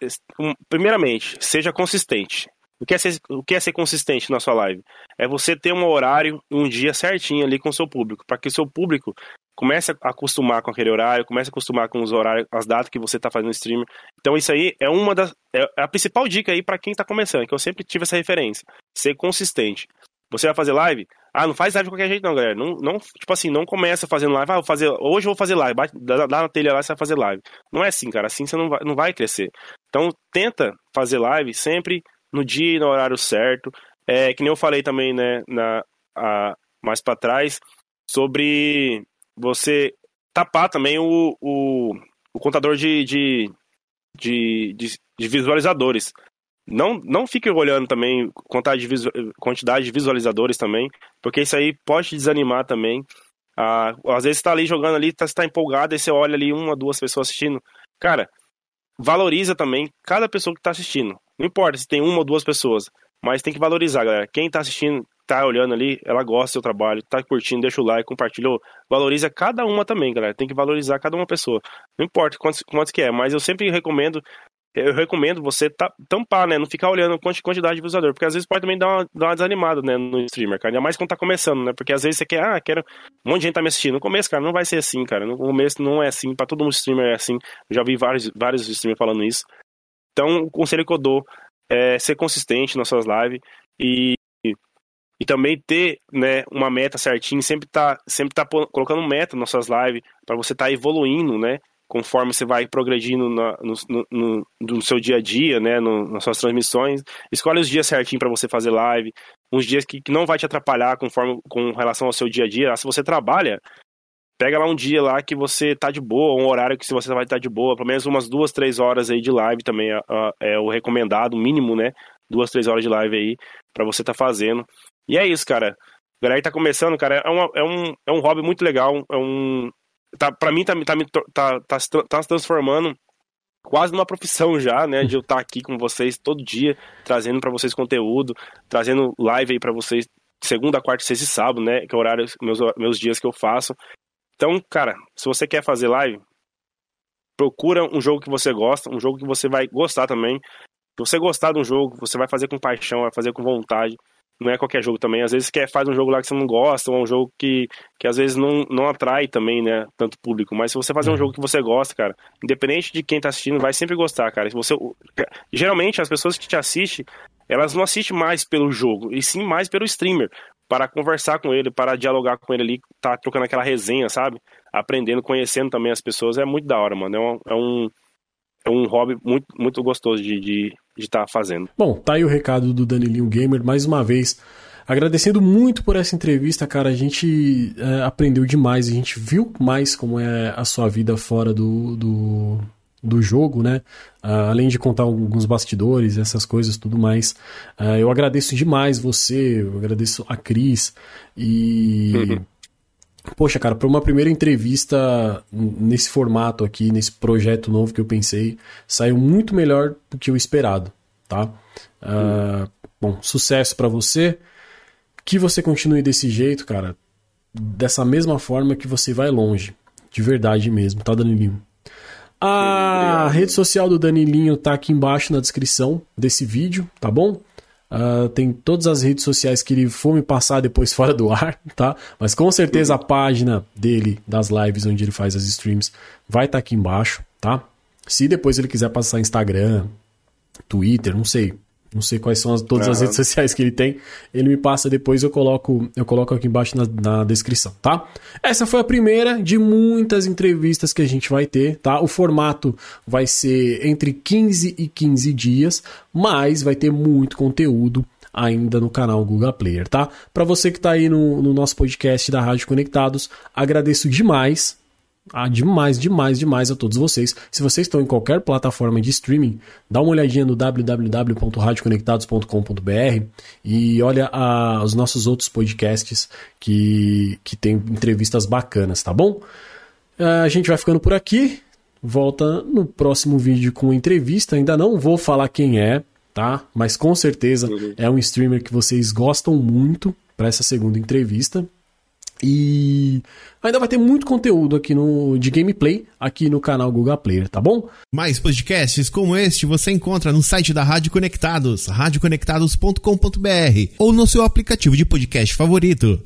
primeiramente, seja consistente. O que, é ser, o que é ser consistente na sua live? É você ter um horário, um dia certinho ali com o seu público, para que o seu público comece a acostumar com aquele horário, comece a acostumar com os horários, as datas que você está fazendo streamer. Então isso aí é uma das é a principal dica aí para quem está começando, que eu sempre tive essa referência, ser consistente. Você vai fazer live? Ah, não faz live de qualquer jeito não, galera. Não, não tipo assim, não começa fazendo live. Ah, vou fazer, hoje eu vou fazer live. Bate, dá, dá na telha lá, você vai fazer live. Não é assim, cara. Assim você não vai, não vai crescer. Então, tenta fazer live sempre no dia e no horário certo. É, que nem eu falei também, né, na, a, mais para trás, sobre você tapar também o, o, o contador de, de, de, de, de visualizadores. Não, não fique olhando também quantidade de, quantidade de visualizadores também, porque isso aí pode te desanimar também. Ah, às vezes você tá ali jogando ali, tá, você tá empolgado, aí você olha ali uma, duas pessoas assistindo. Cara, valoriza também cada pessoa que tá assistindo. Não importa se tem uma ou duas pessoas, mas tem que valorizar, galera. Quem tá assistindo, tá olhando ali, ela gosta do seu trabalho, tá curtindo, deixa o like, compartilhou. Valoriza cada uma também, galera. Tem que valorizar cada uma pessoa. Não importa quantos, quantos que é, mas eu sempre recomendo eu recomendo você tampar, né? Não ficar olhando quantidade de visualizador, porque às vezes pode também dar uma, dar uma desanimada, né, no streamer, cara. Ainda mais quando tá começando, né? Porque às vezes você quer, ah, quero. Um monte de gente tá me assistindo. No começo, cara, não vai ser assim, cara. No começo não é assim. Pra todo mundo streamer é assim. Eu já vi vários, vários streamers falando isso. Então, o conselho que eu dou é ser consistente nas suas lives e, e, também ter, né, uma meta certinha, sempre tá, sempre tá colocando meta nas suas lives para você tá evoluindo, né? conforme você vai progredindo na, no, no, no, seu dia a dia, né, no, nas suas transmissões. Escolhe os dias certinho para você fazer live, uns dias que, que, não vai te atrapalhar conforme com relação ao seu dia a dia. Se você trabalha, pega lá um dia lá que você tá de boa, um horário que você vai estar tá de boa, pelo menos umas duas, três horas aí de live também é, é o recomendado, mínimo, né, duas, três horas de live aí para você tá fazendo. E é isso, cara. A galera que tá começando, cara, é, uma, é, um, é um hobby muito legal, é um, tá, pra mim tá, tá, tá, tá, tá se transformando quase numa profissão já, né? De eu estar aqui com vocês todo dia, trazendo para vocês conteúdo, trazendo live aí para vocês segunda, quarta, sexta e sábado, né? Que é o horário, meus, meus dias que eu faço. Então, cara, se você quer fazer live, procura um jogo que você gosta, um jogo que você vai gostar também. Se você gostar de um jogo, você vai fazer com paixão, vai fazer com vontade não é qualquer jogo também. Às vezes quer faz um jogo lá que você não gosta, ou um jogo que, que às vezes não, não atrai também, né, tanto público. Mas se você fazer um jogo que você gosta, cara, independente de quem tá assistindo, vai sempre gostar, cara. Se você geralmente as pessoas que te assistem, elas não assistem mais pelo jogo, e sim mais pelo streamer, para conversar com ele, para dialogar com ele ali, tá trocando aquela resenha, sabe? Aprendendo, conhecendo também as pessoas, é muito da hora, mano. É um, é um, é um hobby muito, muito gostoso de estar de, de tá fazendo. Bom, tá aí o recado do Danilinho Gamer, mais uma vez Agradecendo muito por essa entrevista, cara. A gente é, aprendeu demais, a gente viu mais como é a sua vida fora do, do, do jogo, né? Uh, além de contar alguns bastidores, essas coisas, tudo mais. Uh, eu agradeço demais você, eu agradeço a Cris e. Uhum. Poxa, cara, para uma primeira entrevista nesse formato aqui, nesse projeto novo que eu pensei, saiu muito melhor do que o esperado, tá? Uh, bom, sucesso para você. Que você continue desse jeito, cara. Dessa mesma forma que você vai longe. De verdade mesmo, tá, Danilinho? A rede social do Danilinho tá aqui embaixo na descrição desse vídeo, tá bom? Uh, tem todas as redes sociais que ele for me passar depois fora do ar, tá? Mas com certeza a página dele, das lives onde ele faz as streams, vai estar tá aqui embaixo, tá? Se depois ele quiser passar Instagram, Twitter, não sei, não sei quais são as, todas uhum. as redes sociais que ele tem. Ele me passa depois, eu coloco, eu coloco aqui embaixo na, na, descrição, tá? Essa foi a primeira de muitas entrevistas que a gente vai ter, tá? O formato vai ser entre 15 e 15 dias, mas vai ter muito conteúdo ainda no canal Google Player, tá? Para você que está aí no, no nosso podcast da Rádio Conectados, agradeço demais ah, demais, demais, demais a todos vocês. Se vocês estão em qualquer plataforma de streaming, dá uma olhadinha no www.radioconectados.com.br e olha ah, os nossos outros podcasts que, que tem entrevistas bacanas, tá bom? Ah, a gente vai ficando por aqui. Volta no próximo vídeo com entrevista. Ainda não vou falar quem é, tá? Mas com certeza uhum. é um streamer que vocês gostam muito para essa segunda entrevista. E ainda vai ter muito conteúdo aqui no de gameplay aqui no canal Google Player, tá bom? Mais podcasts como este você encontra no site da Rádio Conectados, radioconectados.com.br ou no seu aplicativo de podcast favorito.